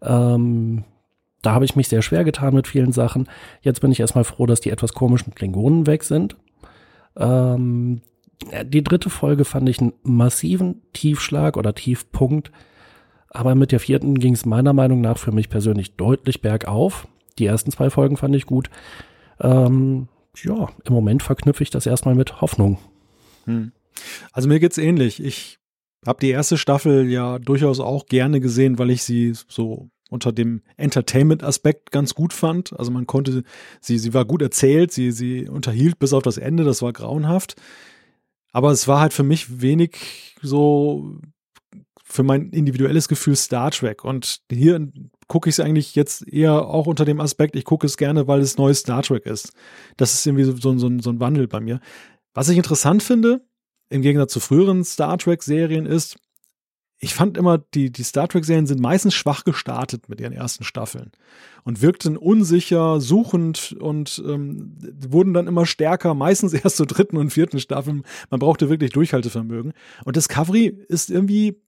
Ähm, da habe ich mich sehr schwer getan mit vielen Sachen. Jetzt bin ich erstmal froh, dass die etwas komischen Klingonen weg sind. Ähm, die dritte Folge fand ich einen massiven Tiefschlag oder Tiefpunkt. Aber mit der vierten ging es meiner Meinung nach für mich persönlich deutlich bergauf. Die ersten zwei Folgen fand ich gut. Ähm, ja, im Moment verknüpfe ich das erstmal mit Hoffnung. Hm. Also mir geht's ähnlich. Ich habe die erste Staffel ja durchaus auch gerne gesehen, weil ich sie so unter dem Entertainment-Aspekt ganz gut fand. Also man konnte, sie, sie war gut erzählt, sie, sie unterhielt bis auf das Ende, das war grauenhaft. Aber es war halt für mich wenig so für mein individuelles Gefühl Star Trek. Und hier gucke ich es eigentlich jetzt eher auch unter dem Aspekt, ich gucke es gerne, weil es neues Star Trek ist. Das ist irgendwie so, so, so, so ein Wandel bei mir. Was ich interessant finde, im Gegensatz zu früheren Star Trek-Serien, ist, ich fand immer, die, die Star Trek-Serien sind meistens schwach gestartet mit ihren ersten Staffeln und wirkten unsicher, suchend und ähm, wurden dann immer stärker, meistens <laughs> erst zur dritten und vierten Staffeln. Man brauchte wirklich Durchhaltevermögen. Und Discovery ist irgendwie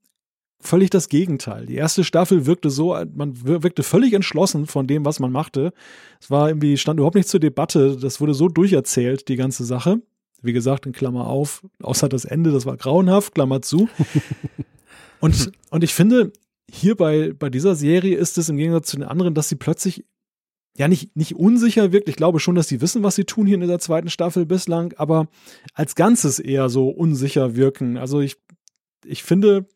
völlig das Gegenteil. Die erste Staffel wirkte so, man wirkte völlig entschlossen von dem, was man machte. Es war irgendwie, stand überhaupt nicht zur Debatte. Das wurde so durcherzählt, die ganze Sache. Wie gesagt, in Klammer auf, außer das Ende, das war grauenhaft, Klammer zu. <laughs> und, und ich finde, hier bei, bei dieser Serie ist es im Gegensatz zu den anderen, dass sie plötzlich ja nicht, nicht unsicher wirkt. Ich glaube schon, dass sie wissen, was sie tun hier in dieser zweiten Staffel bislang, aber als Ganzes eher so unsicher wirken. Also ich, ich finde,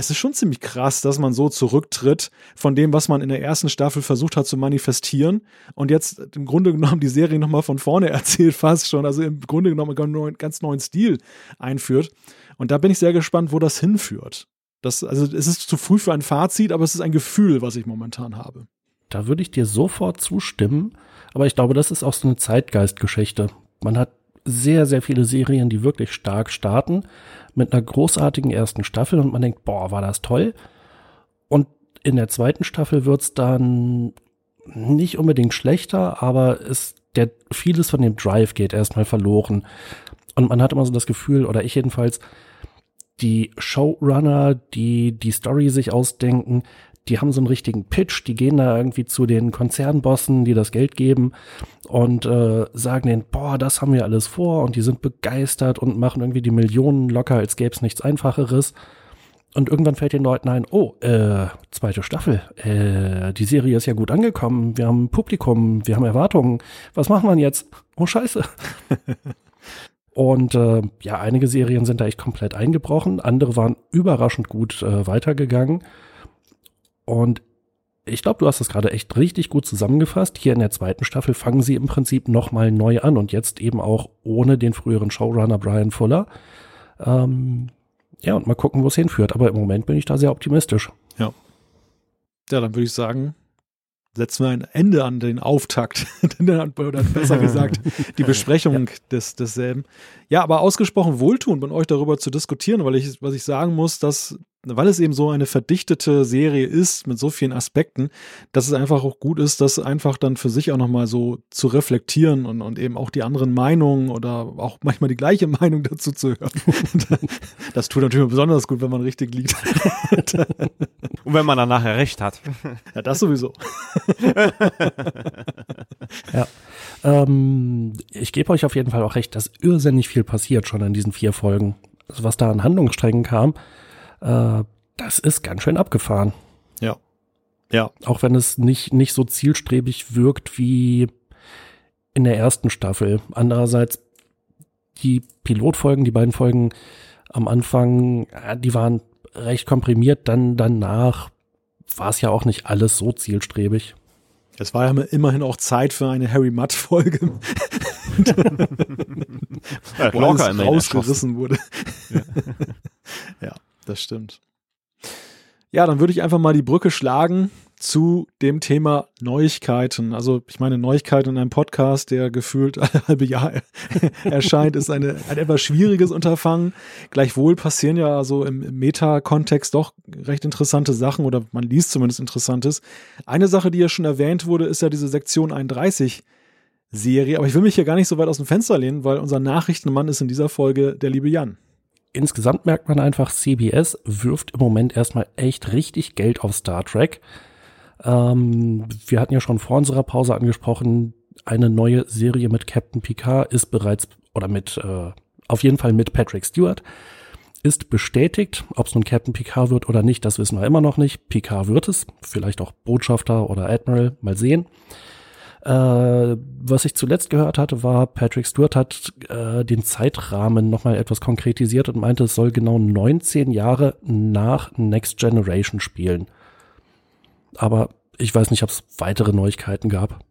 es ist schon ziemlich krass, dass man so zurücktritt von dem, was man in der ersten Staffel versucht hat zu manifestieren und jetzt im Grunde genommen die Serie nochmal von vorne <laughs> erzählt fast schon, also im Grunde genommen einen ganz neuen Stil einführt. Und da bin ich sehr gespannt, wo das hinführt. Das, also es ist zu früh für ein Fazit, aber es ist ein Gefühl, was ich momentan habe. Da würde ich dir sofort zustimmen, aber ich glaube, das ist auch so eine Zeitgeistgeschichte. Man hat sehr, sehr viele Serien, die wirklich stark starten, mit einer großartigen ersten Staffel und man denkt, boah, war das toll. Und in der zweiten Staffel wird's dann nicht unbedingt schlechter, aber es, der, vieles von dem Drive geht erstmal verloren. Und man hat immer so das Gefühl, oder ich jedenfalls, die Showrunner, die die Story sich ausdenken, die haben so einen richtigen Pitch, die gehen da irgendwie zu den Konzernbossen, die das Geld geben und äh, sagen denen, boah, das haben wir alles vor und die sind begeistert und machen irgendwie die Millionen locker, als gäbe es nichts Einfacheres. Und irgendwann fällt den Leuten ein, oh, äh, zweite Staffel, äh, die Serie ist ja gut angekommen, wir haben Publikum, wir haben Erwartungen, was machen wir jetzt? Oh scheiße. <laughs> Und äh, ja, einige Serien sind da echt komplett eingebrochen, andere waren überraschend gut äh, weitergegangen. Und ich glaube, du hast das gerade echt richtig gut zusammengefasst. Hier in der zweiten Staffel fangen sie im Prinzip nochmal neu an und jetzt eben auch ohne den früheren Showrunner Brian Fuller. Ähm, ja, und mal gucken, wo es hinführt. Aber im Moment bin ich da sehr optimistisch. Ja. Ja, dann würde ich sagen, setzen wir ein Ende an den Auftakt. <laughs> Oder besser gesagt, die Besprechung <laughs> ja. des, desselben. Ja, aber ausgesprochen wohltuend, mit euch darüber zu diskutieren, weil ich, was ich sagen muss, dass weil es eben so eine verdichtete Serie ist mit so vielen Aspekten, dass es einfach auch gut ist, das einfach dann für sich auch nochmal so zu reflektieren und, und eben auch die anderen Meinungen oder auch manchmal die gleiche <laughs> Meinung dazu zu hören. <laughs> das tut natürlich besonders gut, wenn man richtig liegt. <laughs> und wenn man dann nachher recht hat. Ja, das sowieso. ja. Ähm, ich gebe euch auf jeden Fall auch recht, dass irrsinnig viel passiert schon in diesen vier Folgen. Also was da an Handlungssträngen kam, äh, das ist ganz schön abgefahren. Ja. Ja. Auch wenn es nicht, nicht so zielstrebig wirkt wie in der ersten Staffel. Andererseits, die Pilotfolgen, die beiden Folgen am Anfang, die waren recht komprimiert, dann danach war es ja auch nicht alles so zielstrebig. Es war ja immerhin auch Zeit für eine Harry Mudd Folge. ja, <laughs> <laughs> wo alles rausgerissen wurde. Ja. <laughs> ja das stimmt. Ja, dann würde ich einfach mal die Brücke schlagen zu dem Thema Neuigkeiten. Also ich meine, Neuigkeiten in einem Podcast, der gefühlt <laughs> alle halbe Jahr <laughs> erscheint, ist eine, ein etwas schwieriges Unterfangen. Gleichwohl passieren ja so im Meta-Kontext doch recht interessante Sachen oder man liest zumindest Interessantes. Eine Sache, die ja schon erwähnt wurde, ist ja diese Sektion 31 Serie. Aber ich will mich hier gar nicht so weit aus dem Fenster lehnen, weil unser Nachrichtenmann ist in dieser Folge der liebe Jan insgesamt merkt man einfach, CBS wirft im Moment erstmal echt richtig Geld auf Star Trek. Ähm, wir hatten ja schon vor unserer Pause angesprochen, eine neue Serie mit Captain Picard ist bereits, oder mit, äh, auf jeden Fall mit Patrick Stewart, ist bestätigt. Ob es nun Captain Picard wird oder nicht, das wissen wir immer noch nicht. Picard wird es, vielleicht auch Botschafter oder Admiral, mal sehen. Äh, was ich zuletzt gehört hatte, war, Patrick Stewart hat äh, den Zeitrahmen nochmal etwas konkretisiert und meinte, es soll genau 19 Jahre nach Next Generation spielen. Aber ich weiß nicht, ob es weitere Neuigkeiten gab.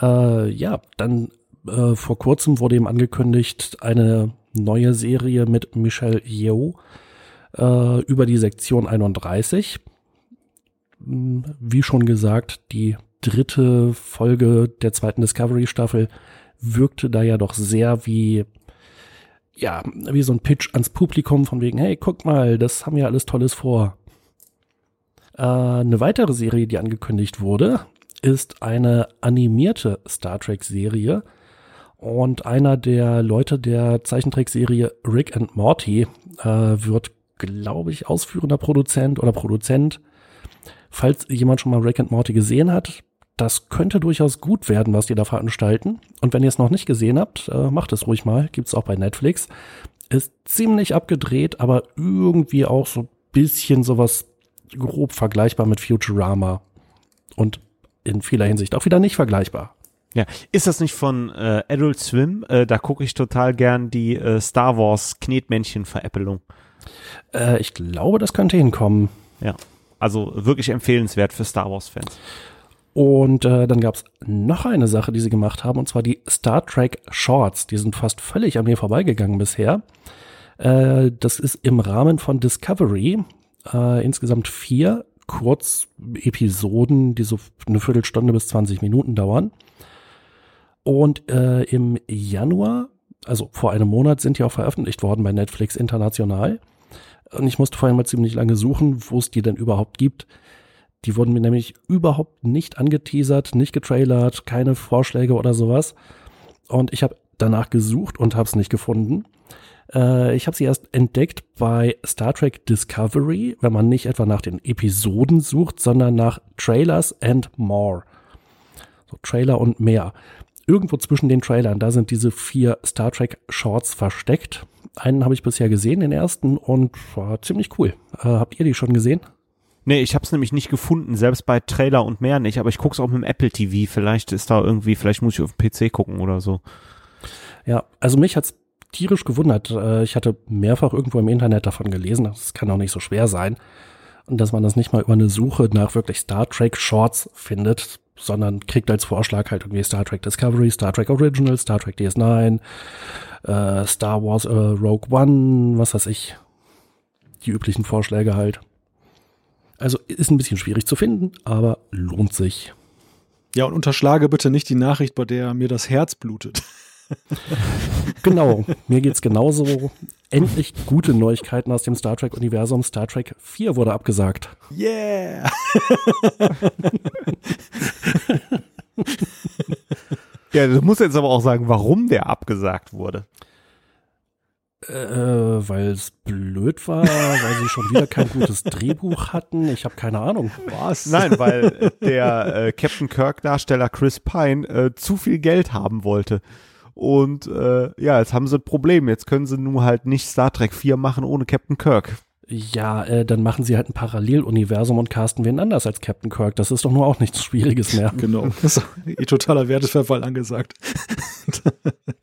Äh, ja, dann äh, vor kurzem wurde ihm angekündigt, eine neue Serie mit Michelle Yeoh äh, über die Sektion 31. Hm, wie schon gesagt, die dritte Folge der zweiten Discovery-Staffel wirkte da ja doch sehr wie, ja, wie so ein Pitch ans Publikum von wegen, hey, guck mal, das haben wir alles Tolles vor. Äh, eine weitere Serie, die angekündigt wurde, ist eine animierte Star Trek-Serie. Und einer der Leute der Zeichentrickserie Rick and Morty äh, wird, glaube ich, ausführender Produzent oder Produzent. Falls jemand schon mal Rick and Morty gesehen hat, das könnte durchaus gut werden, was die da veranstalten. Und wenn ihr es noch nicht gesehen habt, äh, macht es ruhig mal. Gibt's auch bei Netflix. Ist ziemlich abgedreht, aber irgendwie auch so ein bisschen sowas grob vergleichbar mit Futurama. Und in vieler Hinsicht auch wieder nicht vergleichbar. Ja, ist das nicht von äh, Adult Swim? Äh, da gucke ich total gern die äh, Star Wars Knetmännchen-Veräppelung. Äh, ich glaube, das könnte hinkommen. Ja, also wirklich empfehlenswert für Star Wars-Fans. Und äh, dann gab es noch eine Sache, die sie gemacht haben, und zwar die Star Trek Shorts. Die sind fast völlig an mir vorbeigegangen bisher. Äh, das ist im Rahmen von Discovery äh, insgesamt vier Kurzepisoden, die so eine Viertelstunde bis 20 Minuten dauern. Und äh, im Januar, also vor einem Monat, sind die auch veröffentlicht worden bei Netflix international. Und ich musste vorhin mal ziemlich lange suchen, wo es die denn überhaupt gibt. Die wurden mir nämlich überhaupt nicht angeteasert, nicht getrailert, keine Vorschläge oder sowas. Und ich habe danach gesucht und habe es nicht gefunden. Äh, ich habe sie erst entdeckt bei Star Trek Discovery, wenn man nicht etwa nach den Episoden sucht, sondern nach Trailers and More. So Trailer und mehr. Irgendwo zwischen den Trailern, da sind diese vier Star Trek Shorts versteckt. Einen habe ich bisher gesehen, den ersten, und war ziemlich cool. Äh, habt ihr die schon gesehen? Nee, ich habe es nämlich nicht gefunden, selbst bei Trailer und mehr nicht, aber ich guck's auch mit dem Apple TV. Vielleicht ist da irgendwie, vielleicht muss ich auf dem PC gucken oder so. Ja, also mich hat's tierisch gewundert. Äh, ich hatte mehrfach irgendwo im Internet davon gelesen, das kann auch nicht so schwer sein. Und dass man das nicht mal über eine Suche nach wirklich Star Trek Shorts findet, sondern kriegt als Vorschlag halt irgendwie Star Trek Discovery, Star Trek Original, Star Trek DS9, äh, Star Wars äh, Rogue One, was weiß ich. Die üblichen Vorschläge halt. Also ist ein bisschen schwierig zu finden, aber lohnt sich. Ja, und unterschlage bitte nicht die Nachricht, bei der mir das Herz blutet. <laughs> genau, mir geht's genauso. Endlich gute Neuigkeiten aus dem Star Trek-Universum. Star Trek 4 wurde abgesagt. Yeah! <laughs> ja, du musst jetzt aber auch sagen, warum der abgesagt wurde. Äh, weil es blöd war, weil sie schon wieder kein gutes Drehbuch hatten. Ich habe keine Ahnung. Was? Nein, weil der äh, Captain Kirk-Darsteller Chris Pine äh, zu viel Geld haben wollte. Und äh, ja, jetzt haben sie ein Problem. Jetzt können sie nun halt nicht Star Trek 4 machen ohne Captain Kirk. Ja, äh, dann machen sie halt ein Paralleluniversum und casten wen anders als Captain Kirk. Das ist doch nur auch nichts Schwieriges mehr. Genau. <laughs> Totaler Wertesverfall angesagt.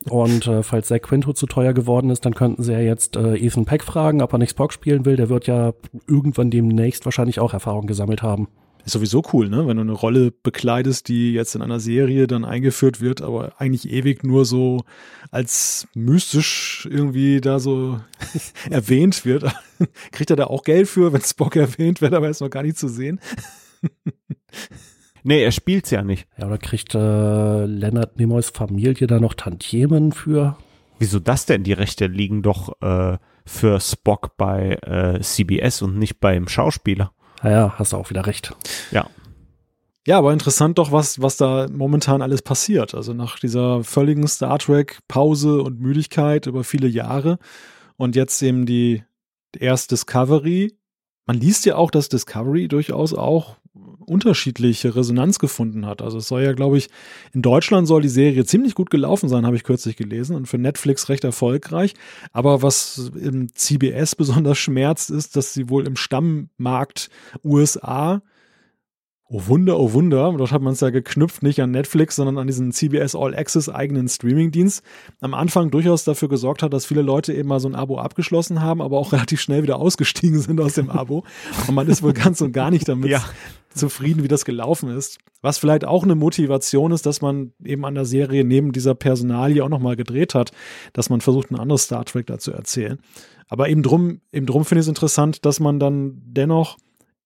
und äh, falls Zach Quinto zu teuer geworden ist, dann könnten sie ja jetzt äh, Ethan Peck fragen, ob er nicht Spock spielen will. Der wird ja irgendwann demnächst wahrscheinlich auch Erfahrung gesammelt haben. Ist sowieso cool, ne? Wenn du eine Rolle bekleidest, die jetzt in einer Serie dann eingeführt wird, aber eigentlich ewig nur so als mystisch irgendwie da so <laughs> erwähnt wird. <laughs> Kriegt er da auch Geld für, wenn Spock erwähnt wird, aber er ist noch gar nicht zu sehen? nee, er spielt's ja nicht. Ja, oder kriegt äh, Leonard Nimoys Familie da noch Tantiemen für? Wieso das denn? Die Rechte liegen doch äh, für Spock bei äh, CBS und nicht beim Schauspieler. Naja, hast du auch wieder recht. Ja. Ja, aber interessant doch, was, was da momentan alles passiert. Also nach dieser völligen Star Trek Pause und Müdigkeit über viele Jahre und jetzt eben die erst Discovery. Man liest ja auch, dass Discovery durchaus auch unterschiedliche Resonanz gefunden hat. Also es soll ja, glaube ich, in Deutschland soll die Serie ziemlich gut gelaufen sein, habe ich kürzlich gelesen und für Netflix recht erfolgreich. Aber was im CBS <laughs> besonders schmerzt, ist, dass sie wohl im Stammmarkt USA Oh Wunder, oh Wunder. Dort hat man es ja geknüpft, nicht an Netflix, sondern an diesen CBS All Access eigenen Streamingdienst. Am Anfang durchaus dafür gesorgt hat, dass viele Leute eben mal so ein Abo abgeschlossen haben, aber auch <laughs> relativ schnell wieder ausgestiegen sind aus dem Abo. Und man ist wohl ganz und gar nicht damit ja. Zufrieden, wie das gelaufen ist. Was vielleicht auch eine Motivation ist, dass man eben an der Serie neben dieser Personalie auch nochmal gedreht hat, dass man versucht, ein anderes Star Trek da zu erzählen. Aber eben drum, eben drum finde ich es interessant, dass man dann dennoch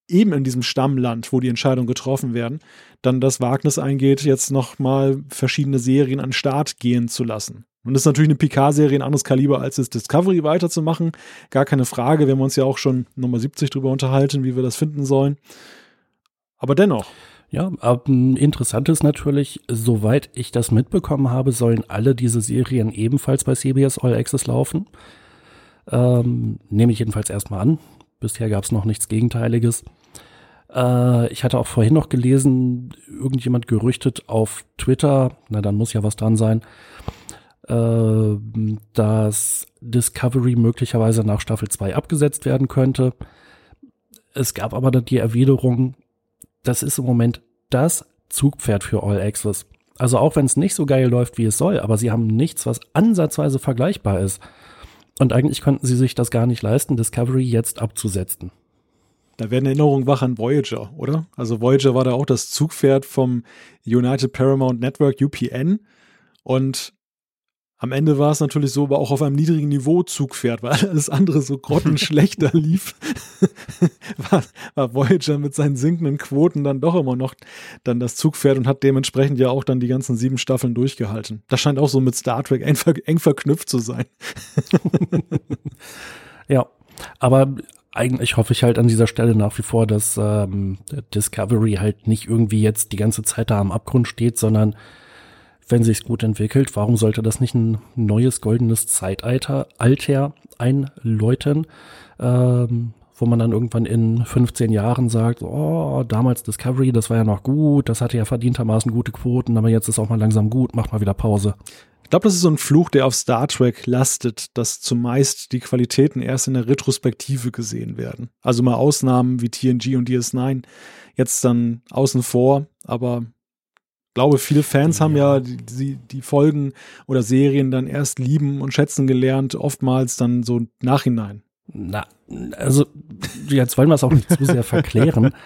eben in diesem Stammland, wo die Entscheidungen getroffen werden, dann das Wagnis eingeht, jetzt nochmal verschiedene Serien an den Start gehen zu lassen. Und das ist natürlich eine Picard-Serie ein anderes Kaliber als das Discovery weiterzumachen. Gar keine Frage. Wir haben uns ja auch schon Nummer 70 drüber unterhalten, wie wir das finden sollen. Aber dennoch. Ja, aber interessant ist natürlich, soweit ich das mitbekommen habe, sollen alle diese Serien ebenfalls bei CBS All Access laufen. Ähm, nehme ich jedenfalls erstmal an. Bisher gab es noch nichts Gegenteiliges. Äh, ich hatte auch vorhin noch gelesen, irgendjemand gerüchtet auf Twitter, na dann muss ja was dran sein, äh, dass Discovery möglicherweise nach Staffel 2 abgesetzt werden könnte. Es gab aber dann die Erwiderung, das ist im Moment das Zugpferd für All Access. Also auch wenn es nicht so geil läuft, wie es soll, aber sie haben nichts, was ansatzweise vergleichbar ist. Und eigentlich könnten sie sich das gar nicht leisten, Discovery jetzt abzusetzen. Da werden Erinnerungen wach an Voyager, oder? Also Voyager war da auch das Zugpferd vom United Paramount Network UPN und Am Ende war es natürlich so, aber auch auf einem niedrigen Niveau Zug fährt, weil alles andere so grottenschlechter <laughs> lief, <laughs> war, war Voyager mit seinen sinkenden Quoten dann doch immer noch dann das Zugpferd und hat dementsprechend ja auch dann die ganzen sieben Staffeln durchgehalten. Das scheint auch so mit Star Trek eng, ver eng verknüpft zu sein. <laughs> ja, aber eigentlich hoffe ich halt an dieser Stelle nach wie vor, dass ähm, Discovery halt nicht irgendwie jetzt die ganze Zeit da am Abgrund steht, sondern wenn sich's gut entwickelt, warum sollte das nicht ein neues goldenes Zeitalter Alter einläuten, ähm, wo man dann irgendwann in 15 Jahren sagt, oh, damals Discovery, das war ja noch gut, das hatte ja verdientermaßen gute Quoten, aber jetzt ist auch mal langsam gut, macht mal wieder Pause. Ich glaube, das ist so ein Fluch, der auf Star Trek lastet, dass zumeist die Qualitäten erst in der Retrospektive gesehen werden. Also mal Ausnahmen wie TNG und DS9 jetzt dann außen vor, aber glaube, viele Fans ja. haben ja die, die, Folgen oder Serien dann erst lieben und schätzen gelernt, oftmals dann so nachhinein. Na, also jetzt wollen wir es auch nicht zu sehr verklären. <laughs>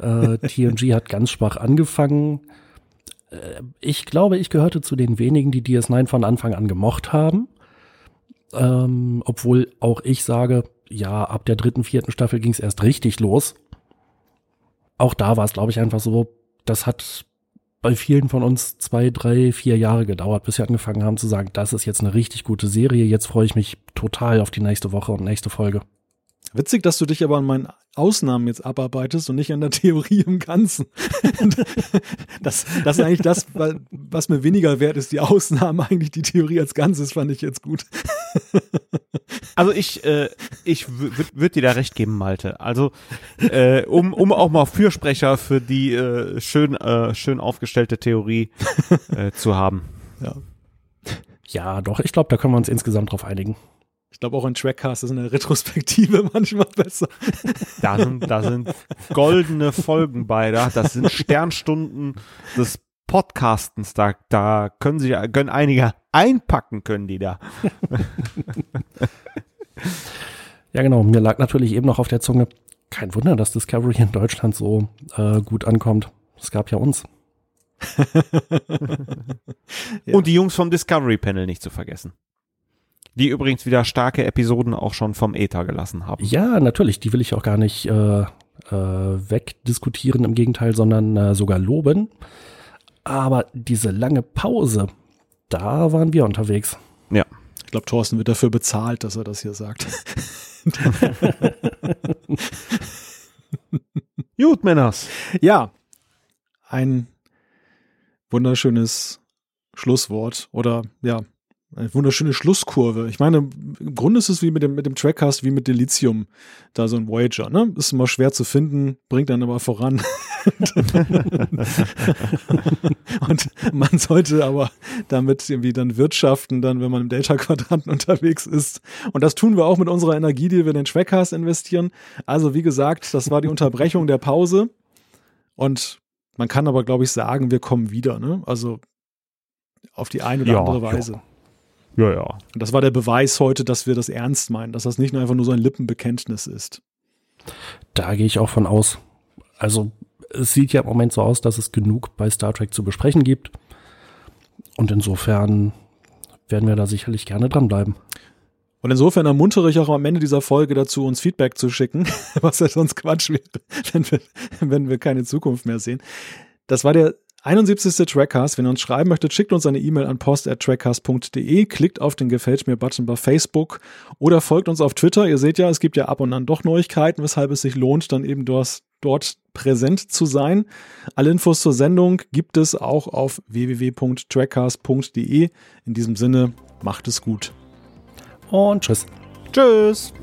Äh, TNG hat ganz schwach angefangen. Äh, ich glaube, ich gehörte zu den wenigen, die DS9 von Anfang an gemocht haben. Ähm, obwohl auch ich sage, ja, ab der dritten, vierten Staffel ging es erst richtig los. Auch da war es, glaube ich, einfach so, das hat bei vielen von uns zwei, drei, vier Jahre gedauert, bis wir angefangen haben zu sagen, das ist jetzt eine richtig gute Serie. Jetzt freue ich mich total auf die nächste Woche und nächste Folge. Witzig, dass du dich aber an meinen Ausnahmen jetzt abarbeitest und nicht an der <laughs> Theorie im Ganzen. das, das ist eigentlich das, was mir weniger wert ist. Die Ausnahmen eigentlich die Theorie als Ganzes fand ich jetzt gut. Also ich, äh, ich würde dir da recht geben, Malte. Also äh, um, um auch mal Fürsprecher für die äh, schön, äh, schön aufgestellte Theorie äh, zu haben. Ja. Ja, doch, ich glaube, da können wir uns insgesamt drauf einigen. Ich glaube auch ein Trackcast ist in der Retrospektive <laughs> manchmal besser. Da sind, da sind goldene Folgen bei, da. das sind Sternstunden des Podcastens, da, da können sich können einige einpacken können die da. ja genau, mir lag natürlich eben noch auf der Zunge, kein Wunder, dass Discovery in Deutschland so äh, gut ankommt. Es gab ja uns. <laughs> <laughs> ja. Und die Jungs vom Discovery Panel nicht zu vergessen. Die übrigens wieder starke Episoden auch schon vom Ether gelassen haben. Ja, natürlich. Die will ich auch gar nicht äh, äh, wegdiskutieren, im Gegenteil, sondern äh, sogar loben. Aber diese lange Pause, da waren wir unterwegs. Ja. Ich glaube, Thorsten wird dafür bezahlt, dass er das hier sagt. <laughs> Gut, Männers. Ja. Ein wunderschönes Schlusswort oder ja, eine wunderschöne Schlusskurve. Ich meine, im Grunde ist es wie mit dem, mit dem Trackcast, wie mit Delizium, da so ein Voyager, ne? Ist immer schwer zu finden, bringt dann aber voran. <laughs> und man sollte aber damit irgendwie dann wirtschaften, dann, wenn man im Delta-Quadranten unterwegs ist. Und das tun wir auch mit unserer Energie, die wir in den Trackcast investieren. Also, wie gesagt, das war die Unterbrechung der Pause. Und man kann aber, glaube ich, sagen, wir kommen wieder, ne? Also, auf die eine oder ja, andere Weise. Ja. Ja, ja. Und das war der Beweis heute, dass wir das ernst meinen, dass das nicht nur einfach nur so ein Lippenbekenntnis ist. Da gehe ich auch von aus. Also es sieht ja im Moment so aus, dass es genug bei Star Trek zu besprechen gibt. Und insofern werden wir da sicherlich gerne dranbleiben. Und insofern ermuntere ich auch am Ende dieser Folge dazu, uns Feedback zu schicken, <laughs> was ja sonst Quatsch wäre, <laughs> wenn wir, wenn wir keine Zukunft mehr sehen. Das war der 71. Trackcast. Wenn ihr uns schreiben möchtet, schickt uns eine E-Mail an post.trackcast.de, klickt auf den Gefällt mir-Button bei Facebook oder folgt uns auf Twitter. Ihr seht ja, es gibt ja ab und an doch Neuigkeiten, weshalb es sich lohnt, dann eben dort, dort präsent zu sein. Alle Infos zur Sendung gibt es auch auf www.trackcast.de. In diesem Sinne, macht es gut. Und tschüss. Tschüss.